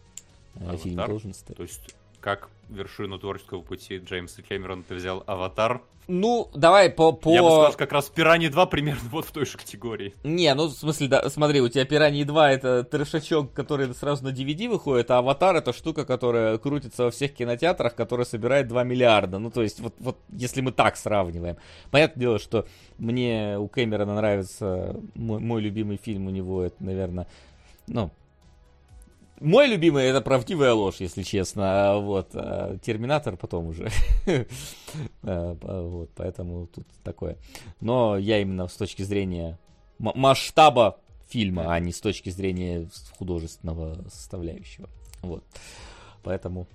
э, фильм должен стать. То есть, как вершину творческого пути Джеймса Кэмерона ты взял «Аватар», ну, давай по... по... Я бы сказал, как раз Пираньи 2 примерно вот в той же категории. Не, ну, в смысле, да, смотри, у тебя Пираньи 2 это трешачок, который сразу на DVD выходит, а Аватар это штука, которая крутится во всех кинотеатрах, которая собирает 2 миллиарда. Ну, то есть, вот, вот если мы так сравниваем. Понятное дело, что мне у Кэмерона нравится мой, мой любимый фильм у него, это, наверное, ну, мой любимый это правдивая ложь, если честно. А вот. А Терминатор потом уже. А, вот, поэтому тут такое. Но я именно с точки зрения масштаба фильма, а не с точки зрения художественного составляющего. Вот. Поэтому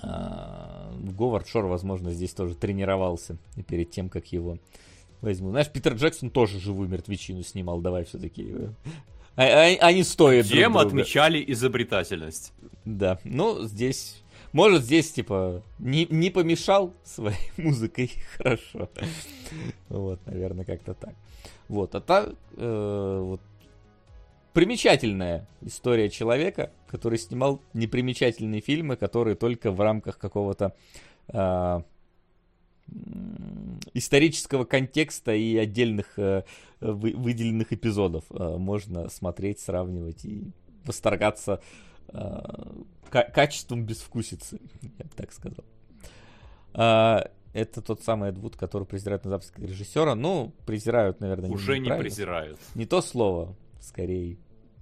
Говард Шор, возможно, здесь тоже тренировался перед тем, как его возьму. Знаешь, Питер Джексон тоже живую мертвечину снимал. Давай все-таки э, они стоят Чем друг друга. отмечали изобретательность. Да, ну, здесь... Может, здесь, типа, не, не помешал своей музыкой хорошо. Вот, наверное, как-то так. Вот, а так, э, вот, примечательная история человека, который снимал непримечательные фильмы, которые только в рамках какого-то э, исторического контекста и отдельных э, вы, выделенных эпизодов э, можно смотреть, сравнивать и восторгаться э, качеством безвкусицы, я бы так сказал. Э, это тот самый Эдвуд, который презирает на западского режиссера. Ну, презирают, наверное, Уже не, не презирают. Не то слово, скорее.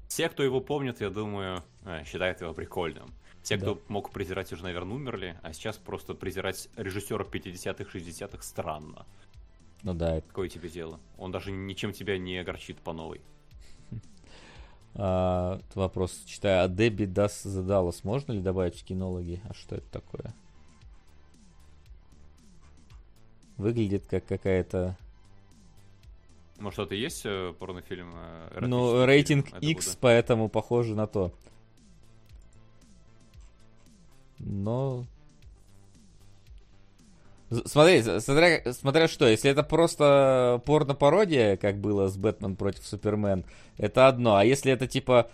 Все, кто его помнит, я думаю, считают его прикольным. Те, да. кто мог презирать, уже, наверное, умерли, а сейчас просто презирать режиссеров 50-х, 60-х странно. Ну да. Это... Какое тебе дело? Он даже ничем тебя не огорчит по новой. А, вопрос читаю. А Дебби Дас задалась. Можно ли добавить в кинологи? А что это такое? Выглядит как какая-то Может, что-то есть э, порнофильм? э, Ну, рейтинг X, года? поэтому похоже на то. Но... Смотри, смотря, смотря что, если это просто порно-пародия, как было с Бэтмен против Супермен, это одно. А если это типа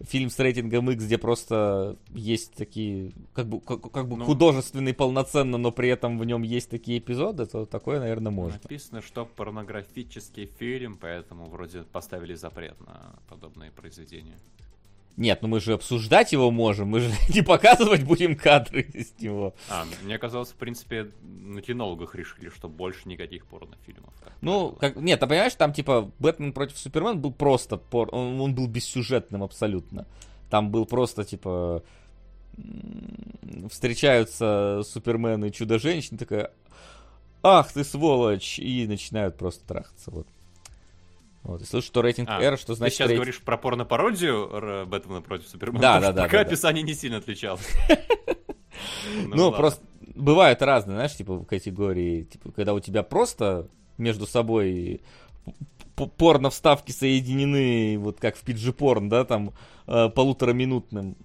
фильм с рейтингом X, где просто есть такие, как бы, как, как бы Ну. художественный полноценно, но при этом в нем есть такие эпизоды, то такое, наверное, можно. Написано, что порнографический фильм, поэтому вроде поставили запрет на подобные произведения. Нет, ну мы же обсуждать его можем, мы же не показывать будем кадры из него. А, мне казалось, в принципе, на кинологах решили, что больше никаких порнофильмов. как Ну, как, нет, а понимаешь, там типа Бэтмен против Супермен был просто, пор, он, он был бессюжетным абсолютно. Там был просто типа встречаются Супермен и Чудо-женщина, такая, ах ты сволочь, и начинают просто трахаться, вот. Вот, и слышу, что рейтинг А, R, что Ты значит сейчас рейтинг- говоришь про порно-пародию Бэтмена против Супермена? Да, да, да, Пока да, да. описание не сильно отличалось. Ну, ладно. просто бывают разные, знаешь, типа категории, типа, когда у тебя просто между собой п- порно-вставки соединены, вот как в PG-порн, да, там, э, полутораминутным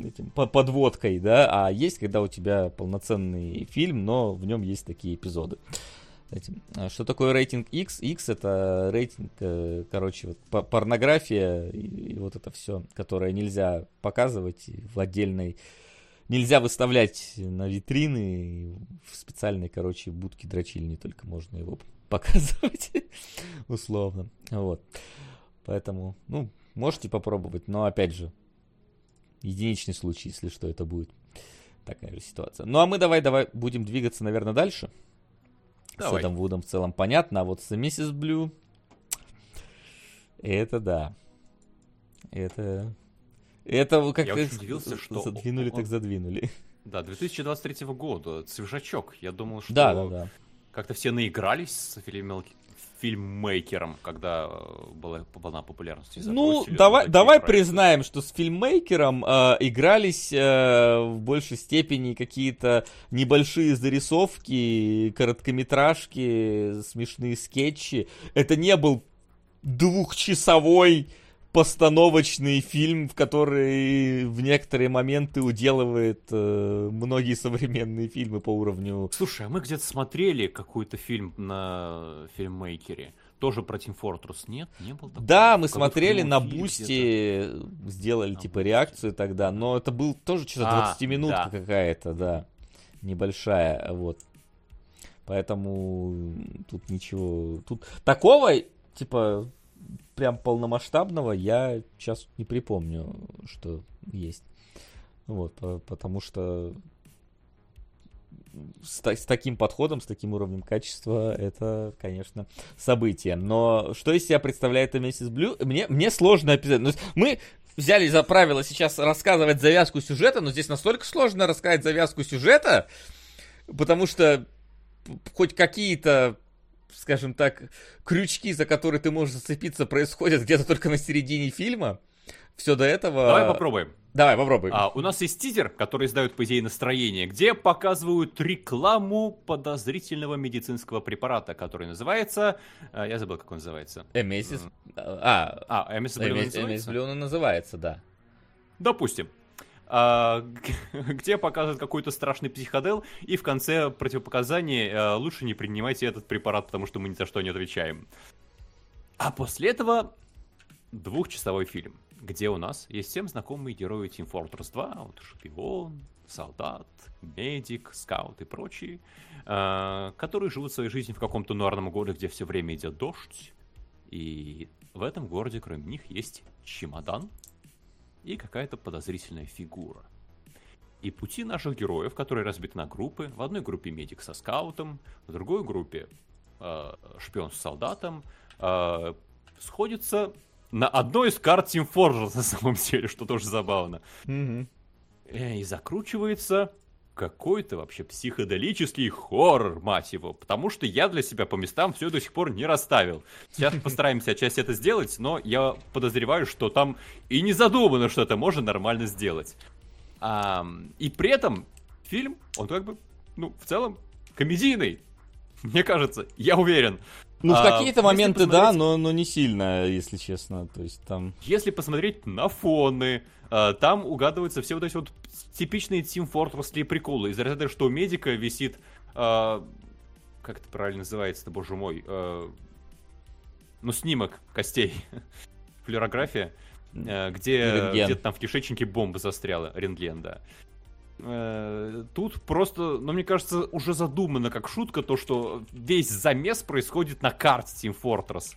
этим, по- подводкой, да, а есть, когда у тебя полноценный фильм, но в нем есть такие эпизоды. Этим. А Что такое рейтинг X? X это рейтинг, э, короче, вот по- порнография и, и вот это все, которое нельзя показывать в отдельной нельзя выставлять на витрины, в специальной, короче, будке дрочильни только можно его показывать, условно, вот. Поэтому, ну, можете попробовать, но, опять же, единичный случай, если что, это будет такая же ситуация. Ну, а мы давай-давай будем двигаться, наверное, дальше. Давай. С Эдом Вудом в целом понятно, а вот с Миссис Блю, это да. Это... Это как Я очень удивился, что задвинули, он- так задвинули. Да, 2023 года, свежачок. Я думал, что Да, да, да. как-то все наигрались с фильм- фильммейкером, когда э, была волна популярности. Ну, давай, давай проекты. признаем, что с фильммейкером э, игрались э, в большей степени какие-то небольшие зарисовки, короткометражки, смешные скетчи. Это не был двухчасовой постановочный фильм, в который в некоторые моменты уделывает э, многие современные фильмы по уровню Слушай, а мы где-то смотрели какой-то фильм на фильммейкере. Тоже про Team Fortress, нет? Не был такого? Да, мы смотрели на. Бусти, сделали На типа Бусти. реакцию тогда, но это был тоже что-то А, 20 минутка да. какая-то, да, небольшая, вот. Поэтому тут ничего, тут такого, типа, прям полномасштабного я сейчас не припомню, что есть. Вот, по- потому что с, с таким подходом, с таким уровнем качества, это, конечно, событие. Но что из себя представляет Emesis Blue, мне, мне сложно описать. Ну, мы взяли за правило сейчас рассказывать завязку сюжета, но здесь настолько сложно рассказать завязку сюжета, потому что хоть какие-то скажем так, крючки, за которые ты можешь зацепиться, происходят где-то только на середине фильма. Все до этого... Давай попробуем. Давай, попробуй. А, у нас есть тизер, который издает, по идее, настроение, где показывают рекламу подозрительного медицинского препарата, который называется... а, я забыл, как он называется. Emesis... А, А, Blue Emesis называется? Blue он называется, да. Допустим. А, где показывают какой-то страшный психодел, и в конце противопоказаний а, лучше не принимайте этот препарат, потому что мы ни за что не отвечаем. А после этого двухчасовой фильм, где у нас есть всем знакомые герои Team Fortress 2, вот шпион, солдат, медик, скаут и прочие, а, которые живут своей жизнью в каком-то нуарном городе, где все время идет дождь, и в этом городе, кроме них, есть чемодан, и какая-то подозрительная фигура. И пути наших героев, которые разбиты на группы, в одной группе медик со скаутом, в другой группе э, шпион с солдатом, э, сходятся на одной из карт Team Fortress на самом деле, что тоже забавно. Э, И закручивается какой-то вообще психоделический хоррор, мать его. Потому что я для себя по местам все до сих пор не расставил. Сейчас постараемся отчасти это сделать, но я подозреваю, что там и не задумано, что это можно нормально сделать. И при этом фильм, он как бы, ну, в целом, комедийный. Мне кажется, я уверен. Ну, в А, какие-то моменты да, но, но не сильно, если честно. То есть там... Если посмотреть на фоны, там угадываются все вот эти вот типичные Team Fortress приколы. Из ряда, что у медика висит... э, как это правильно называется-то, боже мой? э, ну, снимок костей. Флюорография. э, где где-то там в кишечнике бомба застряла. Рентген, да. Э, Тут просто, ну, мне кажется, уже задумано как шутка то, что весь замес происходит на карте Team Fortress.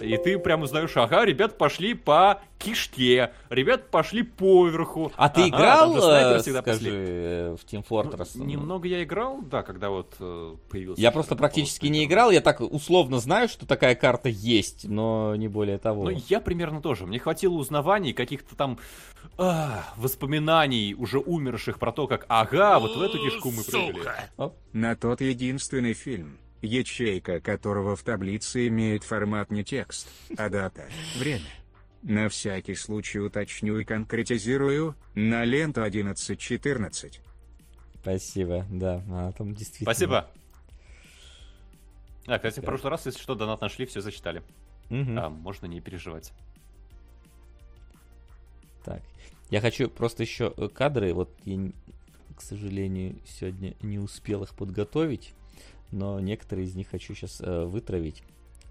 И ты прям узнаешь, ага, ребят пошли по кишке, ребят пошли поверху. А ты Ага, играл, там э, всегда скажи, пошли. э, в Team Ну, Fortress? немного я играл, да, когда вот э, появился. Я просто практически не играл, я так условно знаю, что такая карта есть, но не более того. Ну, я примерно тоже. Мне хватило узнаваний, каких-то там а, воспоминаний уже умерших про то, как, ага, вот в эту кишку мы прыгали. На тот единственный фильм, ячейка которого в таблице имеет формат не текст, а дата, время. На всякий случай уточню и конкретизирую, на ленту 11.14. Спасибо, да, а, там действительно... Спасибо. А, кстати, в прошлый раз, если что, донат нашли, все зачитали. Мгм. А, можно не переживать. Так, я хочу просто еще э, кадры, вот я, к сожалению, сегодня не успел их подготовить, но некоторые из них хочу сейчас вытравить,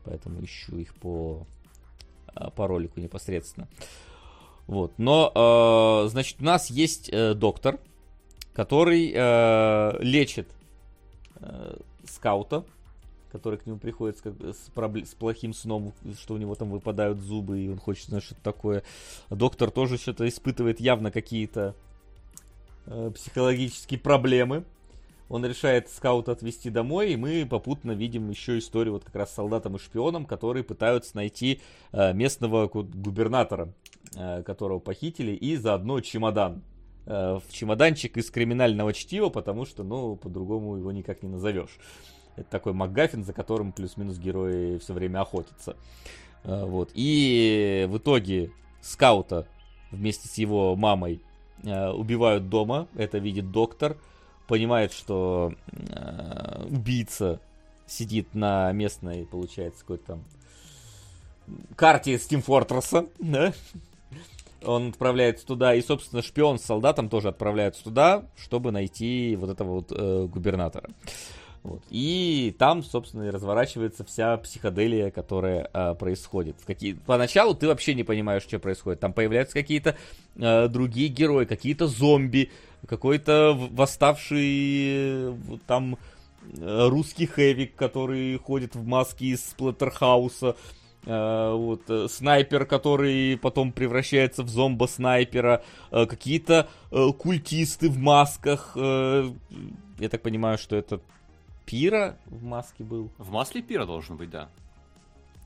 поэтому ищу их по, а, по ролику непосредственно. Вот, но, э, значит, у нас есть э, доктор, который э, лечит э, скаута, который к нему приходит с, как- с пробле- с плохим сном, что у него там выпадают зубы, и он хочет знать, что-то такое. Доктор тоже что-то испытывает явно какие-то э, психологические проблемы. Он решает скаута отвезти домой, и мы попутно видим еще историю вот как раз с солдатом и шпионом, которые пытаются найти э, местного губернатора, э, которого похитили, и заодно чемодан. Э, в чемоданчик из криминального чтива, потому что, ну, по-другому его никак не назовешь. Это такой МакГаффин, за которым плюс-минус герои все время охотятся. Вот. И в итоге скаута вместе с его мамой убивают дома. Это видит доктор. Понимает, что э, убийца сидит на местной, получается, какой-то там карте Steam да? Он отправляется туда, и, собственно, шпион с солдатом тоже отправляются туда, чтобы найти вот этого вот э, губернатора. Вот. И там, собственно, и разворачивается вся психоделия, которая э, происходит. Какие... Поначалу ты вообще не понимаешь, что происходит. Там появляются какие-то э, другие герои, какие-то зомби, какой-то восставший э, там э, русский хэвик, который ходит в маске из Сплаттерхауса. Э, вот, снайпер, который потом превращается в зомбо-снайпера, э, какие-то культисты в масках. я так понимаю, что это Пира в маске был. В масле пира должен быть, да.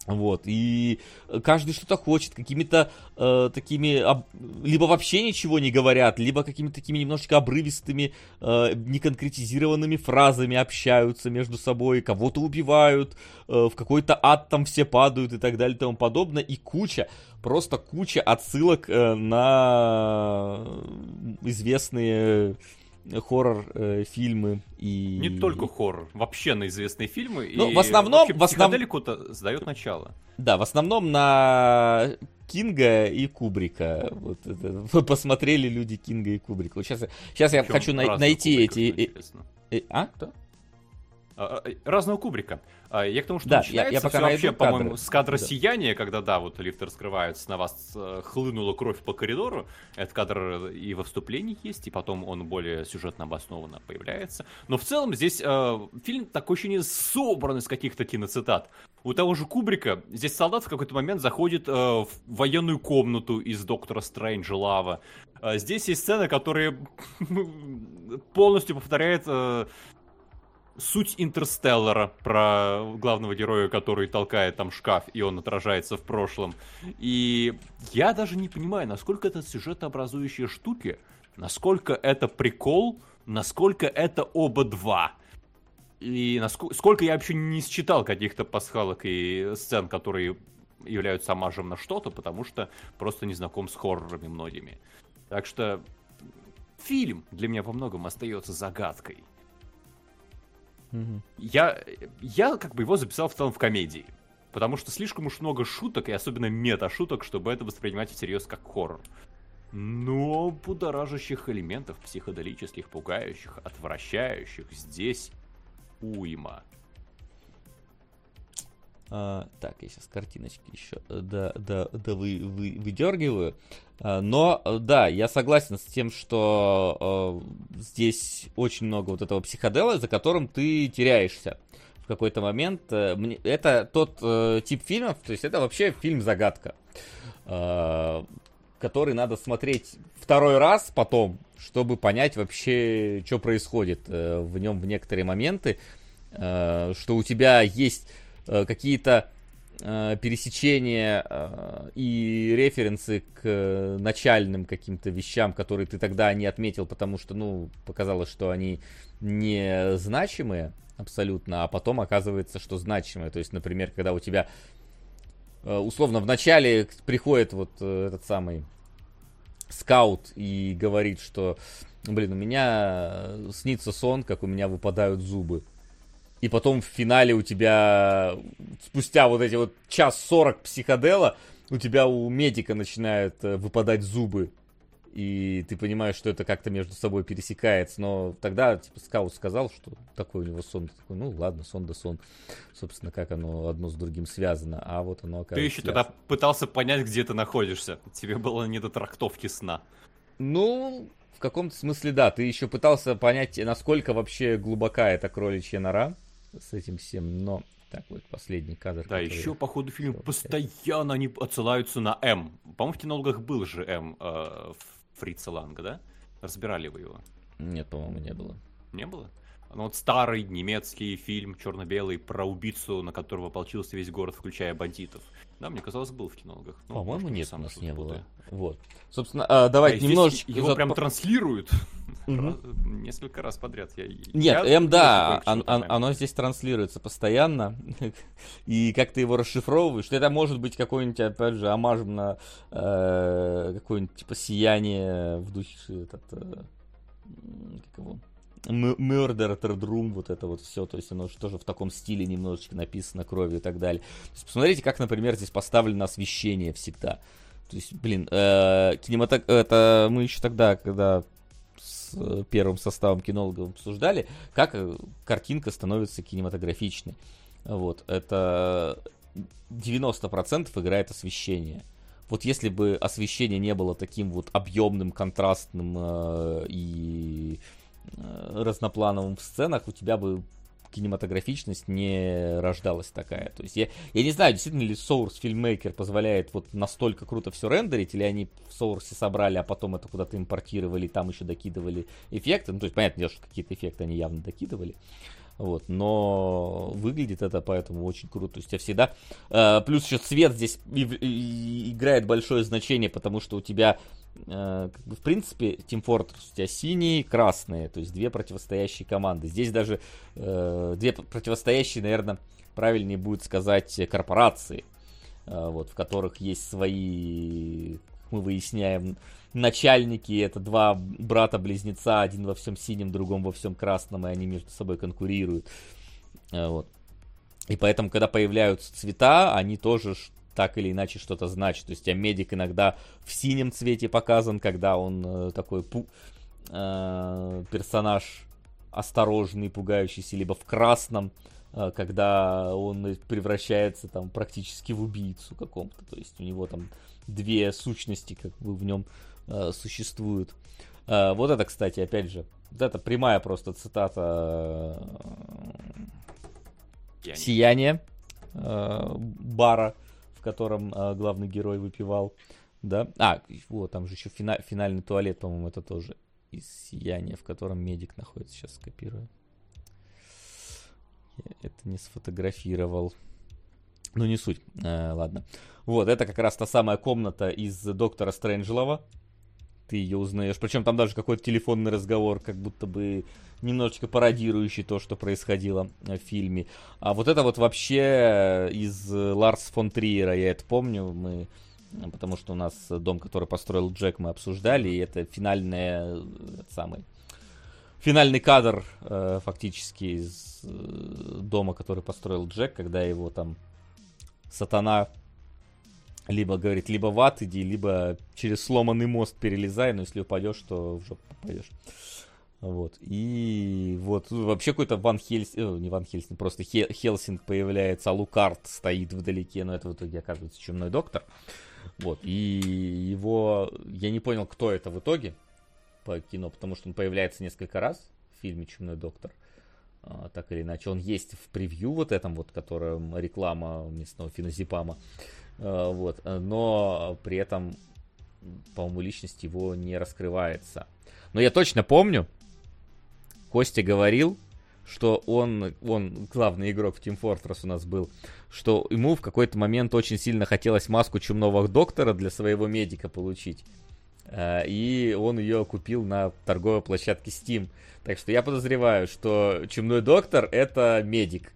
Вот, и каждый что-то хочет, какими-то э, такими, об- либо вообще ничего не говорят, либо какими-то такими немножечко обрывистыми, э, неконкретизированными фразами общаются между собой, кого-то убивают, э, в какой-то ад там все падают и так далее и тому подобное, и куча, просто куча отсылок э, на известные хоррор-фильмы и... Не только хоррор, вообще на известные фильмы. Ну, и в основном- вообще в основ- психоделику-то сдает начало. Да, в основном на Кинга и Кубрика. Вот это, посмотрели люди Кинга и Кубрика. Вот сейчас, сейчас я хочу разного найти Кубрика, эти... э, э, а? Кто? А, а, Разного Кубрика. А, Я к тому, что Да, начинается я- я пока вообще, по-моему, с кадра Да. сияния, когда, да, вот лифты раскрываются, на вас э, хлынула кровь по коридору. Этот кадр и во вступлении есть, и потом он более сюжетно обоснованно появляется. Но в целом здесь э, фильм такой ощущение собран из каких-то киноцитат. У того же Кубрика здесь солдат в какой-то момент заходит э, в военную комнату из Доктора Стрэнджа Лава. Э, здесь есть сцена, которая полностью повторяет э, суть Интерстеллара про главного героя, который толкает там шкаф, и он отражается в прошлом. И я даже не понимаю, насколько это сюжетообразующие штуки, насколько это прикол, насколько это оба два. И насколько, сколько я вообще не считал каких-то пасхалок и сцен, которые являются амажем на что-то, потому что просто не знаком с хоррорами многими. Так что фильм для меня во многом остается загадкой. Я, я как бы его записал в целом в комедии. Потому что слишком уж много шуток, и особенно мета-шуток, чтобы это воспринимать всерьез как хоррор. Но будоражащих элементов, психоделических, пугающих, отвращающих здесь уйма. А, так, я сейчас картиночки еще да, да, да вы, вы, выдергиваю. А, но, э, да, я согласен с тем, что э, здесь очень много вот этого психодела, за которым ты теряешься в какой-то момент. Э, мне, это тот э, тип фильмов, то есть это вообще фильм-загадка, э, который надо смотреть второй раз потом, чтобы понять вообще, что происходит э, в нем в некоторые моменты, э, что у тебя есть э, какие-то э, пересечения э, и референсы к э, начальным каким-то вещам, которые ты тогда не отметил, потому что, ну, показалось, что они не значимые абсолютно, а потом оказывается, что значимые. То есть, например, когда у тебя э, условно в начале приходит вот э, этот самый скаут и говорит, что, блин, у меня снится сон, как у меня выпадают зубы. И потом в финале у тебя, спустя вот эти вот час сорок психодела, у тебя у медика начинают э, выпадать зубы. И ты понимаешь, что это как-то между собой пересекается. Но тогда, типа, скаут сказал, что такой у него сон. Ты такой, ну ладно, сон да сон. Собственно, как оно одно с другим связано. А вот оно Ты оказывается еще связано. тогда пытался понять, где ты находишься. Тебе было не до трактовки сна. Ну, в каком-то смысле, да. Ты еще пытался понять, насколько вообще глубока эта кроличья нора с этим всем, но... Так, вот последний кадр. Да, который- еще по ходу фильма Всё, постоянно они отсылаются на М. По-моему, в кинологах был же М э, Фрица Ланга, да? Разбирали вы его? Нет, по-моему, не было. Не было? Ну вот старый немецкий фильм черно-белый про убийцу, на которого ополчился весь город, включая бандитов. Да, мне казалось, был в кинологах. Ну, по-моему, может, нет, у нас не было. Вот. Собственно, а, Да, давайте здесь немножечко... Его за- прям транслируют. Раз- Несколько раз подряд. Я, Нет, я М, не да, он- оно здесь транслируется постоянно, и как ты его расшифровываешь, это может быть какой-нибудь, опять же, амаж на э, какое-нибудь, типа, сияние в духе, этот, э, как его, Murder Room, вот это вот все, то есть оно же тоже в таком стиле немножечко написано кровью и так далее. То есть посмотрите, как, например, здесь поставлено освещение всегда. То есть, блин, э, кинематог... это мы еще тогда, когда э, первым составом кинологов обсуждали, как э, картинка становится кинематографичной. Вот, это 90% играет освещение. Вот если бы освещение не было таким вот объемным, контрастным э, и разноплановым в сценах, у тебя бы кинематографичность не рождалась такая. То есть я, я не знаю, действительно ли Source Filmmaker позволяет вот настолько круто все рендерить, или они в Source собрали, а потом это куда-то импортировали, там еще докидывали эффекты. Ну, то есть, понятно, что какие-то эффекты они явно докидывали. Вот, но выглядит это поэтому очень круто. То есть я всегда... э, плюс еще цвет здесь и- и- играет большое значение, потому что у тебя, в принципе, Team Fortress у тебя синие, красные, то есть две противостоящие команды. Здесь даже э, две противостоящие, наверное, правильнее будет сказать, корпорации, э, вот, в которых есть свои, мы выясняем, начальники, это два брата-близнеца, один во всем синем, другом во всем красном, и они между собой конкурируют. Э, Вот. И поэтому, когда появляются цвета, они тоже так или иначе что-то значат. То есть, у тебя медик иногда в синем цвете показан, когда он э, такой пу- э, персонаж осторожный, пугающийся, либо в красном, э, когда он превращается там практически в убийцу каком-то. То есть у него там две сущности как бы в нем э, существуют. Э, вот это, кстати, опять же, вот это прямая просто цитата э, «Сияние» э, бара, в котором э, главный герой выпивал. Да? А, вот, там же еще фина- финальный туалет, по-моему, это тоже из «Сияния», в котором медик находится. Сейчас скопирую. Я это не сфотографировал. Ну, не суть. Э, ладно. Вот, это как раз та самая комната из Доктора Стрэнджелова. Ты ее узнаешь. Причем там даже какой-то телефонный разговор, как будто бы немножечко пародирующий то, что происходило э, в фильме. А вот это вот вообще из э, Ларс фон Триера, я это помню, мы э, потому что у нас дом, который построил Джек, мы обсуждали, и это финальная, э, самый, финальный кадр э, фактически из э, дома, который построил Джек, когда его там сатана либо говорит, либо в ад иди, либо через сломанный мост перелезай, но если упадешь, то в жопу попадешь. Вот. И вот вообще какой-то Ван Хельсинг, э, не Ван Хельсинг, просто Хе- Хелсинг появляется, а Лукард стоит вдалеке, но это в итоге оказывается чумной доктор. Вот. И его, я не понял, кто это в итоге по кино, потому что он появляется несколько раз в фильме Чумной доктор. А, так или иначе, он есть в превью вот этом вот, которым реклама местного феназепама. А, вот. Но при этом, по-моему, личность его не раскрывается. Но я точно помню, Костя говорил, что он, он главный игрок в Team Fortress у нас был, что ему в какой-то момент очень сильно хотелось маску чумного доктора для своего медика получить. А, и он ее купил на торговой площадке Steam. Так что я подозреваю, что чумной доктор это медик.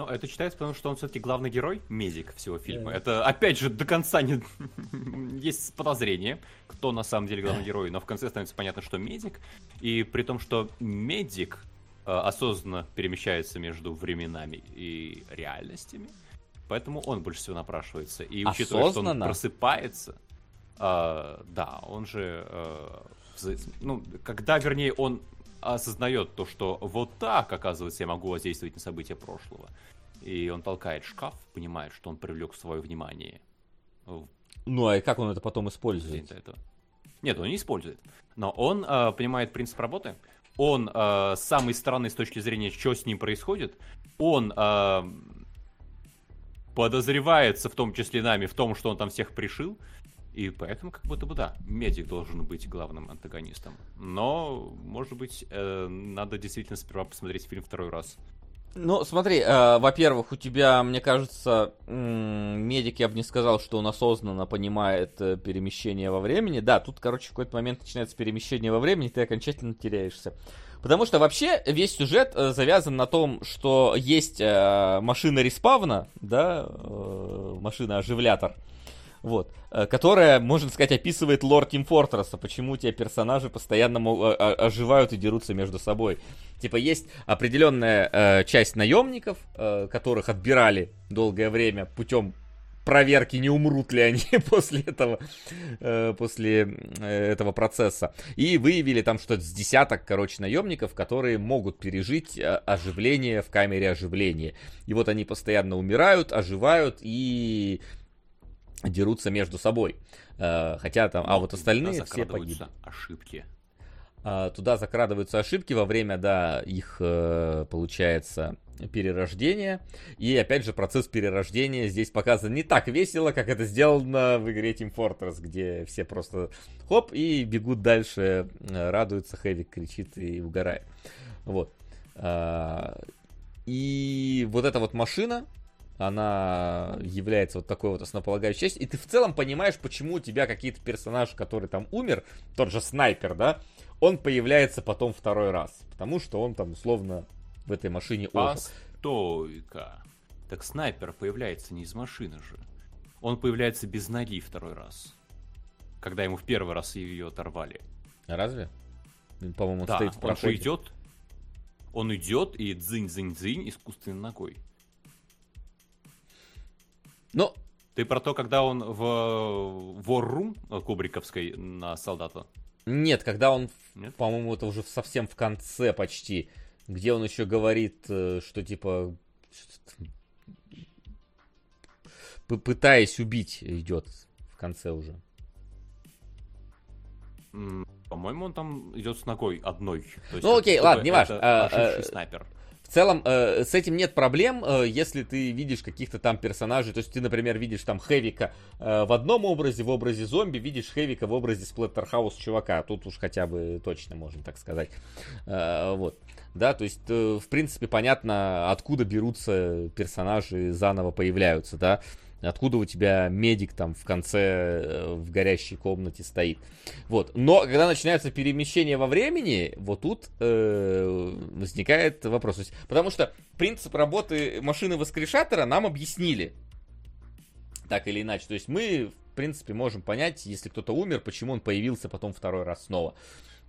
Ну, это считается, потому что он все-таки главный герой, медик всего фильма. Yeah. Это, опять же, до конца не... есть подозрение, кто на самом деле главный герой, но в конце становится понятно, что медик. И при том, что медик э, осознанно перемещается между временами и реальностями, поэтому он больше всего напрашивается. И учитывая, что он просыпается, э, да, он же... Э, ну, когда, вернее, он осознает то, что вот так, оказывается, я могу воздействовать на события прошлого. И он толкает шкаф, понимает, что он привлек свое внимание. Ну, а как он это потом использует? Это. Нет, он не использует. Но он э, понимает принцип работы. Он э, самый странный с точки зрения, что с ним происходит. Он э, подозревается, в том числе нами, в том, что он там всех пришил. И поэтому, как будто бы, да, медик должен быть главным антагонистом. Но, может быть, э, надо действительно сперва посмотреть фильм второй раз. Ну, смотри, э, во-первых, у тебя, мне кажется, медик, я бы не сказал, что он осознанно понимает э, перемещение во времени. Да, тут, короче, в какой-то момент начинается перемещение во времени, ты окончательно теряешься. Потому что вообще весь сюжет э, завязан на том, что есть э, машина респавна, да, э, машина-оживлятор, вот, э, которая, можно сказать, описывает лор Тим Фортресса, почему те персонажи постоянно э, оживают и дерутся между собой. Типа есть определенная э, часть наемников, э, которых отбирали долгое время путем проверки, не умрут ли они после этого, э, после э, этого процесса. И выявили там что-то с десяток, короче, наемников, которые могут пережить оживление в камере оживления. И вот они постоянно умирают, оживают и дерутся между собой. Э, хотя там, а вот остальные все погибли. ошибки. А, туда закрадываются ошибки во время, да, их, э, получается, перерождения. И, опять же, процесс перерождения здесь показан не так весело, как это сделано в игре Team Fortress, где все просто хоп и бегут дальше, э, радуются, Хэвик кричит и угорает. Вот. А, и вот эта вот машина, она является вот такой вот основополагающей частью, и ты в целом понимаешь, почему у тебя какие-то персонажи, который там умер, тот же снайпер, да, он появляется потом второй раз, потому что он там условно в этой машине. Постой-ка. Так снайпер появляется не из машины же. Он появляется без ноги второй раз. Когда ему в первый раз ее оторвали. Разве? По-моему, да, стоит в проходе. он же идет, он идет и дзынь-дзынь-дзынь искусственной ногой. Ну, ты про то, когда он в War Room Кубриковской на солдата? Нет, когда он, Нет? по-моему, это уже совсем в конце почти, где он еще говорит, э, что типа пытаясь убить идет в конце уже. По-моему, он там идет с ногой одной. То есть ну окей, ладно, не важно. А, а, снайпер. В целом, э, с этим нет проблем, э, если ты видишь каких-то там персонажей. То есть ты, например, видишь там Хэвика э, в одном образе, в образе зомби, видишь Хэвика в образе Сплеттерхаус чувака. Тут уж хотя бы точно можно так сказать. Э, вот. Да, то есть, э, в принципе, понятно, откуда берутся персонажи, заново появляются, да. Откуда у тебя медик там в конце э, в горящей комнате стоит. Вот. Но когда начинается перемещение во времени, вот тут э, возникает вопрос. есть, потому что принцип работы машины воскрешатора нам объяснили. Так или иначе. То есть мы, в принципе, можем понять, если кто-то умер, почему он появился потом второй раз снова.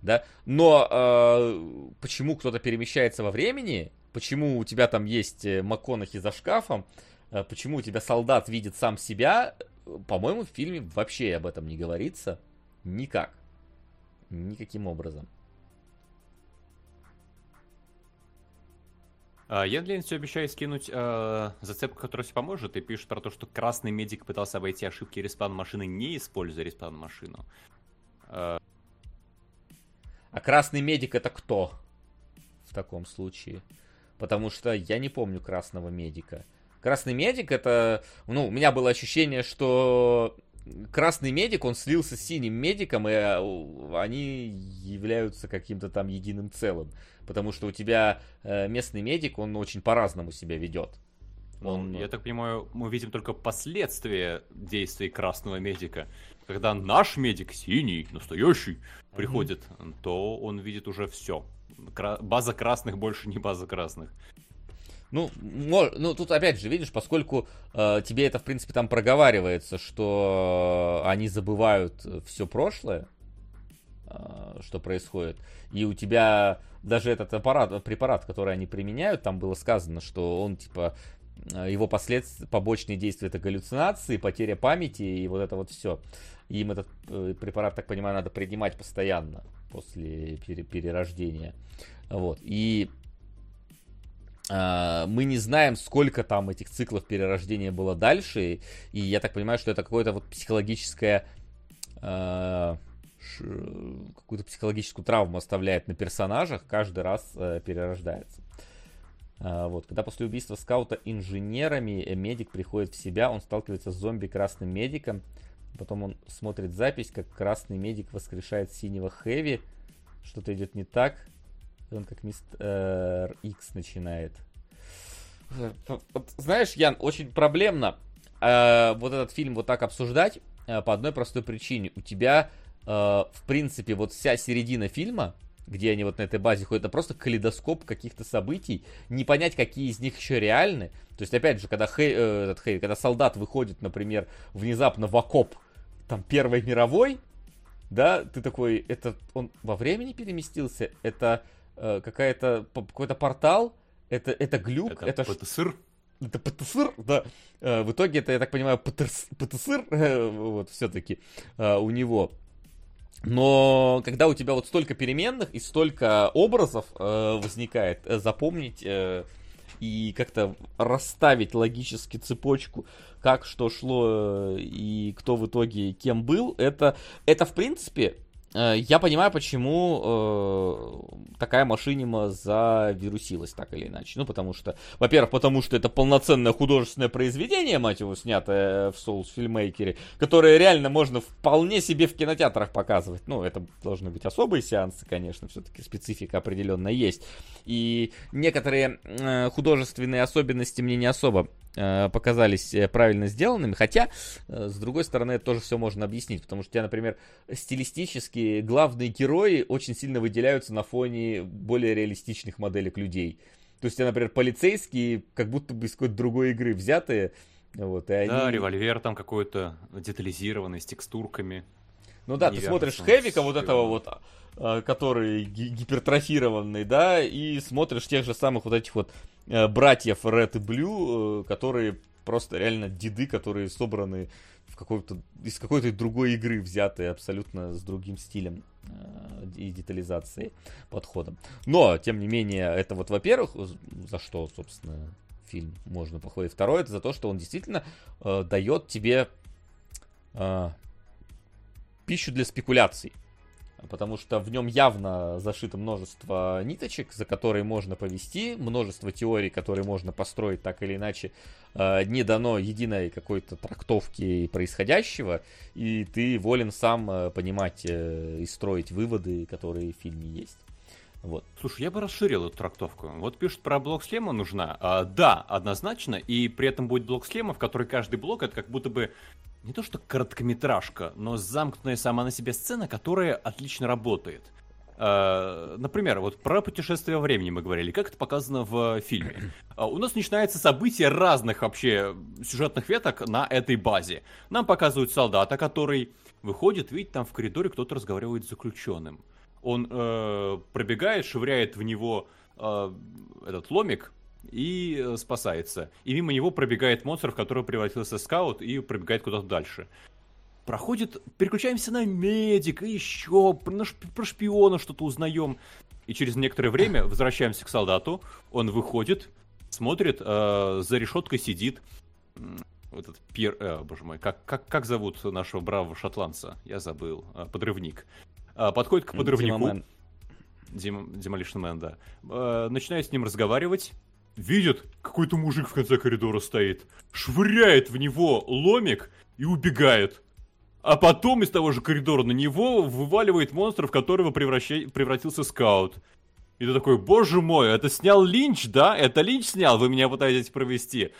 да, но э, почему кто-то перемещается во времени, почему у тебя там есть э, МакКонахи за шкафом, э, почему у тебя солдат видит сам себя, по-моему, в фильме вообще об этом не говорится никак, никаким образом. А, Я для все обещаю скинуть э, зацепку, которая все поможет, и пишет про то, что красный медик пытался обойти ошибки респаун машины, не используя респаун машину. А красный медик это кто в таком случае? Потому что я не помню красного медика. Красный медик это... Ну, у меня было ощущение, что красный медик, он слился с синим медиком, и э, они являются каким-то там единым целым. Потому что у тебя э, местный медик, он очень по-разному себя ведет. Он... Я так понимаю, мы видим только последствия действий красного медика. Когда наш медик, синий, настоящий, mm-hmm. приходит, то он видит уже все. Кра... База красных больше не база красных. Ну, ну тут опять же, видишь, поскольку э, тебе это, в принципе, там проговаривается, что они забывают все прошлое, э, что происходит, и у тебя даже этот аппарат, препарат, который они применяют, там было сказано, что он, типа, э, его последствия, побочные действия это галлюцинации, потеря памяти и вот это вот все. Им этот э, препарат, так понимаю, надо принимать постоянно после перерождения. Вот. И мы не знаем, сколько там этих циклов перерождения было дальше, и я так понимаю, что это какое-то вот психологическое uh, какую-то психологическую травму оставляет на персонажах, каждый раз uh, перерождается. Вот. Когда после убийства скаута инженерами э, медик приходит в себя, он сталкивается с зомби красным медиком, потом он смотрит запись, как красный медик воскрешает синего Хэви, что-то идет не так, он как мистер Икс начинает. Вот, знаешь, Ян, очень проблемно э, вот этот фильм вот так обсуждать э, по одной простой причине. У тебя, э, в принципе, вот вся середина фильма, где они вот на этой базе ходят, это просто калейдоскоп каких-то событий, не понять, какие из них еще реальны. То есть, опять же, когда, Хей, э, этот Хей, когда солдат выходит, например, внезапно в окоп там Первой мировой, да, ты такой, это он во времени переместился, это Э, какая-то какой-то портал, это, это глюк, это, это ПТСР. Это ПТСР, да. Э, в итоге это, я так понимаю, ПТСР, э, вот, все-таки у него. Но когда у тебя вот столько переменных и столько образов возникает, запомнить и как-то расставить логически цепочку, как что шло и кто в итоге кем был, это, это в принципе Э, я понимаю, почему э, такая машинима завирусилась так или иначе. Ну, потому что, во-первых, потому что это полноценное художественное произведение, мать его, снятое в Souls фильмейкере, которое реально можно вполне себе в кинотеатрах показывать. Ну, это должны быть особые сеансы, конечно, все-таки специфика определенно есть. И некоторые э, художественные особенности мне не особо Э, показались э, правильно сделанными, хотя, э, с другой стороны, это тоже все можно объяснить, потому что у тебя, например, стилистически главные герои очень сильно выделяются на фоне более реалистичных моделек людей. То есть, у тебя, например, полицейские как будто бы из какой-то другой игры взятые, вот, и они... Да, револьвер там какой-то детализированный, с текстурками. Ну да, ты смотришь Хэвика вот этого вот, который гипертрофированный, да, и смотришь тех же самых вот этих вот Э, братьев Red и Blue, э, которые просто реально деды, которые собраны в какой-то, из какой-то другой игры, взятые абсолютно с другим стилем э, и детализацией, подходом. Но, тем не менее, это вот, во-первых, за что, собственно, фильм можно похвалить. Второе, это за то, что он действительно э, дает тебе э, пищу для спекуляций потому что в нем явно зашито множество ниточек, за которые можно повести, множество теорий, которые можно построить так или иначе. Э, не дано единой какой-то трактовки происходящего, и ты волен сам э, понимать э, и строить выводы, которые в фильме есть. Вот. Слушай, я бы расширил эту трактовку. Вот пишут про блок шлема нужна. А, да, однозначно. И при этом будет блок в который каждый блок это как будто бы не то что короткометражка, но замкнутая сама на себе сцена, которая отлично работает. Uh, например, вот про путешествие во времени мы говорили, как это показано в фильме. Uh, у нас начинается событие разных вообще сюжетных веток на этой базе. Нам показывают солдата, который выходит, видит, там в коридоре кто-то разговаривает с заключенным. Он э, пробегает, швыряет в него э, этот ломик и э, спасается. И мимо него пробегает монстр, в которого превратился скаут, и пробегает куда-то дальше. Проходит, переключаемся на медика, еще про, шпиона что-то узнаем. И через некоторое время возвращаемся к солдату. Он выходит, смотрит, э, за решеткой сидит этот Пир, э, боже мой, как, как, как зовут нашего бравого шотландца? Я забыл. Э, подрывник. Э, подходит к подрывнику. Дим, Demolition Man, да. Э, начинает с ним разговаривать. Видит, какой-то мужик в конце коридора стоит. Швыряет в него ломик и убегает. А потом из того же коридора на него вываливает монстр, в которого превращай... превратился скаут. И ты такой, боже мой, это снял Линч, да? Это Линч снял, вы меня пытаетесь провести.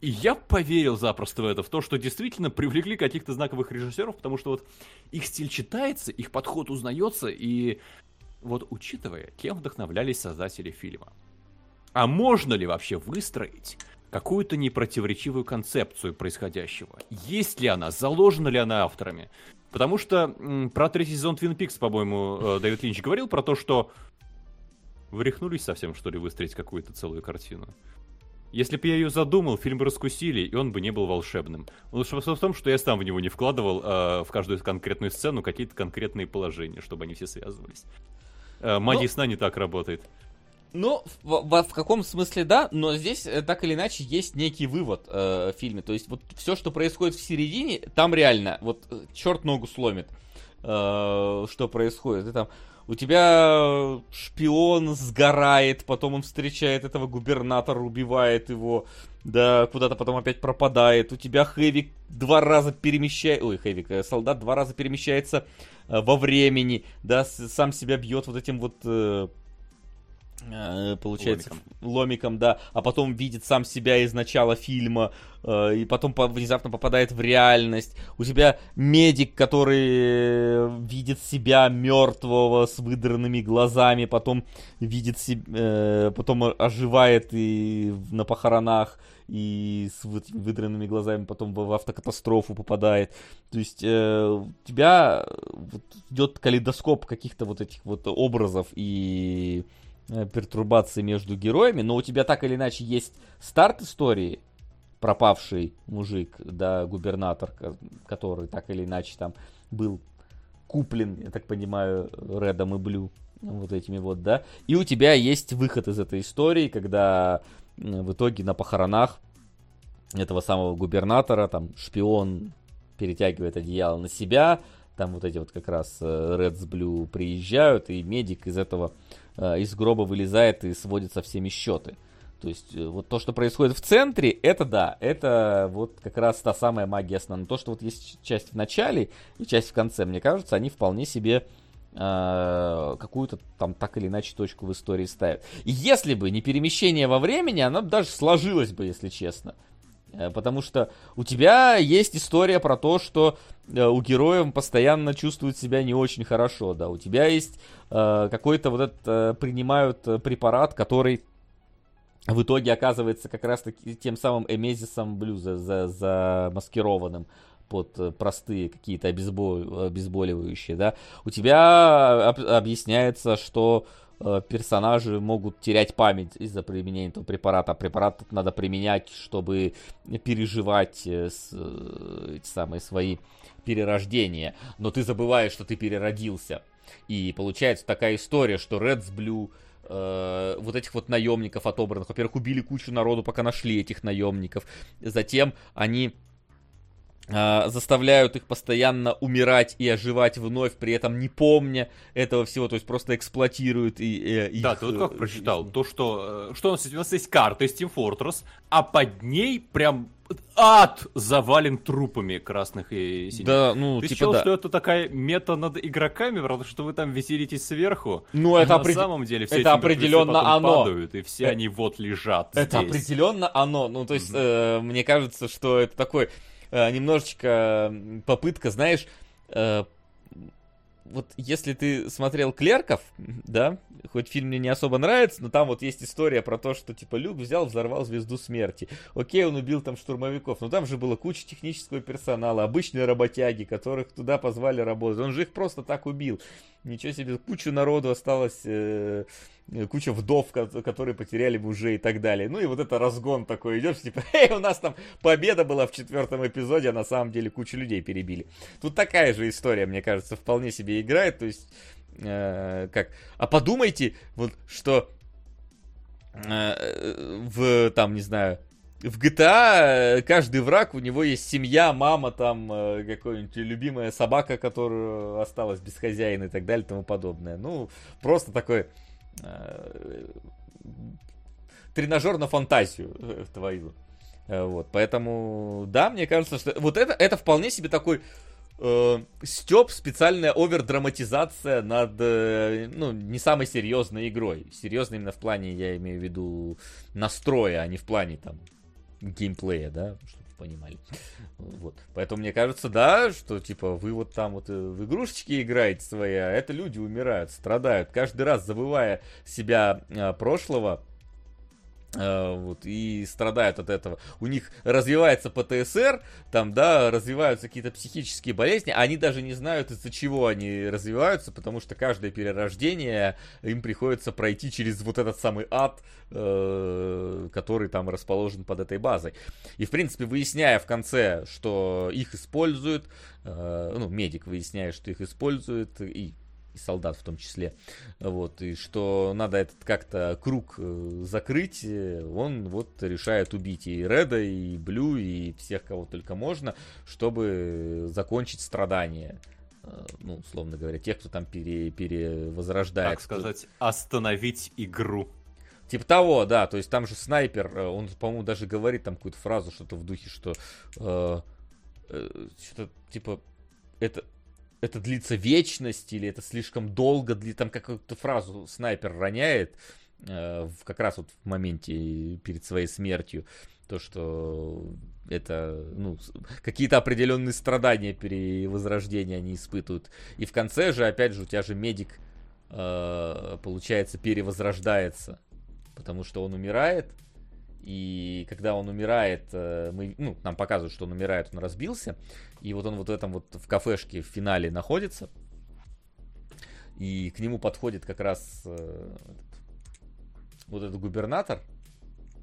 И я поверил запросто в это, в то, что действительно привлекли каких-то знаковых режиссеров, потому что вот их стиль читается, их подход узнается, и вот учитывая, кем вдохновлялись создатели фильма. А можно ли вообще выстроить какую-то непротиворечивую концепцию происходящего? Есть ли она? Заложена ли она авторами? Потому что м, про третий сезон Twin Peaks, по-моему, э, Дэвид Линч говорил про то, что вы рехнулись совсем, что ли, выстроить какую-то целую картину? Если бы я ее задумал, фильм бы раскусили, и он бы не был волшебным. Лучше в том, что я сам в него не вкладывал э, в каждую конкретную сцену какие-то конкретные положения, чтобы они все связывались. Э, магия ну, сна не так работает. Ну, в, в, в каком смысле да, но здесь э, так или иначе есть некий вывод э, в фильме. То есть вот все, что происходит в середине, там реально, вот э, черт ногу сломит, э, что происходит. И там у тебя шпион сгорает, потом он встречает этого губернатора, убивает его, да, куда-то потом опять пропадает. У тебя Хэвик два раза перемещает, ой, Хэвик, э, солдат два раза перемещается во времени, да, сам себя бьет вот этим вот получается, ломиком. ломиком, да, а потом видит сам себя из начала фильма, э, и потом по- внезапно попадает в реальность. У тебя медик, который видит себя мертвого с выдранными глазами, потом видит себя, э, потом оживает и на похоронах, и с выдранными глазами потом в автокатастрофу попадает. То есть э, у тебя вот, идет калейдоскоп каких-то вот этих вот образов и Э, пертурбации между героями, но у тебя так или иначе есть старт истории, пропавший мужик, да, губернатор, который так или иначе там был куплен, я так понимаю, Редом и Блю, вот этими вот, да, и у тебя есть выход из этой истории, когда в итоге на похоронах этого самого губернатора, там, шпион перетягивает одеяло на себя, там вот эти вот как раз Red с Blue приезжают, и медик из этого Э, из гроба вылезает и сводит со всеми счеты. То есть э, вот то, что происходит в центре, это да, это вот как раз та самая магия сна. Но то, что вот есть часть в начале и часть в конце, мне кажется, они вполне себе э, какую-то там так или иначе точку в истории ставят. И если бы не перемещение во времени, оно бы даже сложилось бы, если честно. Э, потому что у тебя есть история про то, что э, у героев постоянно чувствуют себя не очень хорошо, да, у тебя есть э, какой-то вот этот, э, принимают препарат, который в итоге оказывается как раз таки тем самым эмезисом блюза за, замаскированным под простые какие-то обезбол... обезболивающие, да, у тебя об... объясняется, что Э, персонажи могут терять память из-за применения этого препарата. А препарат надо применять, чтобы переживать э, э, эти самые свои перерождения. Но ты забываешь, что ты переродился. И получается такая история, что Reds Blue э, вот этих вот наемников отобранных. Во-первых, убили кучу народу, пока нашли этих наемников. Затем они заставляют их постоянно умирать и оживать вновь, при этом не помня этого всего, то есть просто эксплуатируют и, и Да, ты вот как э, прочитал, то, что, э, что у нас, у нас есть карта из Team Fortress, а под ней прям ад завален трупами красных и синих. Да, ну, Ты типа считал, да. что это такая мета над игроками, потому что вы там веселитесь сверху? Ну, а это на опред... самом деле все это определенно оно. падают, и все это... они вот лежат Это здесь. определенно оно. Ну, то есть, mm-hmm. э, мне кажется, что это такой э, немножечко попытка, знаешь, э, вот если ты смотрел «Клерков», да, хоть фильм мне не особо нравится, но там вот есть история про то, что, типа, Люк взял, взорвал звезду смерти. Окей, он убил там штурмовиков, но там же было куча технического персонала, обычные работяги, которых туда позвали работать. Он же их просто так убил. ничего себе, куча народу осталось, э, куча вдов, которые потеряли мужей и так далее. Ну и вот это разгон такой идешь, типа, эй, у нас там победа была в четвертом эпизоде, а на самом деле кучу людей перебили. Тут такая же история, мне кажется, вполне себе играет, то есть, э, как, а подумайте, вот, что э, в, там, не знаю, в GTA э, каждый враг, у него есть семья, мама, там, э, какая-нибудь любимая собака, которая осталась без хозяина и так далее и тому подобное. Ну, просто такой э, тренажер на фантазию э, твою. Вот, поэтому, да, мне кажется, что вот это, это вполне себе такой э, степ, специальная овердраматизация над, э, ну, не самой серьезной игрой. Серьезной именно в плане, я имею в виду, настроя, а не в плане, там, геймплея, да, вы понимали. Вот. Поэтому мне кажется, да, что типа вы вот там вот э, в игрушечки играете свои, а это люди умирают, страдают, каждый раз забывая себя а, прошлого, вот, и страдают от этого. У них развивается ПТСР, там, да, развиваются какие-то психические болезни, а они даже не знают, из-за чего они развиваются, потому что каждое перерождение им приходится пройти через вот этот самый ад, э, который там расположен под этой базой. И, в принципе, выясняя в конце, что их используют, э, ну, медик выясняет, что их используют, и и солдат в том числе. Вот, и что надо этот как-то круг э, закрыть, он вот решает убить и Реда, и Блю, и всех, кого только можно, чтобы закончить страдания э, ну, условно говоря, тех, кто там пере, перевозрождает. Так сказать, остановить игру. Типа того, да, то есть там же снайпер, э, он, по-моему, даже говорит там какую-то фразу, что-то в духе, что э, э, что-то типа это это длится вечность или это слишком долго, там какую-то фразу снайпер роняет, э, как раз вот в моменте перед своей смертью, то, что это, ну, какие-то определенные страдания при возрождении они испытывают. И в конце же, опять же, у тебя же медик, э, получается, перевозрождается, потому что он умирает, и когда он умирает, э, мы, ну, нам показывают, что он умирает, он разбился. И вот он вот в этом вот в кафешке в финале находится. И к нему подходит как раз э, вот этот губернатор,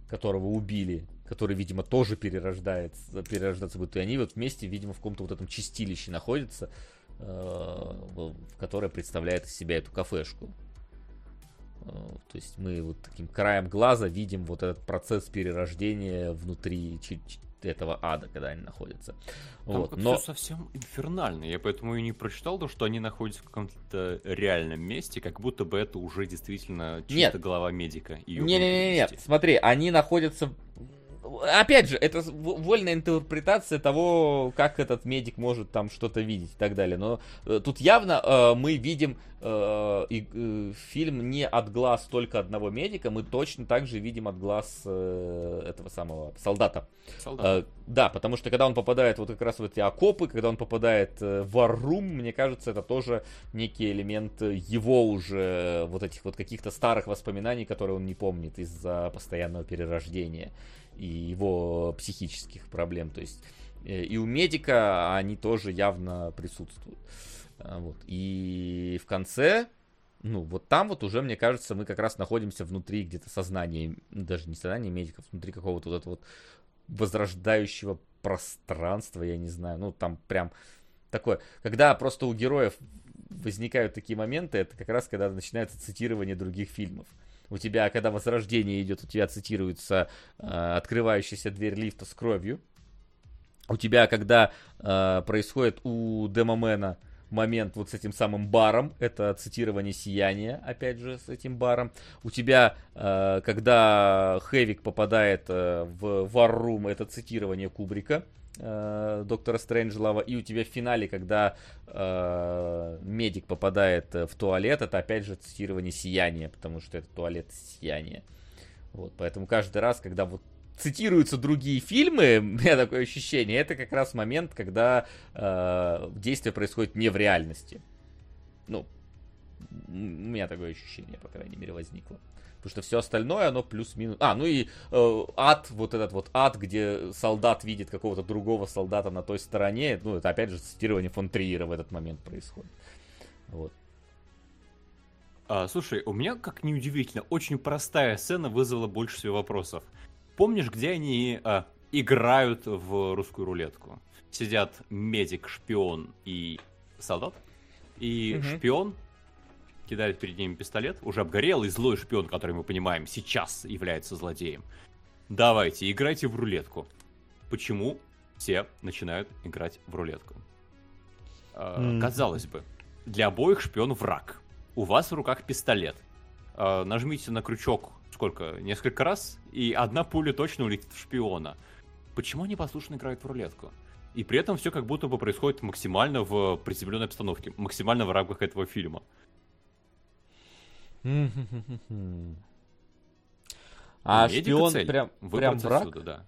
которого убили, который, видимо, тоже перерождается, перерождаться будет. И они вот вместе, видимо, в каком-то вот этом чистилище находятся, э, которое представляет из себя эту кафешку. Э, то есть мы вот таким краем глаза видим вот этот процесс перерождения внутри этого ада, когда они находятся. Там вот. Но все совсем инфернально. Я поэтому и не прочитал то, что они находятся в каком-то реальном месте, как будто бы это уже действительно нет. голова медика. Не-не-не, смотри, они находятся опять же, это вольная интерпретация того, как этот медик может там что-то видеть и так далее. Но э, тут явно э, мы видим э, э, фильм не от глаз только одного медика, мы точно так же видим от глаз э, этого самого солдата. Солдат. Э, да, потому что когда он попадает вот как раз в эти окопы, когда он попадает э, в Варрум, мне кажется, это тоже некий элемент его уже вот этих вот каких-то старых воспоминаний, которые он не помнит из-за постоянного перерождения и его психических проблем. То есть э, и у медика они тоже явно присутствуют. А, вот. И в конце, ну, вот там вот уже, мне кажется, мы как раз находимся внутри где-то сознания, даже не сознания медиков, внутри какого-то вот этого вот возрождающего пространства, я не знаю, ну, там прям такое, когда просто у героев возникают такие моменты, это как раз когда начинается цитирование других фильмов. У тебя, когда возрождение идет, у тебя цитируется э, открывающаяся дверь лифта с кровью. У тебя, когда э, происходит у Демомена момент вот с этим самым баром, это цитирование сияния, опять же, с этим баром. У тебя, э, когда Хевик попадает э, в Варрум, это цитирование Кубрика э, доктора Стрэнджлова, и у тебя в финале, когда э, медик попадает э, в туалет, это опять же цитирование сияния, потому что это туалет сияния. Вот, поэтому каждый раз, когда вот цитируются другие фильмы, у меня такое ощущение, это как раз момент, когда э, действие происходит не в реальности. Ну, у меня такое ощущение, по крайней мере, возникло. Потому что все остальное, оно плюс-минус... А, ну и э, ад, вот этот вот ад, где солдат видит какого-то другого солдата на той стороне. Ну, это опять же цитирование фон Триера в этот момент происходит. Вот. А, слушай, у меня, как неудивительно, очень простая сцена вызвала больше всего вопросов. Помнишь, где они а, играют в русскую рулетку? Сидят медик, шпион и солдат. И Мгм. шпион кидает перед ними пистолет, уже обгорелый злой шпион, который мы понимаем сейчас является злодеем. Давайте, играйте в рулетку. Почему все начинают играть в рулетку? М. Казалось бы, для обоих шпион враг. У вас в руках пистолет. А, Нажмите на крючок сколько? Несколько раз, и одна пуля точно улетит в шпиона. Почему они послушно играют в рулетку? И при этом все как будто бы происходит максимально в приземленной обстановке, максимально в рамках этого фильма. А Медика шпион цель прям, прям враг? отсюда, да.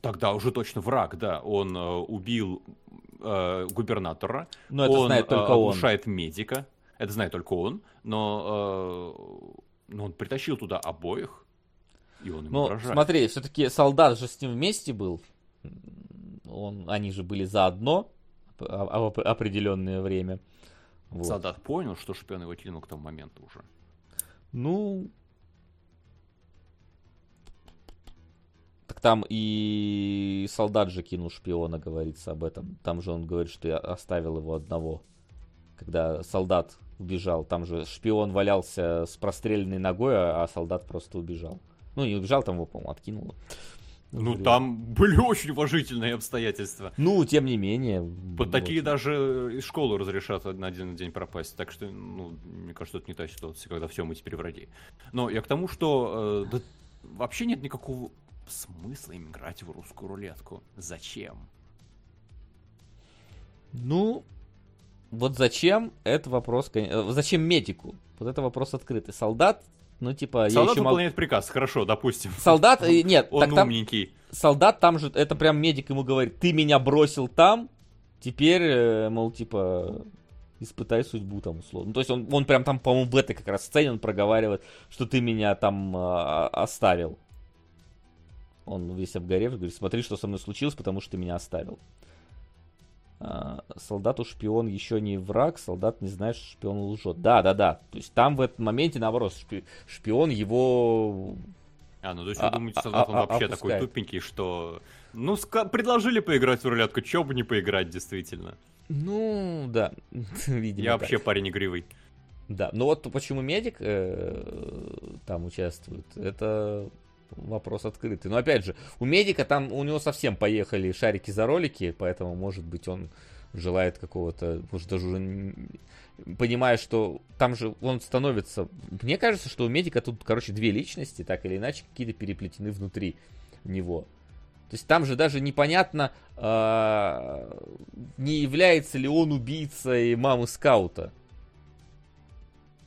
Тогда уже точно враг, да. Он э, убил э, губернатора. Ну, это он знает только э, он. оглушает медика. Это знает только он. Но, э, но он притащил туда обоих. И он им Ну, угрожает. смотри, все-таки солдат же с ним вместе был. Он, они же были заодно а- определенное время. Вот. Солдат понял, что шпион его кинул к тому моменту уже. Ну. Так там и солдат же кинул шпиона, говорится об этом. Там же он говорит, что я оставил его одного. Когда солдат убежал, там же шпион валялся с простреленной ногой, а а солдат просто убежал. Ну, не убежал, там его, по-моему, откинуло. Ну, Блин. там были очень уважительные обстоятельства. Ну, тем не менее. Под такие вот. даже из школы разрешат на один день пропасть. Так что, ну, мне кажется, это не та ситуация, когда все, мы теперь враги. Но я к тому, что э, да, вообще нет никакого смысла им играть в русскую рулетку. Зачем? Ну, вот зачем, это вопрос, э, зачем медику? Вот это вопрос открытый. Солдат, ну, типа, я Солдат еще могу... выполняет приказ, хорошо, допустим. Солдат, э, нет, Он так там, умненький. солдат там же, это прям медик ему говорит, ты меня бросил там, теперь, э, мол, типа, испытай судьбу там, условно. Ну, то есть он, он прям там, по-моему, в этой как раз сцене он проговаривает, что ты меня там а, оставил. Он весь обгорев, говорит, смотри, что со мной случилось, потому что ты меня оставил. А, солдату шпион еще не враг, солдат не знает, что шпион лжет. Да, да, да. То есть там в этом моменте, наоборот, шпи- шпион его А, ну то есть А- вы думаете, а- солдат он а- вообще такой опускает. тупенький, что... Ну, ска- предложили поиграть в рулетку, чё бы не поиграть, действительно. Ну, да, видимо. Я так. вообще парень игривый. Да, ну вот почему медик э, там участвует, это вопрос открытый. Но опять же, у медика там, у него совсем поехали шарики за ролики, поэтому, может быть, он желает какого-то, может, даже уже понимая, что там же он становится... Мне кажется, что у медика тут, короче, две личности, так или иначе, какие-то переплетены внутри него. То есть там же даже непонятно, а, не является ли он убийцей мамы скаута.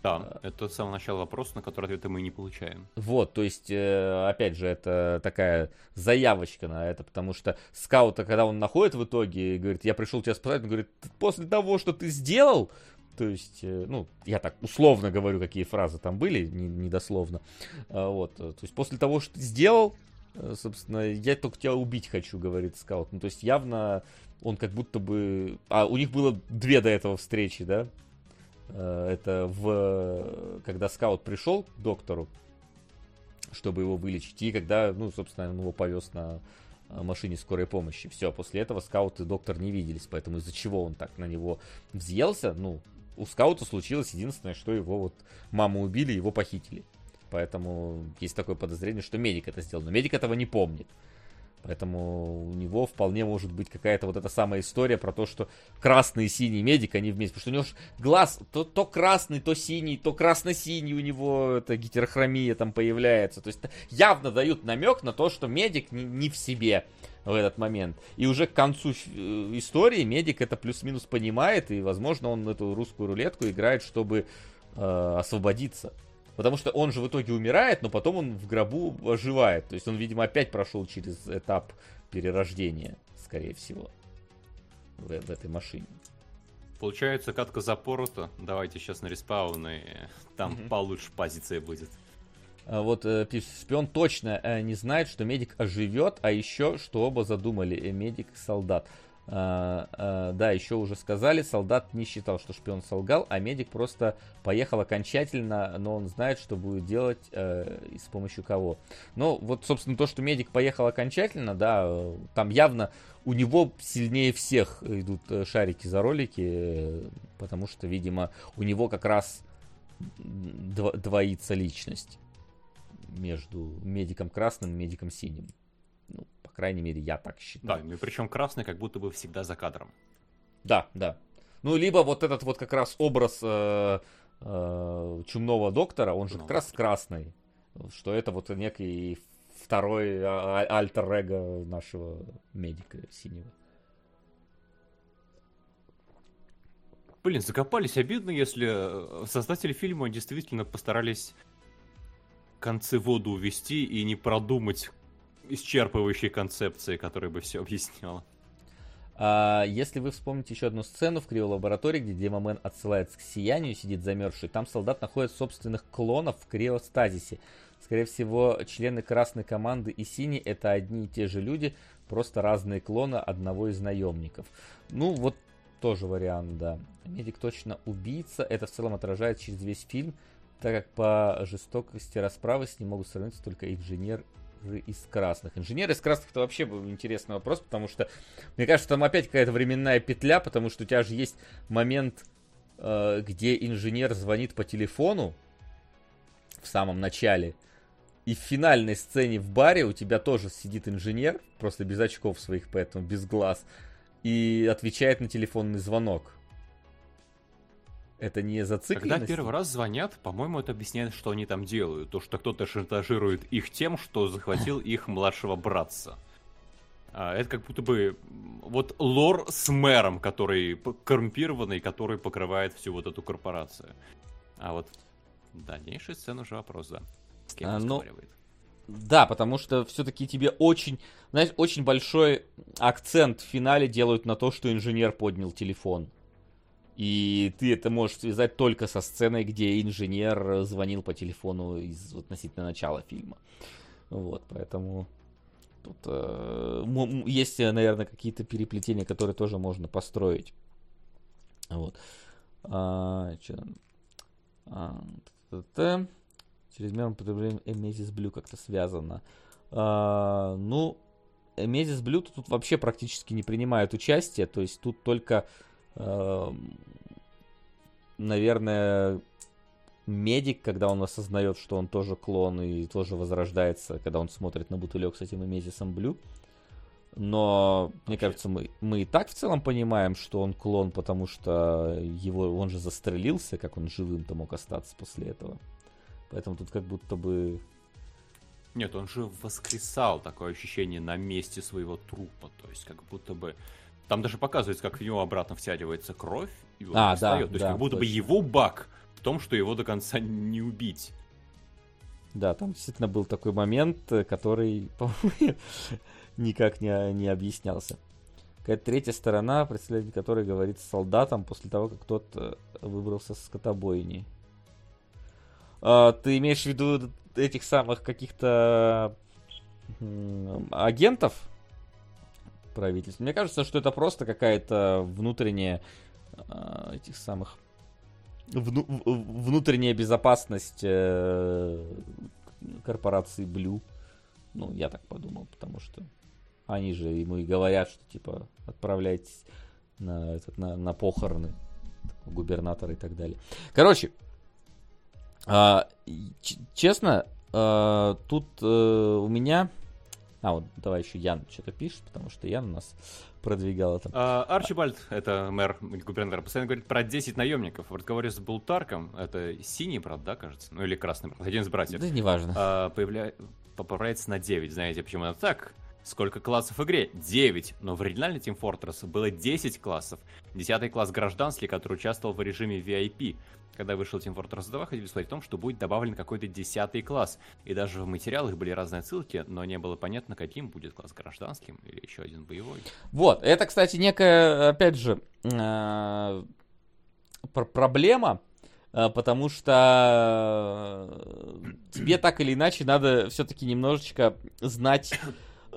Да, это с самого начала вопрос, на который ответа мы не получаем. Вот, то есть, э, опять же, это такая заявочка на это, потому что скаута, когда он находит в итоге, и говорит, я пришел тебя спасать, он говорит, после того, что ты сделал, то есть, э, ну, я так условно говорю, какие фразы там были, не, недословно, А, вот, э, то есть, после того, что ты сделал, э, собственно, я только тебя убить хочу, говорит скаут, ну, то есть, явно он как будто бы, а у них было две до этого встречи, да, Э, это в когда скаут пришел к доктору, чтобы его вылечить, и когда, ну, собственно, он его повез на э, машине скорой помощи. Все, после этого скаут и доктор не виделись, поэтому из-за чего он так на него взъелся, ну, у скаута случилось единственное, что его вот маму убили, его похитили. Поэтому есть такое подозрение, что медик это сделал. Но медик этого не помнит. Поэтому у него вполне может быть какая-то вот эта самая история про то, что красный и синий медик, они вместе. Потому что у него ж глаз то, то красный, то синий, то красно-синий у него эта гетерохромия там появляется. То есть явно дают намек на то, что медик не, не в себе в этот момент. И уже к концу э, истории медик это плюс-минус понимает, и, возможно, он эту русскую рулетку играет, чтобы э, освободиться. Потому что он же в итоге умирает, но потом он в гробу оживает. То есть он, видимо, опять прошел через этап перерождения, скорее всего, в, в этой машине. Получается, катка запорота. Давайте сейчас на респаун, и там Мгм. получше позиция будет. А Вот э, пишет, шпион точно э, не знает, что медик оживет, а еще, что оба задумали, э, медик и солдат. А, а, да, еще уже сказали, солдат не считал, что шпион солгал, а медик просто поехал окончательно, но он знает, что будет делать э, и с помощью кого. Ну, вот, собственно, то, что медик поехал окончательно, да, там явно у него сильнее всех идут э, шарики за ролики, э, потому что, видимо, у него как раз двоится личность между медиком красным и медиком синим. Ну, по крайней мере, я так считаю. Да, и причем красный как будто бы всегда за кадром. Да, да. Ну, либо вот этот вот как раз образ э, э, чумного доктора, он же ну, как раз красный. Что это вот некий второй а, а, альтер-эго нашего медика синего. Блин, закопались обидно, если э, создатели фильма действительно постарались концы воду увести и не продумать исчерпывающей концепции, которая бы все объясняла. А, если вы вспомните еще одну сцену в криолаборатории, где Демомен отсылается к сиянию, сидит замерзший, там солдат находит собственных клонов в криостазисе. Скорее всего, члены красной команды и синей это одни и те же люди, просто разные клоны одного из наемников. Ну, вот тоже вариант, да. Медик точно убийца. Это в целом отражает через весь фильм, так как по жестокости расправы с ним могут сравниться только инженер из красных. Инженер из красных это вообще был интересный вопрос, потому что, мне кажется, там опять какая-то временная петля, потому что у тебя же есть момент, э, где инженер звонит по телефону в самом начале, и в финальной сцене в баре у тебя тоже сидит инженер, просто без очков своих, поэтому без глаз, и отвечает на телефонный звонок. Это не зацикленность? Когда первый раз звонят, по-моему, это объясняет, что они там делают. То, что кто-то шантажирует их тем, что захватил их младшего братца. А, это как будто бы вот лор с мэром, который коррумпированный, который покрывает всю вот эту корпорацию. А вот дальнейшая сцена уже вопрос, да. С кем а, ну, Да, потому что все-таки тебе очень, знаешь, очень большой акцент в финале делают на то, что инженер поднял телефон. И ты это можешь связать только со сценой, где инженер звонил по телефону из относительно начала фильма. Вот, поэтому тут э, есть, наверное, какие-то переплетения, которые тоже можно построить. Вот. А, что? А, Чрезмерное потребление Emesis Blue как-то связано. А, ну, Emesis Blue тут вообще практически не принимает участие, то есть тут только наверное, медик, когда он осознает, что он тоже клон и тоже возрождается, когда он смотрит на бутылек с этим Emesis ом Blue. Но, мне кажется, мы, мы и так в целом понимаем, что он клон, потому что его, он же застрелился, как он живым-то мог остаться после этого. Поэтому тут как будто бы... Нет, он же воскресал такое ощущение на месте своего трупа. То есть как будто бы там даже показывается, как в него обратно втягивается кровь, и он а, встает. Да, То есть да, как будто точно. бы его баг в том, что его до конца не убить. Да, там действительно был такой момент, который, по-моему, никак не, не объяснялся. Какая-то третья сторона, представитель которой говорит с солдатом после того, как тот э, выбрался с скотобойни. А, ты имеешь в виду этих самых каких-то агентов, правительства. Мне кажется, что это просто какая-то внутренняя э, этих самых вну, внутренняя безопасность э, корпорации Blue. Ну, я так подумал, потому что они же ему и говорят, что типа отправляйтесь на, этот, на, на похороны губернатора и так далее. Короче, э, честно, э, тут э, у меня а, вот давай еще Ян что-то пишет, потому что Ян у нас продвигал это. А, Арчибальд, это мэр губернатора, постоянно говорит про 10 наемников. В разговоре с Бултарком, это синий брат, да, кажется? Ну или красный брат, один из братьев. Да, неважно. А, появля... Поправляется на 9. Знаете, почему это так? Сколько классов в игре? 9. Но в оригинальной Team Fortress было 10 классов. Десятый класс гражданский, который участвовал в режиме VIP. Когда вышел Team Fortress 2, ходили слухи о том, что будет добавлен какой-то десятый класс. И даже в материалах были разные ссылки, но не было понятно, каким будет класс гражданским или еще один боевой. Вот, это, кстати, некая, опять же, э, проблема, э, потому что тебе так или иначе надо все-таки немножечко знать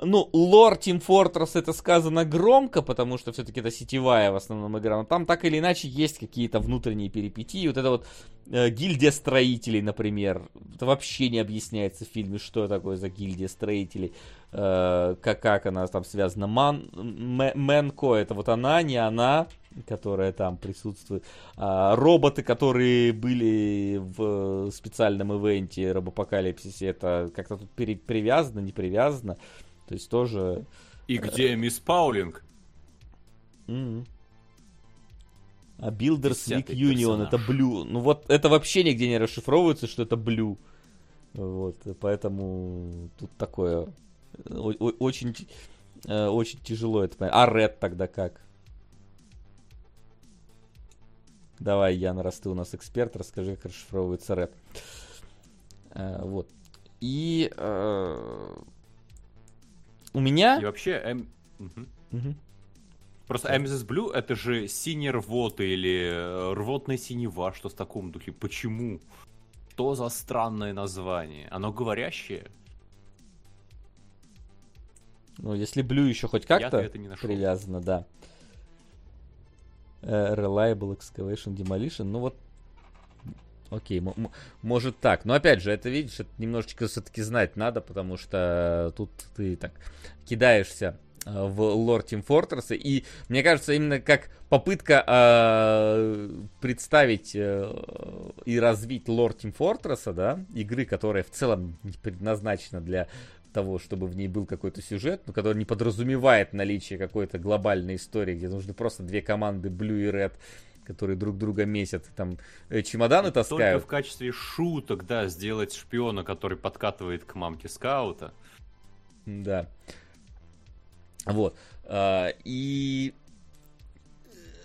ну, лор Team Fortress это сказано громко, потому что все-таки это сетевая в основном игра, но там так или иначе есть какие-то внутренние перипетии. Вот это вот э, гильдия строителей, например, это вообще не объясняется в фильме, что такое за гильдия строителей, э, как, как она там связана. Ман, Мэнко, это вот она, не она, которая там присутствует. А, роботы, которые были в специальном ивенте Робопокалипсисе, это как-то тут пере, привязано, не привязано. То есть тоже... И где мисс Паулинг? Mm-hmm. А Builders Week Union это Blue. Ну вот это вообще нигде не расшифровывается, что это Blue. Вот, поэтому тут такое очень, э, очень тяжело это понять. А Red тогда как? Давай, Яна, раз ты у нас эксперт, расскажи, как расшифровывается. Э, вот. И э, у меня... И вообще... Эм... Угу. Угу. Просто Amethyst Blue это же синий рвота или э, рвотная синева, что в таком духе. Почему? Что за странное название? Оно говорящее? Ну, если Blue еще хоть как-то привязано, да. Uh, reliable Excavation Demolition. Ну вот, окей, может так. Но опять же, это видишь, это немножечко все-таки знать надо, потому что тут ты так кидаешься э, в лор Team Fortress. И мне кажется, именно как попытка э, представить э, и развить лор Team Fortress, да, игры, которая в целом не предназначена для того, чтобы в ней был какой-то сюжет, но который не подразумевает наличие какой-то глобальной истории, где нужны просто две команды Blue и Red, которые друг друга месят, там э, чемоданы и таскают. Только в качестве шуток, да, сделать шпиона, который подкатывает к мамке скаута. Да. Вот. А, и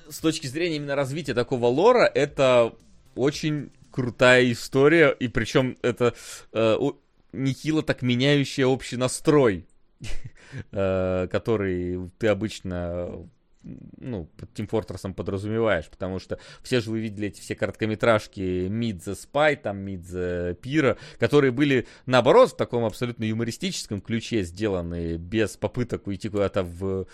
с точки зрения именно развития такого лора, это очень крутая история, и причем это э, нехило так меняющая общий настрой, э, который ты обычно ну, под Team Fortress подразумеваешь, потому что все же вы видели эти все короткометражки Meet the Spy, там Meet the Pira, которые были, наоборот, в таком абсолютно юмористическом ключе сделаны, без попыток уйти куда-то в,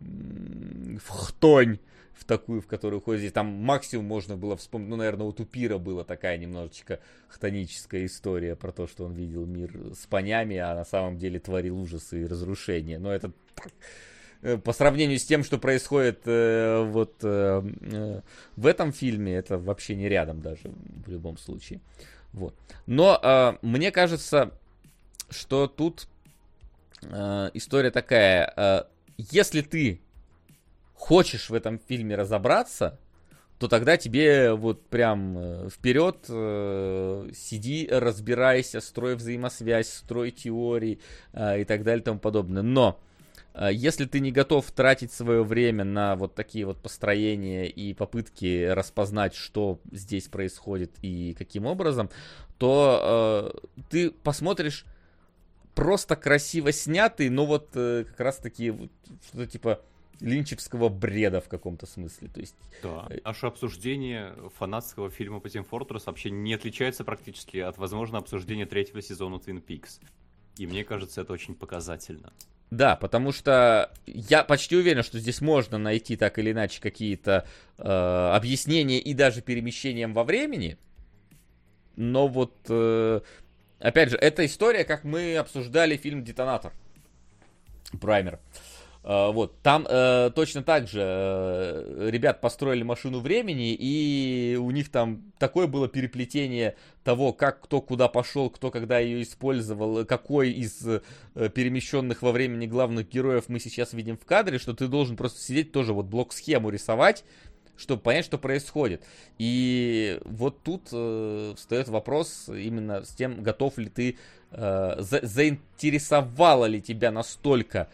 в хтонь, в такую, в которую ходит. Там максимум можно было вспомнить, ну, наверное, у Тупира была такая немножечко хтоническая история про то, что он видел мир с понями, а на самом деле творил ужасы и разрушения. Но это по сравнению с тем, что происходит э, вот э, э, в этом фильме, это вообще не рядом даже в любом случае. Вот. Но э, мне кажется, что тут э, история такая. Э, если ты хочешь в этом фильме разобраться, то тогда тебе вот прям э, вперед э, сиди, разбирайся, строй взаимосвязь, строй теории э, и так далее и тому подобное. Но э, если ты не готов тратить свое время на вот такие вот построения и попытки распознать, что здесь происходит и каким образом, то э, ты посмотришь просто красиво снятый, но вот э, как раз таки вот, что-то типа линчевского бреда в каком-то смысле. То есть... Да, э, наше обсуждение фанатского фильма по Team Fortress вообще не отличается практически от, возможно, обсуждения третьего сезона Twin Peaks. И мне кажется, это очень показательно. Да, потому что я почти уверен, что здесь можно найти так или иначе какие-то э, объяснения и даже перемещением во времени. Но вот, э, опять же, эта история, как мы обсуждали фильм «Детонатор». Праймер. Э, вот, там uh, точно так же uh, ребят построили машину времени, и у них там такое было переплетение того, как кто куда пошел, кто когда ее использовал, какой из перемещенных во времени главных героев мы сейчас видим в кадре, что ты должен просто сидеть тоже вот блок-схему рисовать, чтобы понять, что происходит. И вот тут э, встает вопрос именно с тем, готов ли ты, э, за, заинтересовала ли тебя настолько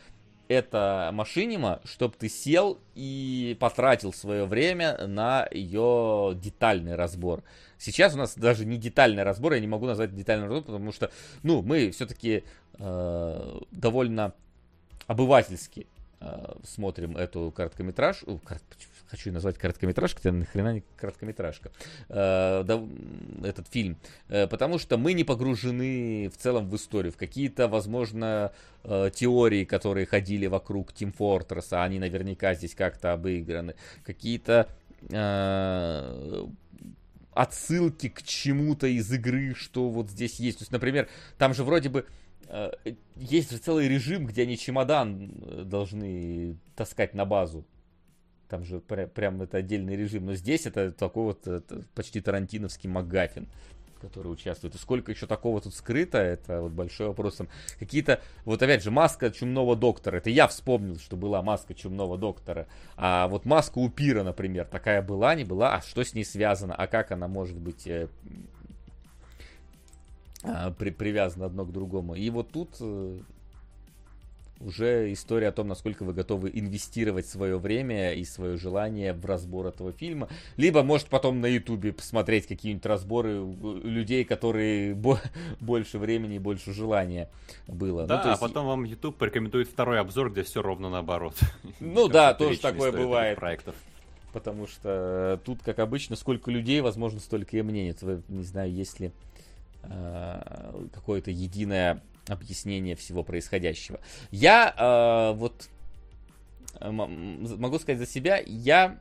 это машинима, чтобы ты сел и потратил свое время на ее детальный разбор. Сейчас у нас даже не детальный разбор, я не могу назвать детальный разбор, потому что, ну, мы все-таки э, довольно обывательски э, смотрим эту короткометраж, о, корот, хочу назвать короткометражка, это нахрена не короткометражка, э, да, этот фильм, э, потому что мы не погружены в целом в историю, в какие-то, возможно, э, теории, которые ходили вокруг Team Fortress, а они наверняка здесь как-то обыграны, какие-то э, отсылки к чему-то из игры, что вот здесь есть. То есть, например, там же вроде бы э, есть же целый режим, где они чемодан э, должны таскать на базу. Там же прям, прям это отдельный режим. Но здесь это такой вот это почти тарантиновский МакГаффин которые участвуют. И сколько еще такого тут скрыто, это вот большой вопрос. Какие-то, вот опять же, маска чумного доктора. Это я вспомнил, что была маска чумного доктора. А вот маска у Пира, например, такая была, не была. А что с ней связано? А как она может быть э, э, при, привязана одно к другому? И вот тут э, уже история о том, насколько вы готовы инвестировать свое время и свое желание в разбор этого фильма. Либо, может, потом на Ютубе посмотреть какие-нибудь разборы людей, которые бо- больше времени и больше желания было. Да, ну, есть... а потом вам YouTube порекомендует второй обзор, где все ровно наоборот. Ну да, тоже такое бывает. Проектов. Потому что тут, как обычно, сколько людей, возможно, столько и мнений. Не знаю, есть ли э, какое-то единое объяснение всего происходящего. Я э, вот э, могу сказать за себя, я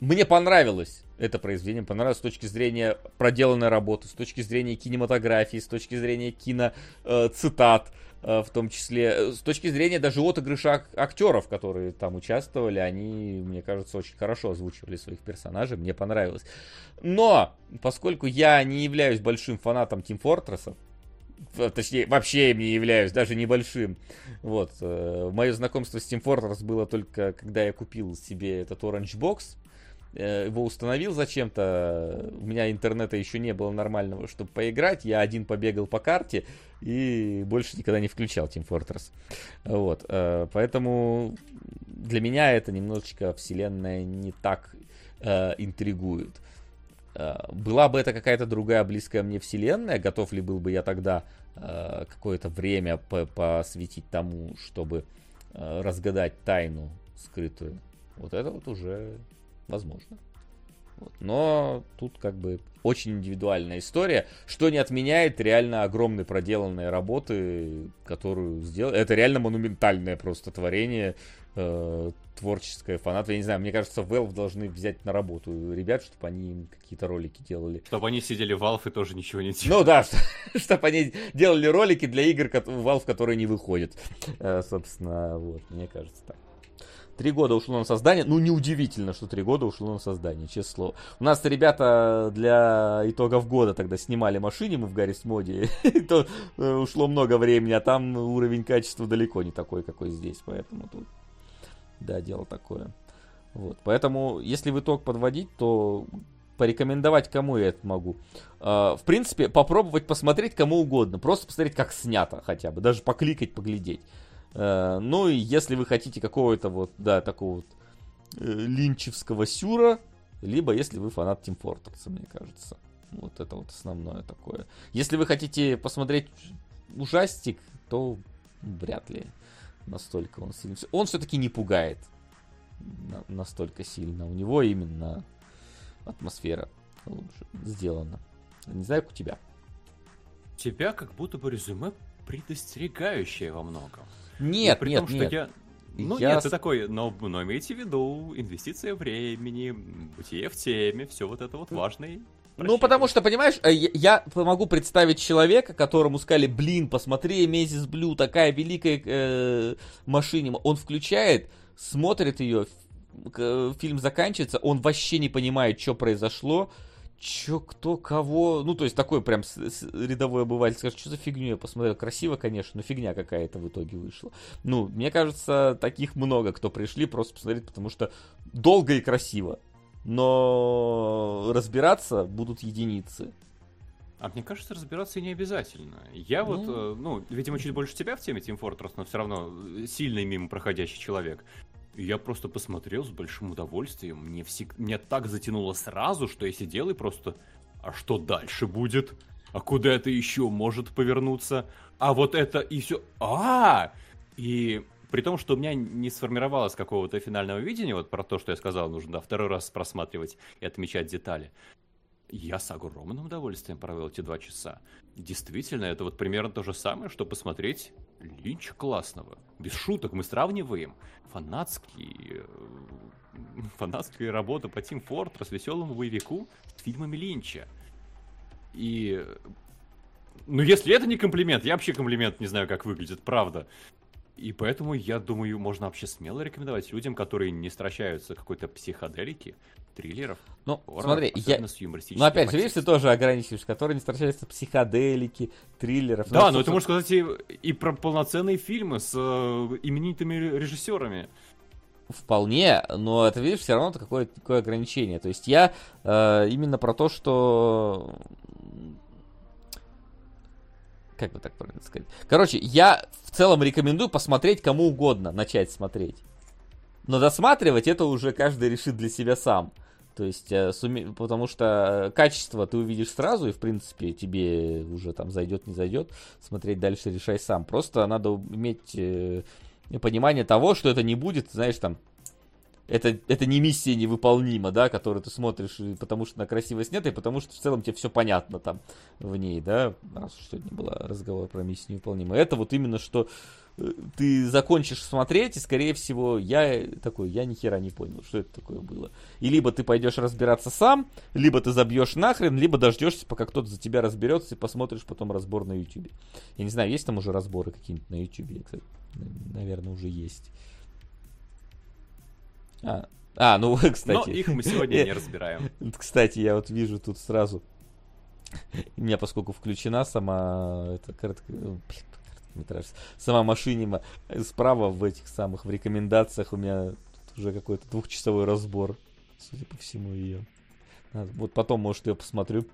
мне понравилось это произведение, понравилось с точки зрения проделанной работы, с точки зрения кинематографии, с точки зрения кино э, э, в том числе, э, с точки зрения даже отыгрыша актеров, которые там участвовали, они, мне кажется, очень хорошо озвучивали своих персонажей, мне понравилось. Но, поскольку я не являюсь большим фанатом Тим Фортресса, точнее, вообще им не являюсь, даже небольшим. Вот. Э, Мое знакомство с Team Fortress было только, когда я купил себе этот Orange Box, э, его установил зачем-то, у меня интернета еще не было нормального, чтобы поиграть, я один побегал по карте и больше никогда не включал Team Fortress. Вот, э, поэтому для меня это немножечко вселенная не так интригует. Э, была бы это какая-то другая близкая мне вселенная, готов ли был бы я тогда э, какое-то время посвятить тому, чтобы э, разгадать тайну скрытую. Вот это вот уже возможно. Вот. Но тут как бы очень индивидуальная история, что не отменяет реально огромной проделанной работы, которую сделал. Это реально монументальное просто творение э, творческое фанат. Я не знаю, мне кажется, Valve должны взять на работу ребят, чтобы они им какие-то ролики делали. Чтобы они сидели в Valve и тоже ничего не делали. Ну да, чтобы они делали ролики для игр Valve, которые не выходят. Э, собственно, вот, мне кажется так. Три года ушло на создание. Ну, неудивительно, что три года ушло на создание, слово. У нас ребята для итогов года тогда снимали машине мы в Гаррис моде. то э, ушло много времени, а там уровень качества далеко не такой, какой здесь. Поэтому тут, да, дело такое. Вот. Поэтому, если в итог подводить, то порекомендовать кому я это могу. Uh, в принципе, попробовать посмотреть кому угодно. Просто посмотреть, как снято хотя бы. Даже покликать, поглядеть. Э, ну и если вы хотите какого-то вот, да, такого вот э, линчевского сюра, либо если вы фанат Team Fortress, мне кажется. Вот это вот основное такое. Если вы хотите посмотреть ужастик, то вряд ли настолько он сильно. Он все-таки не пугает настолько сильно. У него именно атмосфера лучше сделана. Не знаю, как у тебя. Тебя как будто бы резюме предостерегающее во многом. Нет, при нет, том, нет. я... Ну я... нет, ты такой, но, но имейте в виду, инвестиция времени, бытие в теме, все вот это вот важное. Ну, потому что, понимаешь, э, я могу представить человека, которому сказали, блин, посмотри, Мезис Блю, такая великая э, машина. Он включает, смотрит ее, фильм заканчивается, он вообще не понимает, что произошло, Чё, кто, кого? Ну, то есть такой прям с, с, рядовой обыватель скажет, что за фигню я посмотрел. Красиво, конечно, но фигня какая-то в итоге вышла. Ну, мне кажется, таких много, кто пришли просто посмотреть, потому что долго и красиво. Но разбираться будут единицы. А мне кажется, разбираться и не обязательно. Я ну... вот, э, ну, видимо, чуть больше тебя в теме Team Fortress, но все равно сильный мимо проходящий человек. Я просто посмотрел с большим удовольствием. Мне, всег... Мне так затянуло сразу, что я сидел и просто... А что дальше будет? А куда это еще может повернуться? А вот это и все... А! И при том, что у меня не сформировалось какого-то финального видения, вот про то, что я сказал, нужно да, второй раз просматривать и отмечать детали. Я с огромным удовольствием провел эти два часа. Действительно, это вот примерно то же самое, что посмотреть Линча классного. Без шуток мы сравниваем фанатский, э, фанатские работы по Team Fortress, веселому боевику с фильмами Линча. И... Ну, если это не комплимент, я вообще комплимент не знаю, как выглядит, правда. И поэтому, я думаю, можно вообще смело рекомендовать людям, которые не стращаются какой-то психоделики, триллеров. Ну, хорроров, смотри, я... с Ну, опять же, видишь, ты тоже ограничиваешь, которые не встречаются психоделики, триллеров. Да, Ну, но это можно сказать и, и про полноценные фильмы с э, именитыми режиссерами. Вполне, но это, видишь, все равно это какое-то такое ограничение. То есть я э, именно про то, что... Как бы так правильно сказать? Короче, я в целом рекомендую посмотреть кому угодно, начать смотреть. Но досматривать это уже каждый решит для себя сам. То есть, э, суме- потому что э, качество ты увидишь сразу, и, в принципе, тебе уже там зайдет, не зайдет. Смотреть дальше решай сам. Просто надо иметь э, понимание того, что это не будет, знаешь, там, это, это не миссия невыполнима, да, которую ты смотришь, потому что на красиво снято, и потому что в целом тебе все понятно там в ней, да, раз уж сегодня был разговор про миссию невыполнимую. Это вот именно что ты закончишь смотреть, и, скорее всего, я такой, я ни хера не понял, что это такое было. И либо ты пойдешь разбираться сам, либо ты забьешь нахрен, либо дождешься, пока кто-то за тебя разберется, и посмотришь потом разбор на YouTube. Я не знаю, есть там уже разборы какие-нибудь на YouTube, кстати, наверное, уже есть. А, а, ну, кстати. Но их мы сегодня не разбираем. Кстати, я вот вижу тут сразу. У меня, поскольку включена сама это коротко, блин, короткометраж, сама машинима, справа в этих самых в рекомендациях у меня тут уже какой-то двухчасовой разбор, судя по всему, ее. Вот потом, может, я посмотрю,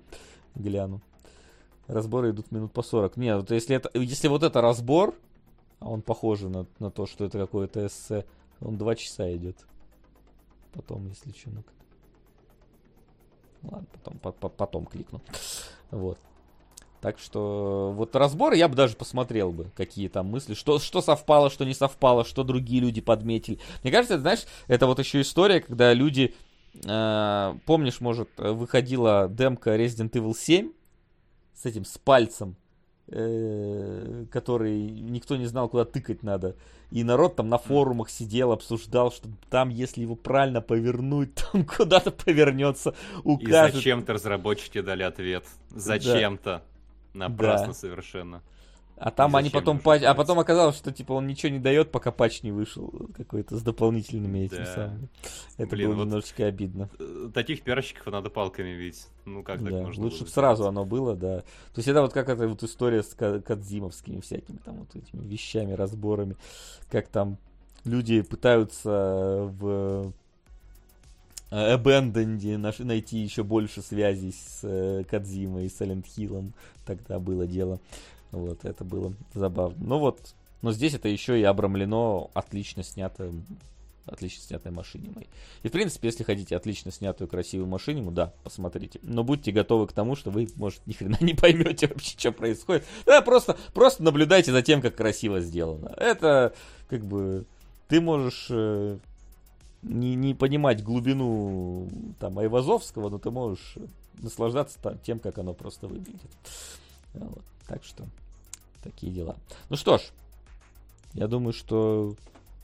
гляну. Разборы идут минут по 40. Не, вот если это, если вот это разбор, а он похоже на, на то, что это какое-то эссе, он два часа идет. Потом, если ну-ка. Ладно, потом, по- по- потом кликну. Вот. Так что вот разборы я бы даже посмотрел бы, какие там мысли, что, что совпало, что не совпало, что другие люди подметили. Мне кажется, это, знаешь, это вот еще история, когда люди, э, помнишь, может, выходила демка Resident Evil 7 с этим, с пальцем, э, который никто не знал, куда тыкать надо. И народ там на форумах сидел, обсуждал, что там, если его правильно повернуть, он куда-то повернется, И укажет. зачем-то разработчики дали ответ. Зачем-то. Напрасно Да. совершенно. А там И они потом патч... А потом оказалось, что типа он ничего не дает, пока патч не вышел какой-то с дополнительными этими Да. самыми. Это Блин, было вот немножечко обидно. Э, Таких пиарщиков надо палками бить. Ну как так Да, можно лучше бы сразу оно было, да. То есть это вот как эта вот история с Ка- Кадзимовскими всякими там вот этими вещами, разборами, как там люди пытаются в Abandoned наш- найти еще больше связей с э, Кадзимой и Silent Hill'ом. Тогда было дело. Вот, это было забавно. Ну вот, но здесь это еще и обрамлено отлично снятым отлично снятой машинимой. И, в принципе, если хотите отлично снятую красивую машиниму, да, посмотрите. Но будьте готовы к тому, что вы, может, ни хрена не поймете вообще, что происходит. Да, просто, просто наблюдайте за тем, как красиво сделано. Это, как бы, ты можешь э, не, не понимать глубину там Айвазовского, но ты можешь наслаждаться тем, как оно просто выглядит. Вот. Так что, такие дела. Ну что ж, я думаю, что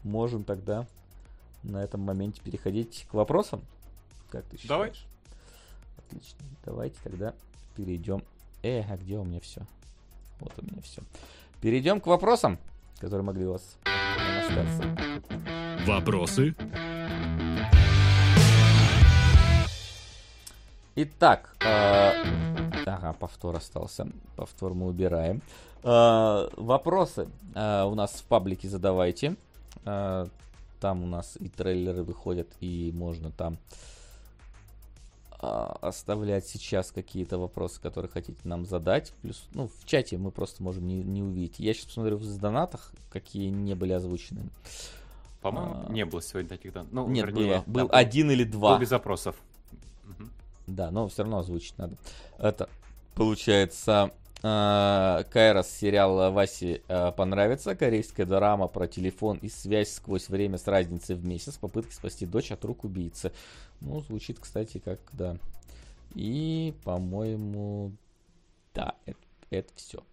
можем тогда на этом моменте переходить к вопросам. Как ты считаешь? Давай. Отлично. Давайте тогда перейдем. Э, а где у меня все? Вот у меня все. Перейдем к вопросам, которые могли у вас остаться. Вопросы? Итак, э, ага, повтор остался. Повтор мы убираем. Э, вопросы э, у нас в паблике задавайте. Э, там у нас и трейлеры выходят, и можно там э, оставлять сейчас какие-то вопросы, которые хотите нам задать. Плюс, ну, в чате мы просто можем не, не увидеть. Я сейчас посмотрю в донатах, какие не были озвучены. По-моему, А. не было сегодня таких данных. Ну, Нет, вернее, было. Был да, один или два. Был без запросов. Мгм. Да, но все равно озвучить надо. Это получается э, Кайрос сериал Васи э, понравится. Корейская драма про телефон и связь сквозь время с разницей в месяц. Попытки спасти дочь от рук убийцы. Ну, звучит, кстати, как, да. И, по-моему, да, это, это все.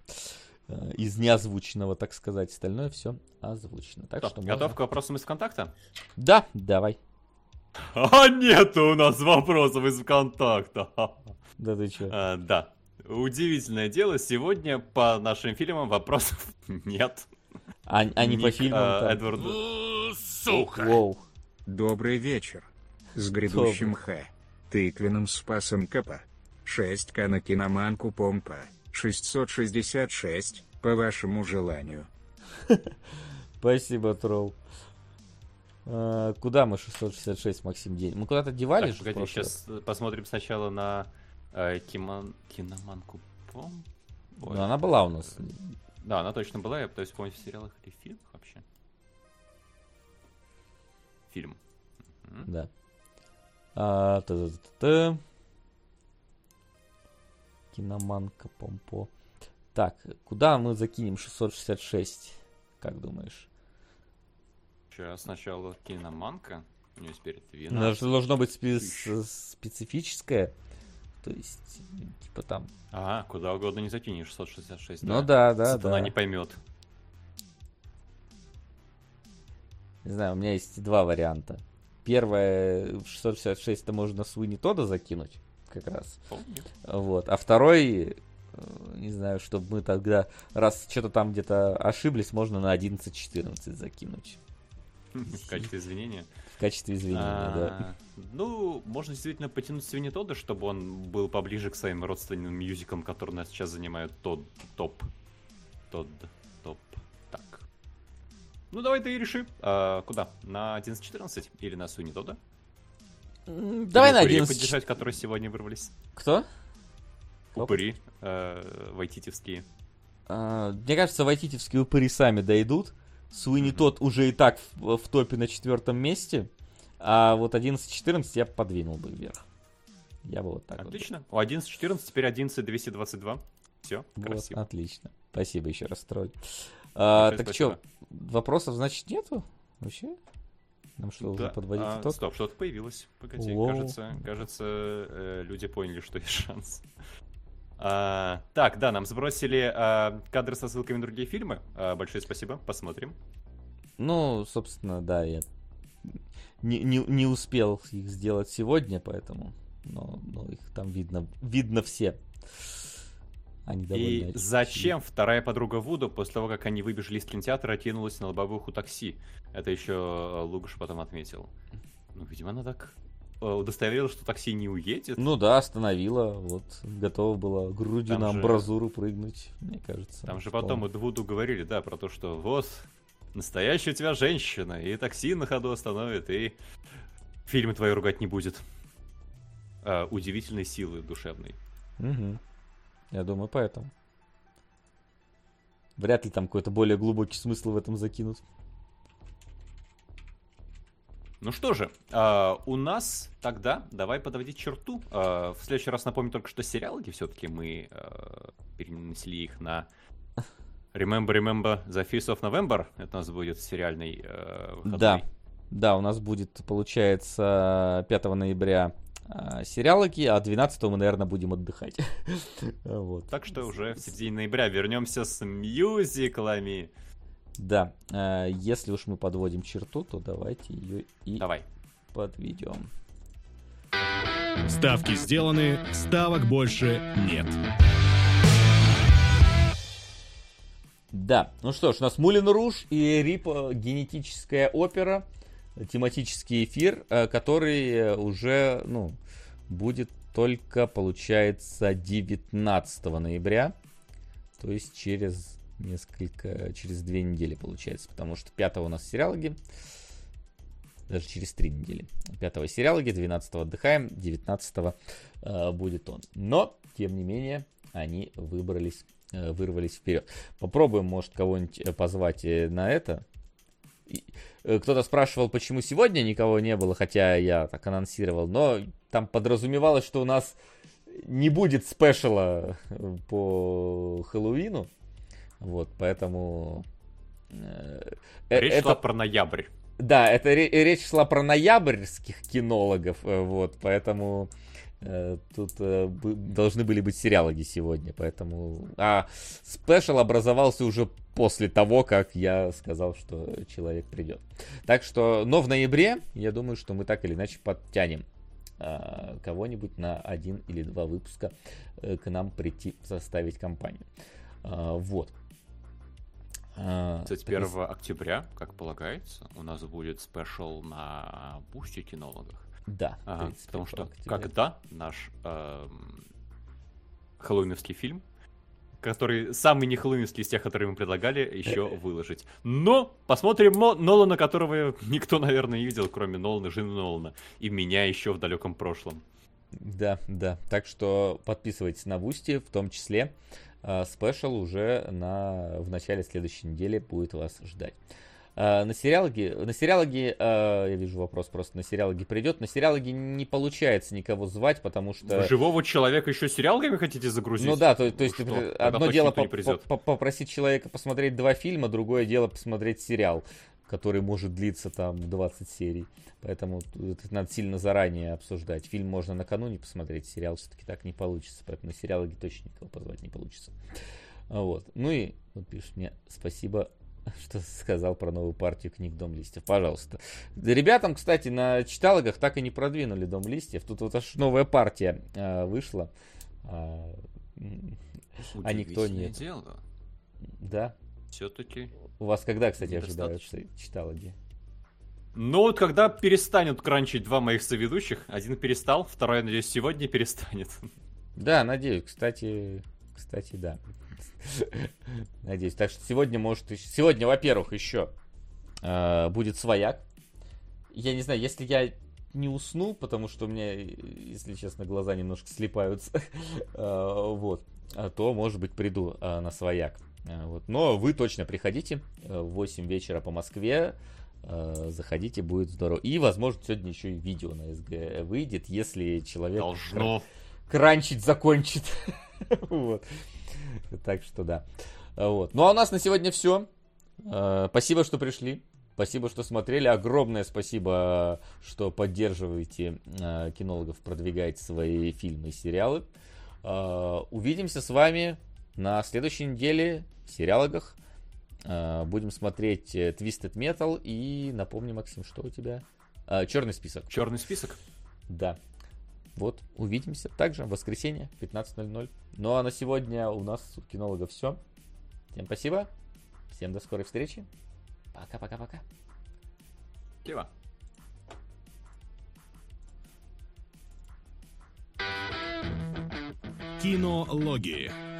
Из неозвученного, так сказать, остальное все озвучено. Так Что, что готов можно- к вопросам из ВКонтакта? Да, давай. А нет у нас вопросов из ВКонтакта. Да ты чё? А, да. Удивительное дело, сегодня по нашим фильмам вопросов нет. А, а не по Ник, фильмам? а, там? Эдварду. Воу. Добрый вечер. С грядущим Х. Тыквенным спасом КП. 6К на киноманку помпа. 666, по вашему желанию. Спасибо, тролл. А, куда мы 666, Максим, день? Мы куда-то девали Так, погоди, сейчас посмотрим сначала на э, Кимон- киноманку Пом. Ой. Ну, она была у нас. Да, она точно была, я пытаюсь вспомнить в сериалах или фильмах вообще. Фильм. Да. А, та-та-та-та. Киноманка, помпо. Так, куда мы закинем 666? Как думаешь? Сейчас сначала киноманка. У нее теперь Ну, 12. это должно быть спе- специфическое. То есть, типа там. Ага, куда угодно не закинешь 666. Ну да, да, Сатана да. не поймет. Не знаю, у меня есть два варианта. Первое, в 666 это можно Суини Тода закинуть, как раз. Помню. Вот. А второй, э, не знаю, чтобы мы тогда, раз что-то там где-то ошиблись, можно на 11-14 закинуть. В качестве извинения. В качестве извинения, да. А, Ну, можно действительно потянуть Свини Тодда, чтобы он был поближе к своим родственным мюзикам, которые нас сейчас занимают тот топ. Тот топ. Так. Ну, давай ты и реши. А, куда? На 11.14 или на Суини Тодда? Давай на Или упыри 11 поддержать, которые сегодня вырвались. Кто? Кто? Упыри. э, Вайтитевские. А, Мне кажется, вайтитевские упыри сами дойдут. Суини тот уже и так в, в топе на четвертом месте. А вот 11-14 я подвинул бы вверх. Я бы вот так вот. Отлично. У 11.14, теперь 11.222. Все, Вот, красиво. отлично. Спасибо еще раз, тролль. А, так что, спасибо. вопросов, значит, нету? Вообще? Нам что, уже Да. подводить А, итог? Стоп, что-то появилось. Погоди, Воу. кажется, кажется, э, люди поняли, что есть шанс. А, так, да, нам сбросили а, кадры со ссылками на другие фильмы. А, большое спасибо, посмотрим. Ну, собственно, да, я не, не, не успел их сделать сегодня, поэтому, но, но их там видно, видно все. Они И очевидны. зачем вторая подруга Вуду после того, как они выбежали из кинотеатра, кинулась на лобовуху такси? Это еще Лугаш потом отметил. Ну, видимо, она так э, удостоверилась, что такси не уедет. Ну да, остановила, вот, готова была грудью Там на же- амбразуру прыгнуть, мне кажется. Там же потом и Вуду говорили, да, про то, что вот, настоящая у тебя женщина, и такси на ходу остановит, и фильмы твои ругать не будет. А, удивительной силы душевной. Мгм. Я думаю, поэтому. Вряд ли там какой-то более глубокий смысл в этом закинут. Ну что же, а, у нас тогда давай подводить черту. А, в следующий раз напомню только, что сериалки все-таки мы а, перенесли их на Remember, Remember the Feast of November. Это у нас будет сериальный э, выходной. Да. Да, у нас будет, получается, 5 ноября а, сериалоки, а 12 мы, наверное, будем отдыхать. Вот. Так что уже в середине ноября вернемся с мюзиклами. Да, а, если уж мы подводим черту, то давайте ее и Давай. подведем. Ставки сделаны, ставок больше нет. Да, ну что ж, у нас Мулин Руж и Рип э, генетическая опера, э, тематический эфир, э, который э, уже, ну, будет только, получается, 19 ноября, то есть через несколько, через две недели, получается, потому что 5 у нас сериалоги, даже через три недели. 5 сериалоги, 12 отдыхаем, 19 э, будет он. Но, тем не менее, они выбрались, э, вырвались вперед. Попробуем, может, кого-нибудь э, позвать э, на это. Э, Кто-то спрашивал, почему сегодня никого не было, хотя я так анонсировал, но там подразумевалось, что у нас не будет спешала по Хэллоуину. Вот, поэтому... э, речь это... шла про ноябрь. Да, это речь шла про ноябрьских кинологов, вот, поэтому Э, тут э, должны были быть сериалоги сегодня, поэтому... А спешл образовался уже после того, как я сказал, что человек придет. Так что, но в ноябре, я думаю, что мы так или иначе подтянем э, кого-нибудь на один или два выпуска к нам прийти составить компанию. Вот. 31 так... октября, как полагается, у нас будет special на Boosty кинологах. Да. Потому что октября. когда наш э, хэллоуиновский фильм, который самый не хэллоуинский из тех, которые мы предлагали, еще выложить. Но посмотрим Нолана, которого никто, наверное, не видел, кроме Нолана, жены Нолана, и меня еще в далеком прошлом. Да, да. Так что подписывайтесь на Boosty, в том числе. Special уже на, в начале следующей недели будет вас ждать. А, на сериалоге, на сериалоге, я вижу вопрос просто, на сериалоге придет, на сериалоге не получается никого звать, потому что... Живого человека еще сериалогами хотите загрузить? Ну да, то, то есть что? одно дело по по попросить человека посмотреть два фильма, другое дело посмотреть сериал, который может длиться там 20 серий. Поэтому это надо сильно заранее обсуждать. Фильм можно накануне посмотреть, сериал все-таки так не получится, поэтому на сериалоге точно никого позвать не получится. Вот. Ну и вот пишет мне спасибо что сказал про новую партию книг Дом листьев. Пожалуйста. Ребятам, кстати, на читалогах так и не продвинули Дом листьев. Тут вот аж новая партия э, вышла. А, а никто не... дело. Да. Все-таки. У вас когда, кстати, ожидаются читалоги? Ну вот когда перестанут кранчить два моих соведущих, один перестал, второй, надеюсь, сегодня перестанет. Да, надеюсь. Кстати, кстати, да. Надеюсь. Так что сегодня может... Сегодня, во-первых, еще э, будет свояк. Я не знаю, если я не усну, потому что у меня, если честно, глаза немножко слепаются, э, вот, а то, может быть, приду э, на свояк. Э, вот. Но вы точно приходите в 8 вечера по Москве, заходите, будет здорово. И, возможно, сегодня еще и видео на СГ выйдет, если человек Должно. кранчить закончит. вот. Так что да. Вот. Ну а у нас на сегодня все. Э, спасибо, что пришли. Спасибо, что смотрели. Огромное спасибо, что поддерживаете э, кинологов, продвигаете свои фильмы и сериалы. Э, увидимся с вами на следующей неделе в сериалогах. Будем смотреть Twisted Metal и напомни, Максим, что у тебя? Черный список. Черный список? Да. Вот, увидимся также в воскресенье 15.00. Ну а на сегодня у нас у кинолога все. Всем спасибо. Всем до скорой встречи. Пока-пока-пока. Спасибо. Кинологии.